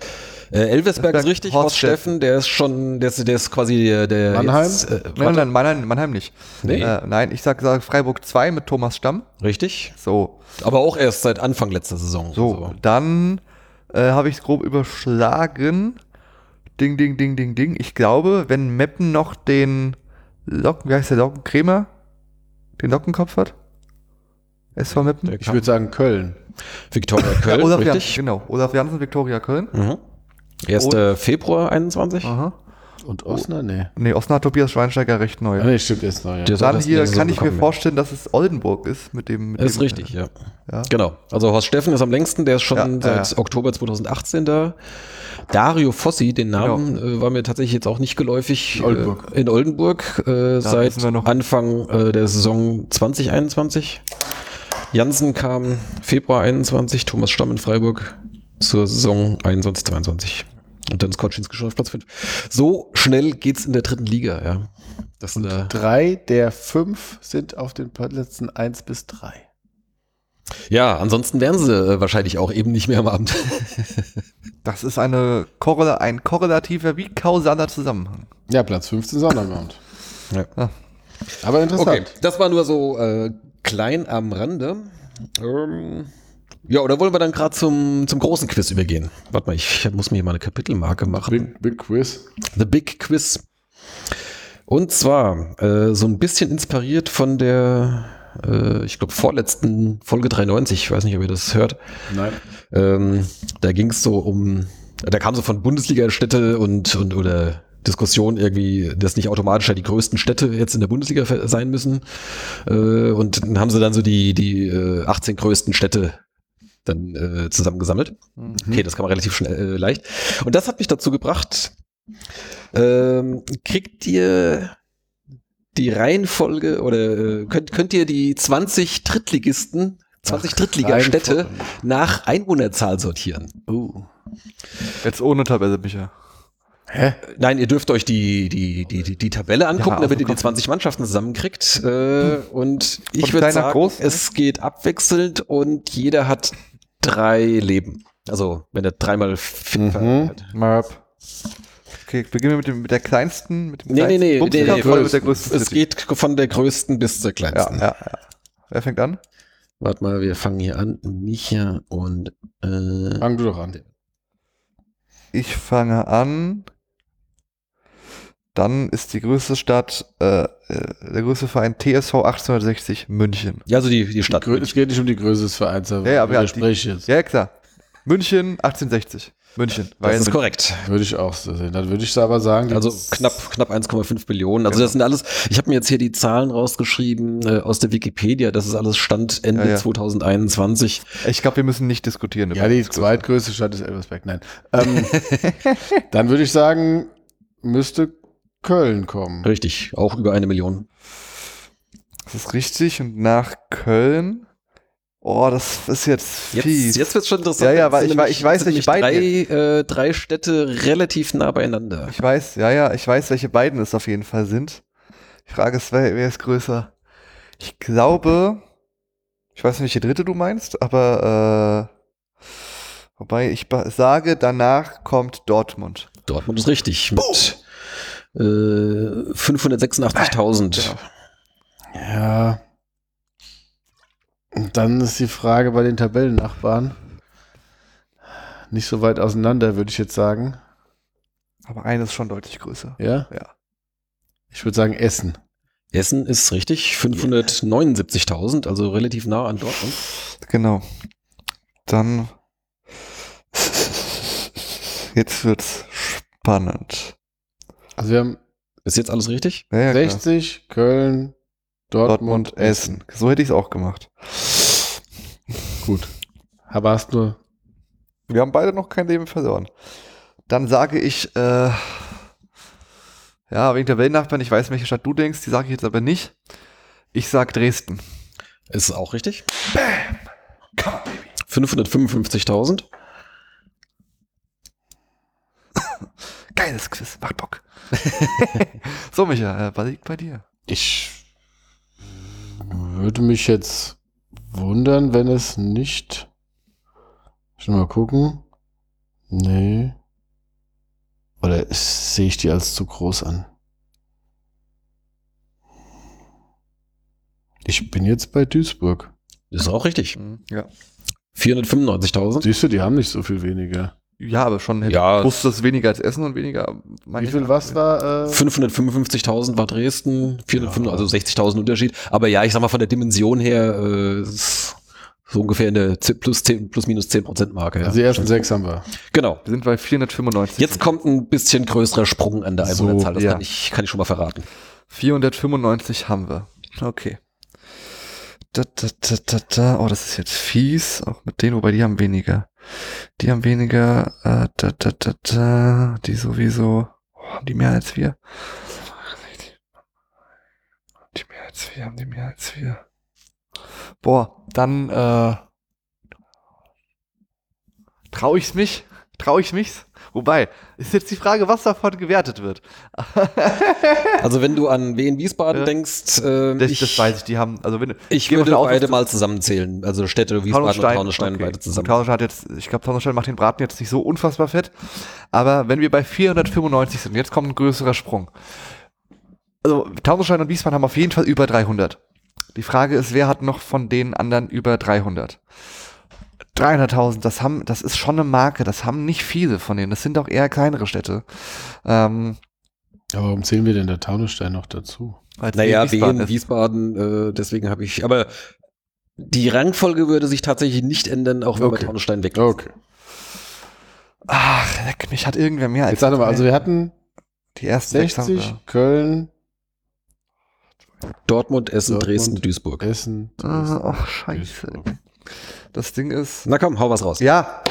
Äh, Elversberg ist richtig, Horst Horst Steffen, der ist schon, der ist, der ist quasi der, der Mannheim? Jetzt, äh, Nein, Mannheim, Mannheim nicht. Nee. Äh, nein, ich sag, sag Freiburg 2 mit Thomas Stamm. Richtig. So. Aber auch erst seit Anfang letzter Saison. So, Also, dann äh, habe ich es grob überschlagen. Ding, ding, ding, ding, ding. Ich glaube, wenn Meppen noch den Locken, wie heißt der Lockenkrämer? Den Lockenkopf hat? SV Meppen? Ich würde sagen Köln. Viktoria Köln, Olaf Janssen, richtig. genau. Olaf Janssen, Viktoria Köln. Mhm. 1. Februar 21. Aha. Und Osnabrück? Nee. Nee, Osnabrück Tobias Schweinsteiger recht neu. Ah, nee, stimmt jetzt noch, ja. Der ist Dann hier kann ich mir vorstellen, dass es Oldenburg ist mit dem. Mit ja. Ist dem, richtig, ja. Ja. Genau. Also Horst Steffen ist am längsten, der ist schon Ja, seit ja. Oktober 2018 da. Dario Fossi, den Namen äh, war mir tatsächlich jetzt auch nicht geläufig. In Oldenburg. Äh, in Oldenburg äh, seit. Anfang äh, der Saison 2021. Jansen kam Februar 21, Thomas Stamm in Freiburg zur Saison 21, 22. Und dann ist Koczynski schon auf Platz 5. So schnell geht's in der dritten Liga, ja. Das sind da, Drei der fünf sind auf den Plätzen eins bis drei. ja, ansonsten wären sie äh, wahrscheinlich auch eben nicht mehr am Abend. Das ist eine Korrela ein korrelativer wie kausaler Zusammenhang. Ja, Platz 15 Sondermount. Ja. Ah. Aber interessant. Okay, das war nur so äh, klein am Rande. Ähm, ja, oder wollen wir dann gerade zum, zum großen Quiz übergehen? Warte mal, ich muss mir hier mal eine Kapitelmarke machen. Big, Big Quiz. The Big Quiz. Und zwar äh, so ein bisschen inspiriert von der, äh, ich glaube, vorletzten Folge 93. Ich weiß nicht, ob ihr das hört. Nein. Ähm, da ging es so um, da kam so von Bundesliga-Städte und, und oder Diskussion irgendwie, dass nicht automatisch ja die größten Städte jetzt in der Bundesliga sein müssen. Äh, und dann haben sie dann so die, die äh, 18 größten Städte dann äh, zusammengesammelt. Okay, das kann man relativ schnell äh, leicht. Und das hat mich dazu gebracht, ähm, kriegt ihr die Reihenfolge oder äh, könnt, könnt ihr die 20 Drittligisten, 20 Ach, Drittligastädte nach Einwohnerzahl sortieren? Uh. Jetzt ohne Tabelle, Micha. Hä? Nein, ihr dürft euch die, die, die, die, die Tabelle angucken, Ja, damit ihr die Kopf. 20 Mannschaften zusammenkriegt. Äh, und ich würde sagen, groß? es geht abwechselnd und jeder hat drei Leben. Also, wenn er dreimal fit Mhm. hat. Marp. Okay, beginnen wir mit, dem, mit der kleinsten, mit dem Nee, nee, nee, kleinsten nee, nee, oder mit der größten Es City? geht von der größten bis zur Ja, kleinsten. ja, ja. Wer fängt an? Warte mal, wir fangen hier an. Micha und äh, Fang du doch an. Ich fange an. Dann ist die größte Stadt, äh, äh, der größte Verein TSV 1860 München. ja, also die, die Stadt. Grö- Es geht nicht um die Größe des Vereins, aber Ja, ja, aber ja, jetzt. Ja, klar. München 1860. München. das ist München. korrekt. Würde ich auch so sehen. Dann würde ich aber sagen, die- Also knapp, knapp 1,5 Billionen. Also Genau. das sind alles, ich habe mir jetzt hier die Zahlen rausgeschrieben äh, aus der Wikipedia. Das ist alles Stand Ende Ja, ja. 2021. Ich glaube, wir müssen nicht diskutieren. Ja, die zweitgrößte Stadt ist Elversberg. Nein. Ähm, dann würde ich sagen, müsste Köln kommen. Richtig, auch über eine Million. Das ist richtig. Und nach Köln. Oh, das ist jetzt fies. Jetzt, jetzt wird's schon interessant. Ja, ja, weil sind ich ich weiß, welche nämlich drei, äh, drei Städte relativ nah beieinander. Ich weiß, ja, ja, ich weiß, welche beiden es auf jeden Fall sind. Die Frage ist, wer, wer ist größer? Ich glaube, ich weiß nicht, welche dritte du meinst, aber äh, wobei ich sage, danach kommt Dortmund. Dortmund ist richtig mit äh, 586.000. Ja. Und dann ist die Frage bei den Tabellennachbarn. Nicht so weit auseinander, würde ich jetzt sagen. Aber eine ist schon deutlich größer. Ja? Ja. Ich würde sagen Essen. Essen ist richtig, 579.000, also relativ nah an Dortmund. Genau. Dann. Jetzt wird's spannend. Also wir haben Ist jetzt alles richtig? Ja, ja, klar. 60, Köln, Dortmund, Dortmund, Essen. So hätte ich es auch gemacht. Gut. Aber hast nur. Wir haben beide noch kein Leben verloren. Dann sage ich, äh, ja, wegen der Weltnachbarn, ich weiß, welche Stadt du denkst, die sage ich jetzt aber nicht. Ich sag Dresden. Ist auch richtig. Come on, baby. 555.000. Geiles Quiz, macht Bock. so, Micha, äh, was liegt bei dir? Ich würde mich jetzt wundern, wenn es nicht. Schon mal gucken. Nee. Oder sehe ich die als zu groß an? Ich bin jetzt bei Duisburg. Ist auch richtig. Ja. 495.000. Siehst du, die haben nicht so viel weniger. Ja, aber schon hätte Ja. ich wusste das weniger als Essen und weniger. Wie viel was war? Äh, 555.000 war Dresden, 405, Ja. also 60.000 Unterschied. Aber ja, ich sag mal von der Dimension her, äh, so ungefähr eine Z- plus, 10, plus minus 10 Prozent Marke. Ja. also die ersten sechs haben wir. Genau. Wir sind bei 495. Jetzt kommt ein bisschen größerer Sprung an der So, Einwohnerzahl. Das ja. kann, ich, kann ich schon mal verraten. 495 haben wir. Okay. Da, da, da, da, da. Oh, das ist jetzt fies. Auch mit denen, wobei die haben weniger. Die haben weniger. Äh, da, da, da, da. Die sowieso. Oh, haben die mehr als wir? Die mehr als wir? Haben die mehr als wir? Boah, dann äh, traue ich's mich? Traue ich mich's? Wobei, ist jetzt die Frage, was davon gewertet wird. Also wenn du an Wien Wiesbaden Ja. denkst, äh, Das, ich, das weiß ich, die haben, also wenn ich würde aus, beide mal zusammenzählen. Also Städte Wiesbaden und Taunusstein okay. beide zusammen. Taunusstein hat jetzt, ich glaube, Taunusstein macht den Braten jetzt nicht so unfassbar fett. Aber wenn wir bei 495 sind, jetzt kommt ein größerer Sprung. Also Taunusstein und Wiesbaden haben auf jeden Fall über 300. Die Frage ist, wer hat noch von den anderen über 300? 300.000, das haben, das ist schon eine Marke. Das haben nicht viele von denen. Das sind auch eher kleinere Städte. Ähm, Aber warum zählen wir denn der Taunusstein noch dazu? Naja, Wiesbaden Wien. Wiesbaden, äh, deswegen habe ich, aber die Rangfolge würde sich tatsächlich nicht ändern, auch wenn Okay. wir Taunusstein weg. Okay. Ach, leck, mich hat irgendwer mehr als Jetzt sag mal, also wir hatten die ersten sechs haben 60, wir. Köln, Dortmund, Essen, Dortmund. Dresden, Duisburg. Essen. Ah, Dresden, ach, scheiße. Duisburg. Das Ding ist. Na komm, hau was raus. Ja,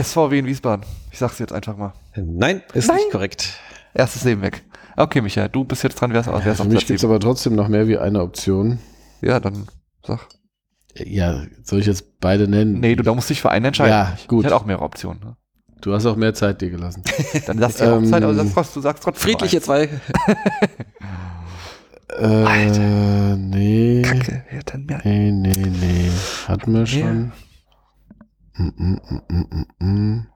SVW in Wiesbaden. Ich sag's jetzt einfach mal. Nein, ist Nein. nicht korrekt. Erstes Leben weg. Okay, Michael, du bist jetzt dran. Wer ist, ist Für auf mich Platz gibt es sieben? aber trotzdem noch mehr wie eine Option. Ja, dann sag. Ja, soll ich jetzt beide nennen? Nee, du da musst dich für einen entscheiden. Ja, gut. Ich hätte auch mehrere Optionen. Ne? Du hast auch mehr Zeit dir gelassen. Dann du ja auch Ähm, Zeit, aber du sagst, du sagst trotzdem. Friedliche zwei. äh, nee. Kacke, hat denn mehr? Nee, nee, nee. Hatten wir schon. Mm, mm, mm, mm, mm, mm.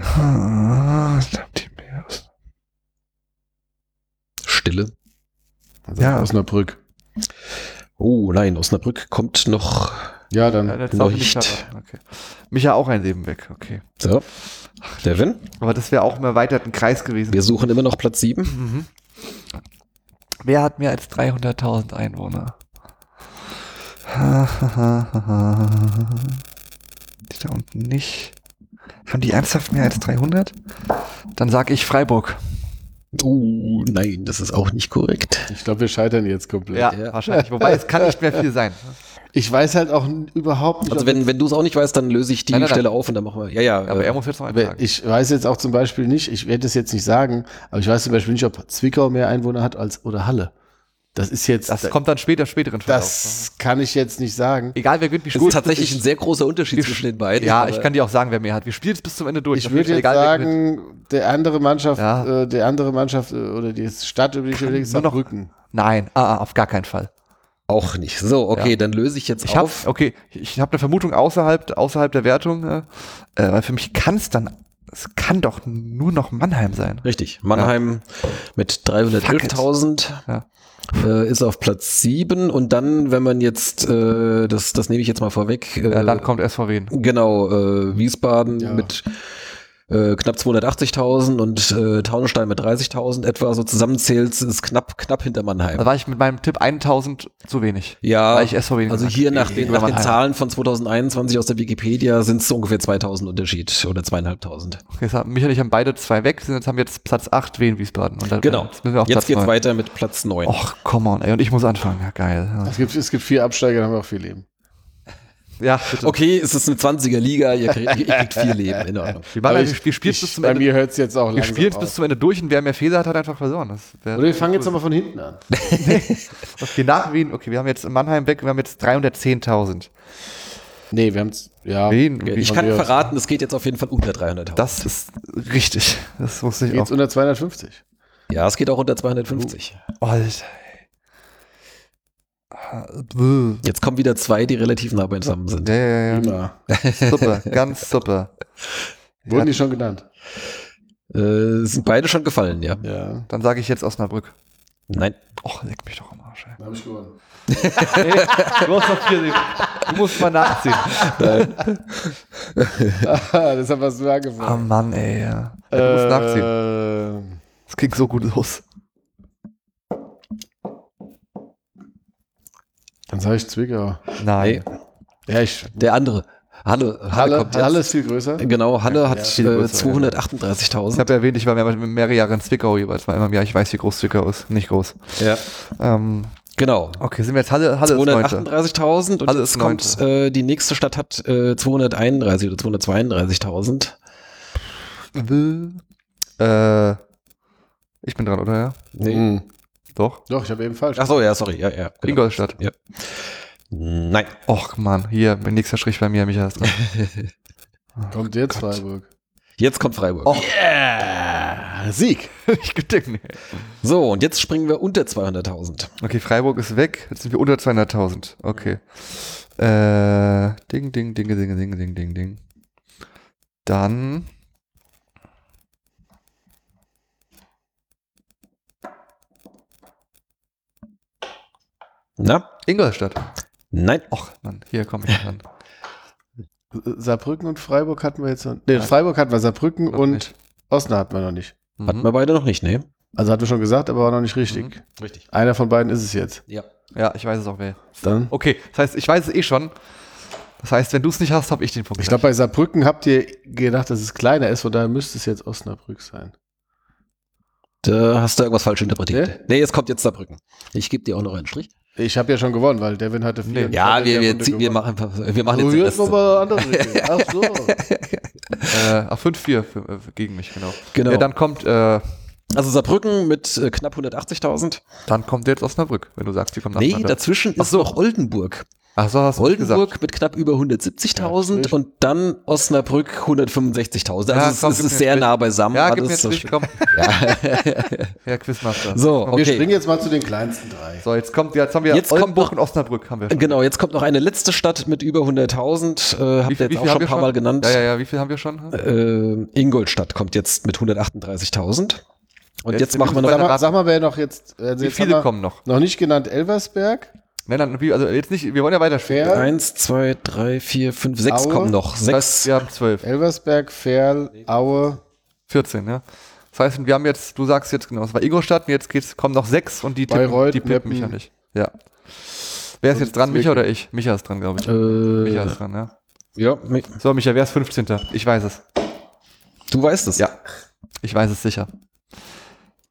Ah, ich glaub, die mehr. Stille. Also Ja. Osnabrück. Oh nein, Osnabrück kommt noch. Ja, dann. Ja, das Noch nicht. Okay. Micha auch ein Leben weg, okay. So. Devin, Aber das wäre auch im erweiterten Kreis gewesen. wir suchen immer noch Platz 7. Mhm. Wer hat mehr als 300.000 Einwohner? Die da unten nicht. Haben die ernsthaft mehr als 300? Dann sag ich Freiburg. Oh nein, das ist auch nicht korrekt. Ich glaube, wir scheitern jetzt komplett. Ja. wahrscheinlich. Wobei es kann nicht mehr viel sein. Ich weiß halt auch überhaupt nicht. Also wenn, wenn du es auch nicht weißt, dann löse ich die Nein, nein, nein. Stelle auf und dann machen wir. Ja, ja. Aber äh, er muss jetzt noch sagen. Ich weiß jetzt auch zum Beispiel nicht, ich werde es jetzt nicht sagen, aber ich weiß zum Beispiel nicht, ob Zwickau mehr Einwohner hat als oder Halle. Das ist jetzt, Das kommt dann später, späteren Verlauf. das kann ich jetzt nicht sagen. Egal, wer gewinnt, wie es ist tatsächlich ein sehr großer Unterschied zwischen den beiden. Ja, ich kann dir auch sagen, wer mehr hat. Wir spielen es bis zum Ende durch. Ich würde jetzt egal, sagen, der andere Mannschaft, Ja. äh, der andere Mannschaft äh, oder die Stadt, über die ich überlege, Nur noch- Saarbrücken. Nein, ah, ah, auf gar keinen Fall. Auch nicht. So, okay, Ja. dann löse ich jetzt Ich habe auf. okay, ich habe eine Vermutung außerhalb außerhalb der Wertung, äh, äh, weil für mich kann es dann es kann doch nur noch Mannheim sein. Richtig. Mannheim mit 311.000 Ja. äh, ist auf Platz 7 und dann, wenn man jetzt, äh, das, das nehme ich jetzt mal vorweg, äh, Ja, dann kommt SVW. genau, äh, Wiesbaden Ja. mit äh, knapp 280.000 und äh, Taunusstein mit 30.000 etwa so zusammenzählt, ist knapp, knapp hinter Mannheim. Da war ich mit meinem Tipp 1000 zu wenig. ja, Weil ich SVW also gesagt hier nach den, nach den. Zahlen von 2021 aus der Wikipedia sind es so ungefähr 2.000 Unterschied oder zweieinhalbtausend. Okay, jetzt haben, Michael und ich haben beide zwei weg, sind- jetzt haben wir jetzt Platz 8 Wien Wiesbaden. Und dann, Genau. Jetzt müssen wir auf Jetzt Platz geht's 9. weiter mit Platz 9. Och, come on, ey. Und ich muss anfangen. Ja, geil. Ja, Es gibt, es gibt vier Absteiger, dann haben wir auch viel Leben. Ja bitte. Okay, es ist eine 20er Liga, ihr kriegt, ihr kriegt vier Leben, in Ordnung. Wir, ich- spielen ich, bis zum bei Ende. mir hört es jetzt auch Wir langsam spielen bis zum Ende durch und wer mehr Fehler hat, hat einfach verloren. Oder wir fangen jetzt nochmal von hinten an. Okay, nach Wien, okay, wir haben jetzt Mannheim weg, wir haben jetzt 310.000. Nee, wir haben es, ja. Wien, Ich Von kann verraten, es geht jetzt auf jeden Fall unter 300.000. das ist richtig. Das wusste ich Geht's auch. unter 250. Ja, es geht auch unter 250. Alter. Jetzt kommen wieder zwei, die relativ nah beisammen sind. Ja, ja, ja. Immer. Super, ganz super. Wurden die schon genannt? Äh, sind beide schon gefallen, ja. Ja. Dann sage ich jetzt Osnabrück. Nein. Och, leck mich doch am Arsch, ey. Da habe ich gewonnen. Du musst noch vier. Du musst mal nachziehen. das hat was du Ah, angefangen. Mann, ey. Ja. Ja, du musst nachziehen. Äh, Das ging so gut los. Dann sage ich Zwickau. Nein. Ja, ich. Der andere. Halle, Halle, Halle, kommt. Halle ist viel größer. Genau, Halle hat viel äh, größer, ja. Ich 238.000. habe erwähnt, ich war mehr, mehrere Jahre in Zwickau jeweils. Mal im Jahr. Ich weiß, wie groß Zwickau ist. Nicht groß. Ja. Ähm, Genau. okay, sind wir jetzt Halle, Halle ist Neunte. 238.000 und Halle jetzt ist kommt, äh, die nächste Stadt hat äh, 231 oder 232.000. Äh, ich bin dran, oder? Ja? Nee. Mhm. Doch. Doch, ich habe eben falsch. Ach so, ja, sorry. Ja, ja, genau. Ingolstadt. Ja. Nein. Och, Mann. Hier, mein nächster Strich bei mir, Micha ist dran. Kommt jetzt Freiburg. Jetzt kommt Freiburg. Och. Yeah! Sieg. ich gedenke. So, und jetzt springen wir unter 200.000. Okay, Freiburg ist weg. Jetzt sind wir unter 200.000. Okay. Äh, ding, ding, ding, ding, ding, ding, ding, ding. Dann. Na? Ingolstadt. Nein. Och, Mann, hier komme ich dran. Saarbrücken und Freiburg hatten wir jetzt noch. Nee, Freiburg hatten wir, Saarbrücken Noch und nicht. Osnabrück hatten wir noch nicht. Hatten Mhm. wir beide noch nicht, ne? Also hatten wir schon gesagt, aber war noch nicht richtig. Mhm. Richtig. Einer von beiden ist es jetzt. Ja. Ja, ich weiß es auch wer. Dann. Okay, das heißt, ich weiß es eh schon. Das heißt, wenn du es nicht hast, habe ich den Punkt. Ich glaube, bei Saarbrücken habt ihr gedacht, dass es kleiner ist, von daher müsste es jetzt Osnabrück sein. Da hast du irgendwas falsch interpretiert. Nee? Nee, jetzt kommt jetzt Saarbrücken. Ich gebe dir auch noch einen Strich. Ich habe ja schon gewonnen, weil Devin hatte vier. Nee. Ja, wir, wir, ziehen, wir machen, wir machen Oh, jetzt jetzt nochmal andere Richtung. Ach so. äh, ach, 5-4 für, äh, gegen mich, genau. Genau. Ja, dann kommt, äh, Also Saarbrücken mit äh, knapp 180.000. dann kommt jetzt Osnabrück, wenn du sagst, die kommen Nee, nacheinander. dazwischen Ach ist so. noch Oldenburg. Ach so, hast Oldenburg mit knapp über 170.000 Ja, und dann Osnabrück 165.000. Also Ja, es, komm, es ist sehr einen nah beisammen. Ja, gib mir so komm. Herr Quizmaster. So, Wir okay. springen jetzt mal zu den kleinsten drei. So, jetzt kommt, jetzt haben wir Jetzt kommt Oldenburg noch- und Osnabrück haben wir schon. Genau, jetzt kommt noch eine letzte Stadt mit über 100.000. Äh, habt ihr jetzt auch schon ein paar Mal genannt. Ja, ja, ja, wie viel haben wir schon? Äh, Ingolstadt kommt jetzt mit 138.000. Und Jetzt jetzt, machen wir wir noch. Sag mal, sag mal, wer noch jetzt. Also Wie jetzt viele haben wir kommen noch? Noch nicht genannt Elversberg. Nein, nein, wie, also jetzt nicht, wir wollen ja weiterspielen. Fair. Eins, zwei, drei, vier, fünf, sechs Aue. kommen noch. Das Sechs. heißt, wir haben zwölf. Elversberg, Ferl, Aue. 14, ja. Das heißt, wir haben jetzt, du sagst jetzt genau, es war Ingolstadt und jetzt geht's, kommen noch sechs und die Bayreuth, die pippen mich ja nicht. Ja. Wer ist jetzt dran, Micha oder ich? Micha ist dran, glaube ich. Micha Äh, ist dran, ja. ja, mi- So, Micha, wer ist 15.? Ich weiß es. du weißt es. Ja. Ich weiß es sicher.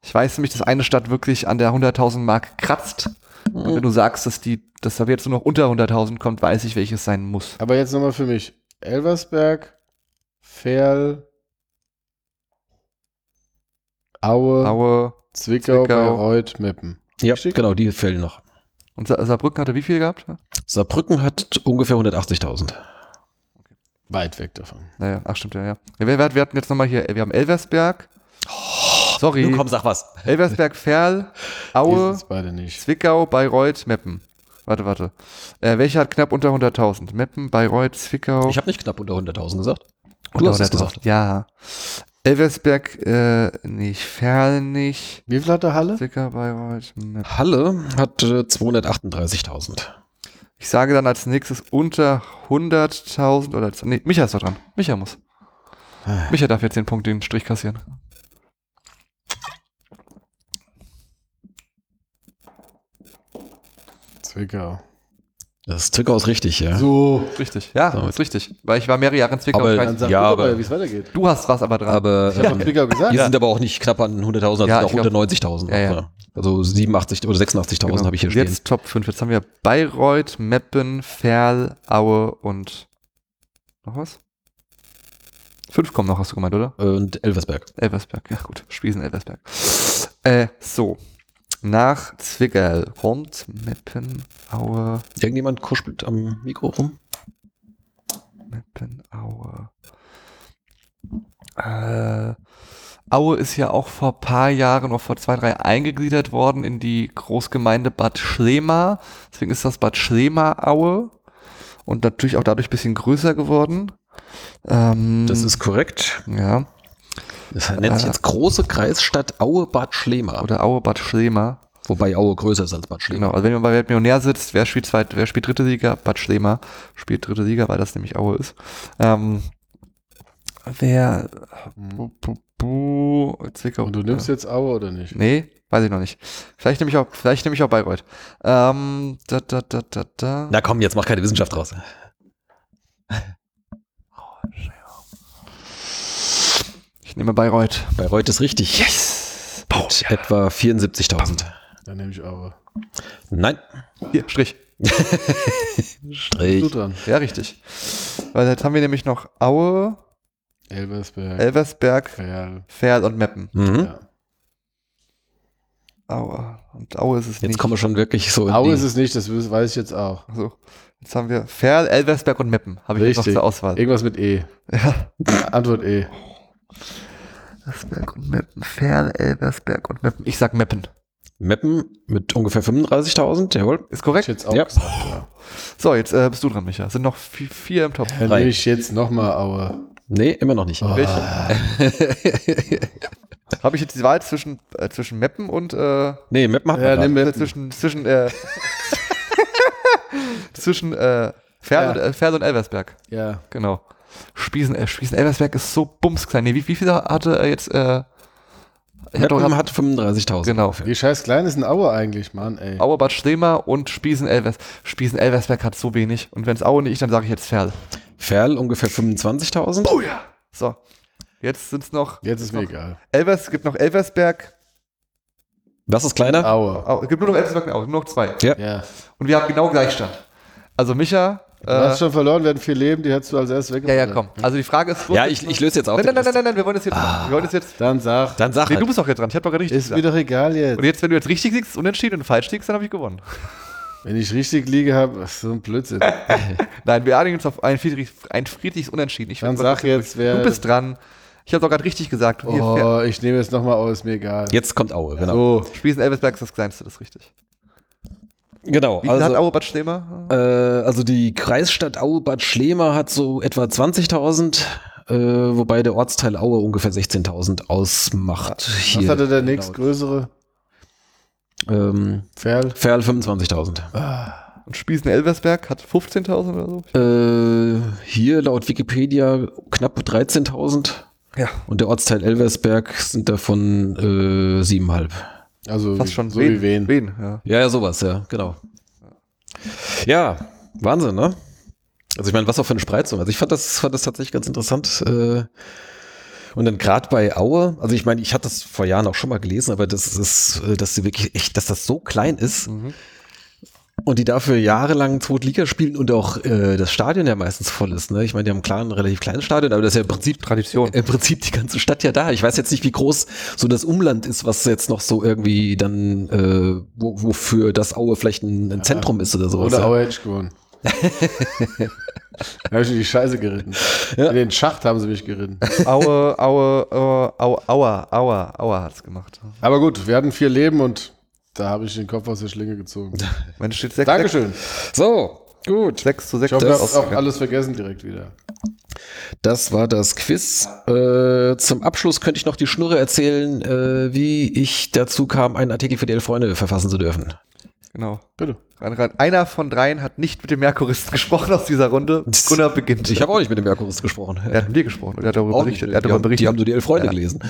Ich weiß nämlich, dass eine Stadt wirklich an der 100.000 Mark kratzt. Und wenn du sagst, dass die, dass da jetzt nur noch unter 100.000 kommt, weiß ich, welches sein muss. Aber jetzt nochmal für mich. Elversberg, Ferl, Aue, Aue Zwickau, Zwickau. Bayreuth, Meppen. Ja, Richtig? genau, die fehlen noch. und Sa Saarbrücken hatte wie viel gehabt? Saarbrücken hat ungefähr 180.000. Weit weg davon. Naja, ach stimmt, ja, ja. ja wir, wir hatten jetzt nochmal hier, wir haben Elversberg. Sorry. Nun komm, sag was. Elversberg, Ferl, Aue, sind's beide nicht. Zwickau, Bayreuth, Meppen. Warte, warte. Äh, welcher hat knapp unter 100.000? Meppen, Bayreuth, Zwickau. Ich habe nicht knapp unter 100.000 gesagt. Du unter hast es 100.000. gesagt. Ja. Elversberg, äh, nicht. Ferl nicht. Wie viel hat der Halle? Zwickau, Bayreuth, Meppen. Halle hat äh, 238.000. Ich sage dann als nächstes unter 100.000 oder. Nee, Micha ist doch dran. Micha muss. Micha darf jetzt den Punkt, den Strich kassieren. Zwickau. Das Zwickau ist richtig, ja. So. Richtig. Ja, So. ist richtig. Weil ich war mehrere Jahre in Zwickau. Aber ich Dann Ja, du aber- wie es weitergeht. du hast was aber dran. Aber Ich habe ähm, Zwickau gesagt. die sind aber auch nicht knapp an 100.000, Ja, also ich auch glaub- 190.000. Ja, ja. ne? Also 87 oder 86.000 Genau. habe ich hier stehen. Jetzt Top 5. Jetzt haben wir Bayreuth, Meppen, Ferl, Aue und noch was? Fünf kommen noch, hast du gemeint, oder? Und Elversberg. Elversberg, ja gut, Spiesen Elversberg. Äh, so. Nach Zwickau kommt Meppen, Aue, Irgendjemand kuschelt am Mikro rum? Meppen, Aue. Äh, Aue ist ja auch vor ein paar Jahren, noch vor zwei, drei, eingegliedert worden in die Großgemeinde Bad Schlema. Deswegen ist das Bad Schlema Aue und natürlich auch dadurch ein bisschen größer geworden. Ähm, Das ist korrekt. ja, Das nennt sich Äh. jetzt große Kreisstadt Aue-Bad Schlema. oder Aue Bad Schlema. Wobei Aue größer ist als Bad Schlema. Genau, also wenn man bei Weltmillionär sitzt, wer spielt zweit, wer spielt dritte Liga? Bad Schlema spielt dritte Liga, weil das nämlich Aue ist. Ähm, wer bu, bu, bu, Zwickau. Und du nimmst jetzt Aue oder nicht? Nee, weiß ich noch nicht. Vielleicht nehme ich auch, vielleicht nehme ich auch Bayreuth. Ähm, da, da, da, da, da. Na komm, jetzt mach keine Wissenschaft draus. Nehme Bayreuth. Bayreuth ist richtig. Yes! Mit etwa 74.000. Dann nehme ich Aue. Nein. Hier, Strich. Du Strich. dran. Ja, richtig. Weil jetzt haben wir nämlich noch Aue, Elversberg. Elversberg, Ferl. Ferl und Meppen. Mhm. Ja. Aue. Und Aue ist es Jetzt nicht. kommen wir schon wirklich so in Aue die, ist es nicht, das weiß ich jetzt auch. So, jetzt haben wir Ferl, Elversberg und Meppen. Habe ich jetzt noch zur Auswahl. Irgendwas mit E. Ja. Antwort E. Elversberg und Meppen. Ferl, Elversberg und Meppen. Ich sag Meppen. Meppen mit ungefähr 35.000, jawohl. Ist korrekt? jetzt auch Ja. gesagt, ja. So, jetzt äh, bist du dran, Micha. Sind noch vi- vier im Top. Dann Drei. nehme ich jetzt nochmal Aue. Nee, immer noch nicht. Oh. Habe ich jetzt die Wahl zwischen, äh, zwischen Meppen und äh, Nee, Meppen hat Ja, man Meppen. zwischen zwischen äh, zwischen äh, Ferl, Ja. und, äh, Ferl und Elversberg. Ja. Genau. Spiesen, äh, Spiesen Elversberg ist so bumsklein. Nee, wie, wie viel hatte er jetzt? Äh, Meppen hat 35.000. Genau. Wie scheiß klein ist ein Aue eigentlich, Mann, ey. Aue Bad Schlema und Spiesen Elvers. Spiesen Elversberg hat so wenig. Und wenn es Aue nicht, dann sage ich jetzt Ferl. Ferl ungefähr 25.000. Oh ja. So. Jetzt sind es noch Jetzt ist mir Noch- egal. Elvers, es gibt noch Elversberg. Was ist kleiner? Aue. Au- Es gibt nur noch Elversberg und Aue, nur noch zwei. Ja. Und wir haben genau Gleichstand. Also Micha. Du hast Äh, schon verloren, werden vier Leben, die hättest du als erstes ja, weggemacht. ja, komm. Also die Frage ist. Ja, ich, ich löse jetzt auf. Nein, nein, nein, nein, nein, wir wollen das jetzt machen. Wir wollen das jetzt. Dann sag. Dann sag Nee, halt. du bist doch jetzt dran. Ich habe doch gerade richtig Ist mir doch egal jetzt. Und jetzt, wenn du jetzt richtig liegst, unentschieden und falsch liegst, dann habe ich gewonnen. Wenn ich richtig liege, habe, ach, so ein Blödsinn. Nein, wir einigen uns auf ein, friedlich, ein friedliches Unentschieden. Ich Dann sag jetzt, wer. Du bist dran. Ich habe doch gerade richtig gesagt. Oh, ich nehme jetzt nochmal aus, ist mir egal. Jetzt kommt Aue, genau. So, Spiesen Elversberg ist das Kleinste, das ist richtig. Genau. Wie viel hat Also, Aue Bad Schlema? äh, also die Kreisstadt Aue-Bad Schlema hat so etwa 20.000, äh, wobei der Ortsteil Aue ungefähr 16.000 ausmacht. was Hier. hatte der nächstgrößere? Ähm, Ferl? Ferl 25.000. Und Spiesen Elversberg hat 15.000 oder so? Äh, hier laut Wikipedia knapp 13.000 Ja. und der Ortsteil Elversberg sind davon äh, 7,5. Also Fast schon so wie wen. Wen, ja. Ja, ja, sowas, ja, genau. Ja, Wahnsinn, ne? Also ich meine, was auch für eine Spreizung. Also ich fand das, fand das tatsächlich ganz interessant. Äh, und dann gerade bei Aue, also ich meine, ich hatte das vor Jahren auch schon mal gelesen, aber das ist, äh, dass sie wirklich echt, dass das so klein ist Mhm. Und die dafür jahrelang Zweitliga spielen und auch äh, das Stadion ja meistens voll ist. Ne? Ich meine, die haben klar ein relativ kleines Stadion, aber das ist ja im Prinzip Tradition. im Prinzip die ganze Stadt ja da. Ich weiß jetzt nicht, wie groß so das Umland ist, was jetzt noch so irgendwie dann, äh, wo, wofür das Aue vielleicht ein, ein Zentrum ist oder sowas. Oder ja. Aue hätte ich gewonnen. da habe ich in die Scheiße geritten. Ja. In den Schacht haben sie mich geritten. Aue, Aue, Aue, Aue, Aua, Aua, Aua hat's gemacht. Aber gut, wir hatten vier Leben und da habe ich den Kopf aus der Schlinge gezogen. Mensch, steht 6, Dankeschön. So, gut. 6 zu 6. Ich hast auch alles vergessen direkt wieder. Das war das Quiz. Äh, zum Abschluss könnte ich noch die Schnurre erzählen, äh, wie ich dazu kam, einen Artikel für die Elf Freunde verfassen zu dürfen. Genau. Bitte. Einer von dreien hat nicht mit dem Merkuristen gesprochen aus dieser Runde. Gunnar beginnt. Ich habe auch nicht mit dem Merkurist gesprochen. Er hat mit dir gesprochen er hat darüber Auch berichtet. nicht. Er hat die, darüber haben, berichtet. die haben so die elf Freunde Ja. gelesen.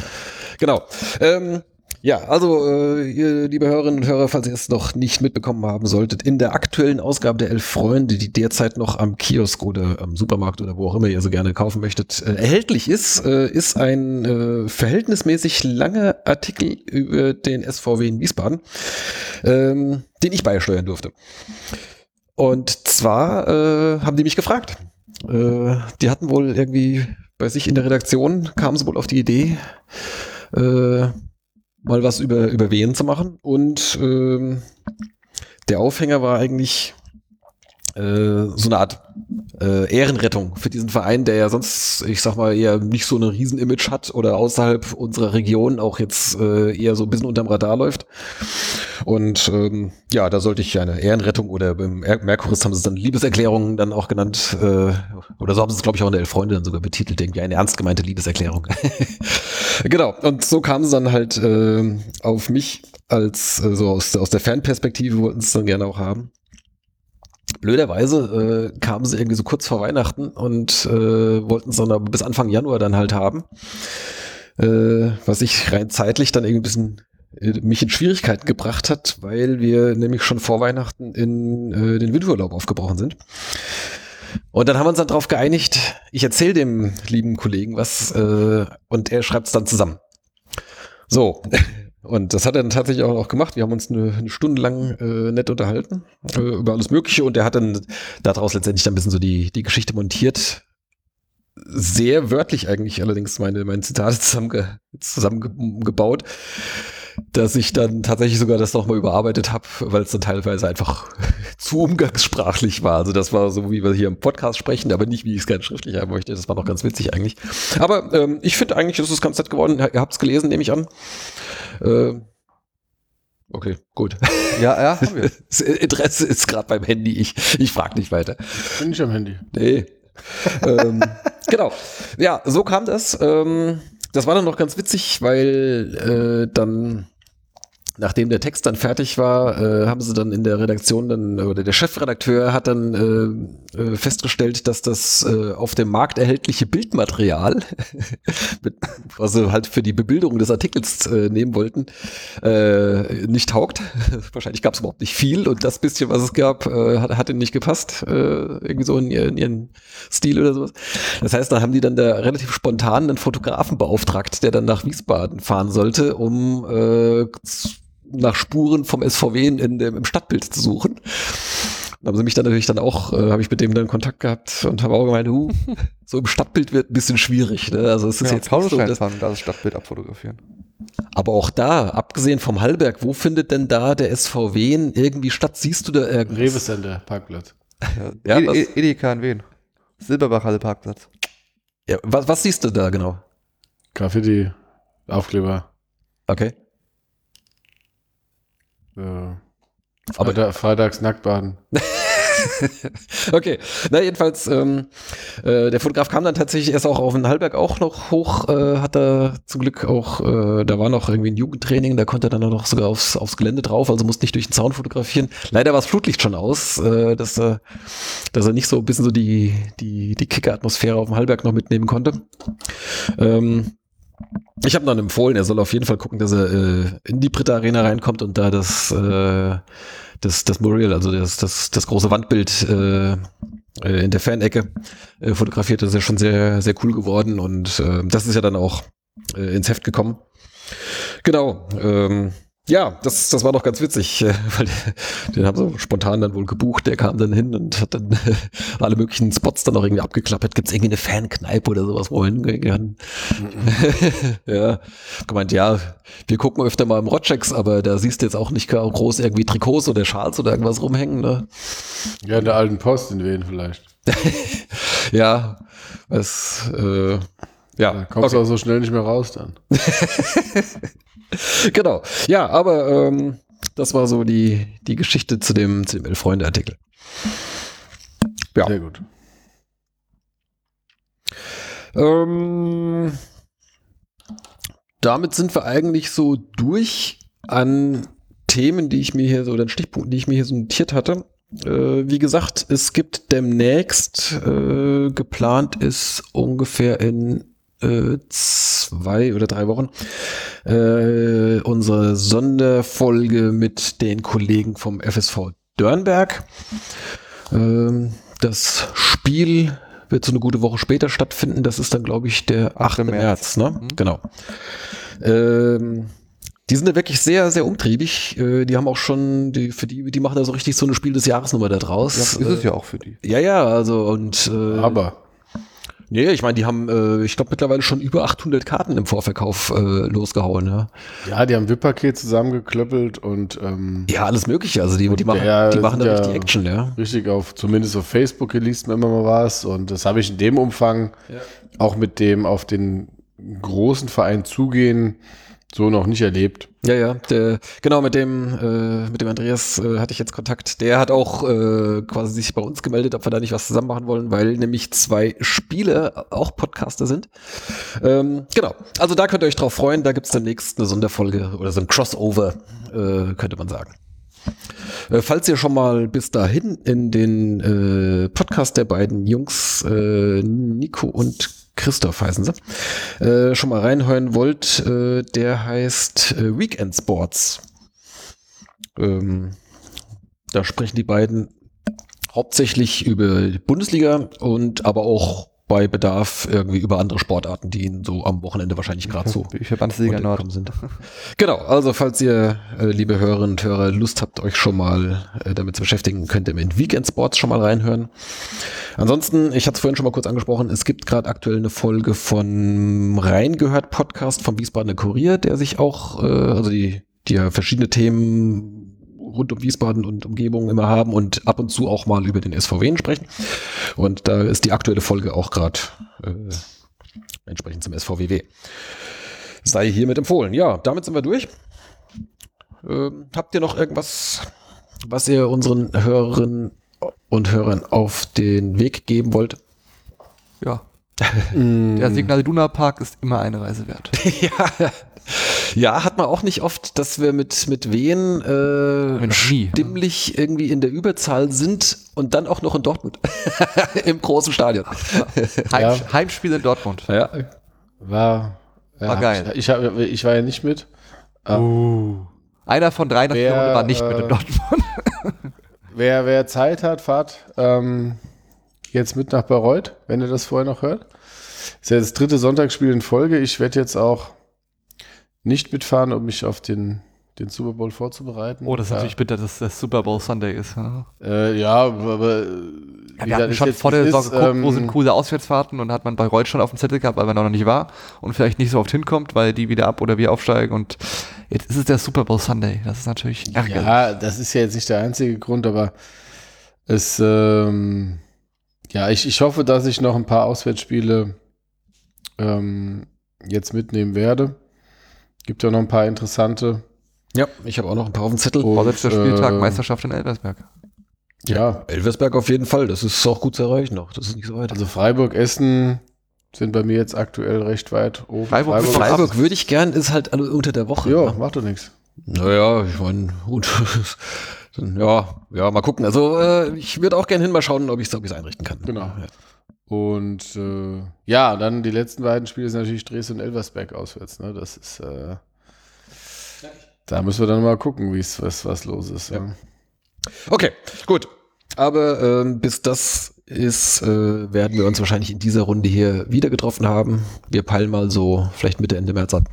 Genau. Ähm, ja, also, äh, ihr, liebe Hörerinnen und Hörer, falls ihr es noch nicht mitbekommen haben solltet, in der aktuellen Ausgabe der Elf Freunde, die derzeit noch am Kiosk oder am Supermarkt oder wo auch immer ihr so gerne kaufen möchtet, äh, erhältlich ist, äh, ist ein äh, verhältnismäßig langer Artikel über den SVW in Wiesbaden, ähm, den ich beisteuern durfte. Und zwar äh, haben die mich gefragt. Äh, die hatten wohl irgendwie bei sich in der Redaktion, kamen sie wohl auf die Idee, äh, mal was über, über Wehen zu machen. Und ähm, der Aufhänger war eigentlich äh, so eine Art äh, Ehrenrettung für diesen Verein, der ja sonst, ich sag mal, eher nicht so ein Riesenimage hat oder außerhalb unserer Region auch jetzt äh, eher so ein bisschen unterm Radar läuft. Und ähm, ja, da sollte ich eine Ehrenrettung oder beim Er- Merkurist haben sie es dann Liebeserklärung dann auch genannt. Äh, oder so haben sie es, glaube ich, auch in der Elf Freunde dann sogar betitelt, irgendwie eine ernst gemeinte Liebeserklärung. genau, und so kamen sie dann halt äh, auf mich als äh, so aus, aus der Fanperspektive wollten sie es dann gerne auch haben. Blöderweise äh, kamen sie irgendwie so kurz vor Weihnachten und äh, wollten es dann aber bis Anfang Januar dann halt haben. Äh, was ich rein zeitlich dann irgendwie ein bisschen äh, mich in Schwierigkeiten gebracht hat, weil wir nämlich schon vor Weihnachten in äh, den Winterurlaub aufgebrochen sind. Und dann haben wir uns dann darauf geeinigt, ich erzähle dem lieben Kollegen was äh, und er schreibt es dann zusammen. So. Und das hat er dann tatsächlich auch noch gemacht. Wir haben uns eine, eine Stunde lang äh, nett unterhalten äh, über alles Mögliche und er hat dann daraus letztendlich dann ein bisschen so die, die Geschichte montiert. Sehr wörtlich eigentlich allerdings meine, meine Zitate zusammenge, zusammengebaut, dass ich dann tatsächlich sogar das nochmal überarbeitet habe, weil es dann teilweise einfach zu umgangssprachlich war. Also das war so, wie wir hier im Podcast sprechen, aber nicht, wie ich es gerne schriftlich haben möchte. Das war noch ganz witzig eigentlich. Aber ähm, ich finde eigentlich, ist es ganz nett geworden. Ihr habt es gelesen, nehme ich an. Äh, okay, gut. Ja, ja, haben wir. Das Interesse ist gerade beim Handy. Ich, ich frage nicht weiter. Bin ich am Handy. Nee. ähm, genau. Ja, so kam das. Ähm, das war dann noch ganz witzig, weil äh, dann, nachdem der Text dann fertig war, äh, haben sie dann in der Redaktion dann, oder der Chefredakteur hat dann äh, äh, festgestellt, dass das äh, auf dem Markt erhältliche Bildmaterial, was sie halt für die Bebilderung des Artikels äh, nehmen wollten, äh, nicht taugt. Wahrscheinlich gab es überhaupt nicht viel und das bisschen, was es gab, hat, hat ihnen nicht gepasst, irgendwie so in, in ihren Stil oder sowas. Das heißt, da haben die dann da relativ spontan einen Fotografen beauftragt, der dann nach Wiesbaden fahren sollte, um äh, nach Spuren vom SVW in, dem, im Stadtbild zu suchen. Da haben sie mich dann natürlich dann auch, äh, habe ich mit dem dann Kontakt gehabt und habe auch gemeint, huh, so im Stadtbild wird ein bisschen schwierig. Ne? Also es ist Ja, jetzt nicht Paulus so, dass, da das Stadtbild abfotografieren. aber auch da, abgesehen vom Hallberg, wo findet denn da der SVW in irgendwie statt? Siehst du da irgendwas? Rewe Center, Parkplatz. Ja, Ja, E- E- Edeka in Wien. Silberbachhalle Parkplatz. Ja, was, was siehst du da genau? Graffiti, Aufkleber. Okay. Äh, Aber- Freitag, Freitags Nacktbaden. Okay, na jedenfalls, ähm, äh, der Fotograf kam dann tatsächlich erst auch auf den Hallberg auch noch hoch, äh, hat er zum Glück auch, äh, da war noch irgendwie ein Jugendtraining, da konnte er dann auch noch sogar aufs, aufs Gelände drauf, also musste nicht durch den Zaun fotografieren. Leider war das Flutlicht schon aus, äh, dass, er, dass er nicht so ein bisschen so die, die, die Kicker-Atmosphäre auf dem Hallberg noch mitnehmen konnte. Ähm, ich habe dann empfohlen, er soll auf jeden Fall gucken, dass er äh, in die Britta Arena reinkommt und da das, äh, das, das Mural, also das, das, das große Wandbild äh, äh, in der Fanecke äh, fotografiert. Das ist ja schon sehr, sehr cool geworden und äh, das ist ja dann auch äh, ins Heft gekommen. Genau. Ähm, ja, das, das war doch ganz witzig, äh, weil den haben sie spontan dann wohl gebucht. Der kam dann hin und hat dann äh, alle möglichen Spots dann auch irgendwie abgeklappert. Gibt es irgendwie eine Fankneipe oder sowas, wo wir hingehen können? ja, gemeint, ja, wir gucken öfter mal im Rotchecks, aber da siehst du jetzt auch nicht groß irgendwie Trikots oder Schals oder irgendwas rumhängen, ne? Ja, in der alten Post in Wien vielleicht. Ja, es, äh, ja, Da kommst du auch so schnell nicht mehr raus dann. genau. Ja, aber ähm, das war so die, die Geschichte zu dem, zu dem Elf-Freunde-Artikel. Ja. Sehr gut. Ähm, damit sind wir eigentlich so durch an Themen, die ich mir hier so, den Stichpunkten, die ich mir hier so notiert hatte. Äh, wie gesagt, es gibt demnächst äh, geplant ist ungefähr in äh, zwei oder drei Wochen äh, unsere Sonderfolge mit den Kollegen vom FSV Dörnberg. Ähm, das Spiel wird so eine gute Woche später stattfinden. Das ist dann, glaube ich, der 8. 8. März. ne? Mhm. Genau. Ähm, die sind da wirklich sehr, sehr umtriebig. Äh, die haben auch schon, die, für die, die machen da so richtig so eine Spiel des Jahresnummer da draus. Ja, ist es ja auch für die. Ja, ja, also und äh, Aber nee, ich meine, die haben, äh, ich glaube mittlerweile schon über 800 Karten im Vorverkauf äh, losgehauen. Ja. ja, die haben VIP-Paket zusammengeklöppelt und ähm, ja, alles Mögliche. Also die, die machen, der die machen da ja- richtig Action, ja. richtig auf, zumindest auf Facebook liest man immer mal was und das habe ich in dem Umfang auch mit dem auf den großen Verein zugehen so noch nicht erlebt. Ja, ja, der, genau, mit dem, äh, mit dem Andreas äh, hatte ich jetzt Kontakt. Der hat auch äh, quasi sich bei uns gemeldet, ob wir da nicht was zusammen machen wollen, weil nämlich zwei Spiele auch Podcaster sind. Ähm, genau, also da könnt ihr euch drauf freuen, da gibt's demnächst eine Sonderfolge oder so ein Crossover, äh, könnte man sagen. Äh, Falls ihr schon mal bis dahin in den äh, Podcast der beiden Jungs, äh, Nico und Christoph heißen sie, äh, schon mal reinhören wollt, äh, der heißt äh, Weekend Sports. Ähm, da sprechen die beiden hauptsächlich über die Bundesliga und aber auch bei Bedarf irgendwie über andere Sportarten, die ihnen so am Wochenende wahrscheinlich gerade so Ich Verbandsliga Nord. untergekommen sind. Genau, also falls ihr, äh, liebe Hörerinnen und Hörer, Lust habt, euch schon mal äh, damit zu beschäftigen, könnt ihr in Weekend Sports schon mal reinhören. Ansonsten, ich hatte es vorhin schon mal kurz angesprochen, es gibt gerade aktuell eine Folge von Reingehört Podcast vom Wiesbadener Kurier, der sich auch, äh, also die, die ja verschiedene Themen rund um Wiesbaden und Umgebung immer haben und ab und zu auch mal über den SVW sprechen. Und da ist die aktuelle Folge auch gerade äh, entsprechend zum SVWW sei hiermit empfohlen. Ja, damit sind wir durch. Ähm, habt ihr noch irgendwas, was ihr unseren Hörerinnen und Hörern auf den Weg geben wollt? Ja. Mm. Der Signal Iduna Park ist immer eine Reise wert. ja. Ja, hat man auch nicht oft, dass wir mit, mit wen äh, nie. stimmlich irgendwie in der Überzahl sind und dann auch noch in Dortmund. Im großen Stadion. Heim, Ja. Heimspiel in Dortmund. Ja. War, ja, War geil. Ich, ich, ich war ja nicht mit. Einer von drei Nationen Wer, war nicht mit in äh, Dortmund. Wer, wer Zeit hat, fahrt ähm, jetzt mit nach Bayreuth, wenn ihr das vorher noch hört. Ist ja das dritte Sonntagsspiel in Folge. Ich werde jetzt auch nicht mitfahren, um mich auf den, den Super Bowl vorzubereiten. Oh, das ist ja. natürlich bitter, dass das Super Bowl Sunday ist. Ja. Äh, ja, aber. Ja, wir hatten schon vor der Saison geguckt, wo ähm, sind coole Auswärtsfahrten und hat man Bayreuth schon auf dem Zettel gehabt, weil man da noch nicht war und vielleicht nicht so oft hinkommt, weil die wieder ab oder wir aufsteigen und jetzt ist es der Super Bowl Sunday. Das ist natürlich ärgerlich. Ja, das ist ja jetzt nicht der einzige Grund, aber es, ähm, ja, ich, ich hoffe, dass ich noch ein paar Auswärtsspiele ähm, jetzt mitnehmen werde. Gibt ja noch ein paar interessante. Ja, ich habe auch noch ein paar auf dem Zettel. Und, Vorletzter Spieltag, äh, Meisterschaft in Elversberg. Ja, Elversberg auf jeden Fall, das ist auch gut zu erreichen noch. Das ist nicht so weit. also Freiburg, Essen sind bei mir jetzt aktuell recht weit oben. Freiburg- Freiburg würde ich gern, ist halt alle unter der Woche. Ja, ne? macht doch nichts. Naja, ich meine, gut. Ja, ja, mal gucken. Also äh, ich würde auch gerne hin mal schauen, ob ich es einrichten kann. Genau. Ja. Und äh, ja, dann die letzten beiden Spiele sind natürlich Dresden und Elversberg auswärts. Ne? Das ist, äh, da müssen wir dann mal gucken, wie es was, was los ist. Ja. Okay, gut. Aber ähm, bis das ist, äh, werden wir uns wahrscheinlich in dieser Runde hier wieder getroffen haben. Wir peilen mal so vielleicht Mitte, Ende März an.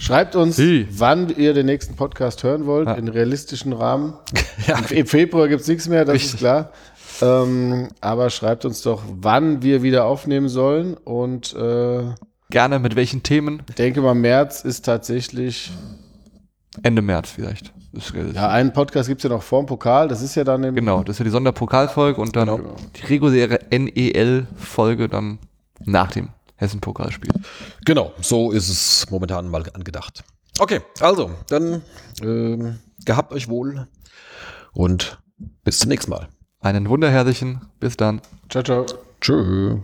Schreibt uns, Hey. wann ihr den nächsten Podcast hören wollt, Ja. in realistischen Rahmen. Ja, Im Februar gibt es nichts mehr, das Richtig. ist klar. Ähm, aber schreibt uns doch, wann wir wieder aufnehmen sollen. Und äh, Gerne mit welchen Themen? ich denke mal, März ist tatsächlich. Ende März vielleicht. Ja, einen Podcast gibt es ja noch vorm Pokal. Das ist ja dann im. Genau, das ist ja die Sonderpokalfolge und dann Genau. die reguläre NEL-Folge dann nach dem Hessen-Pokal spielt. Genau, so ist es momentan mal angedacht. Okay, also, dann äh, gehabt euch wohl und bis zum nächsten Mal. Einen wunderherrlichen, bis dann. Ciao, ciao. Tschö.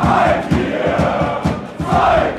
Five, year, five.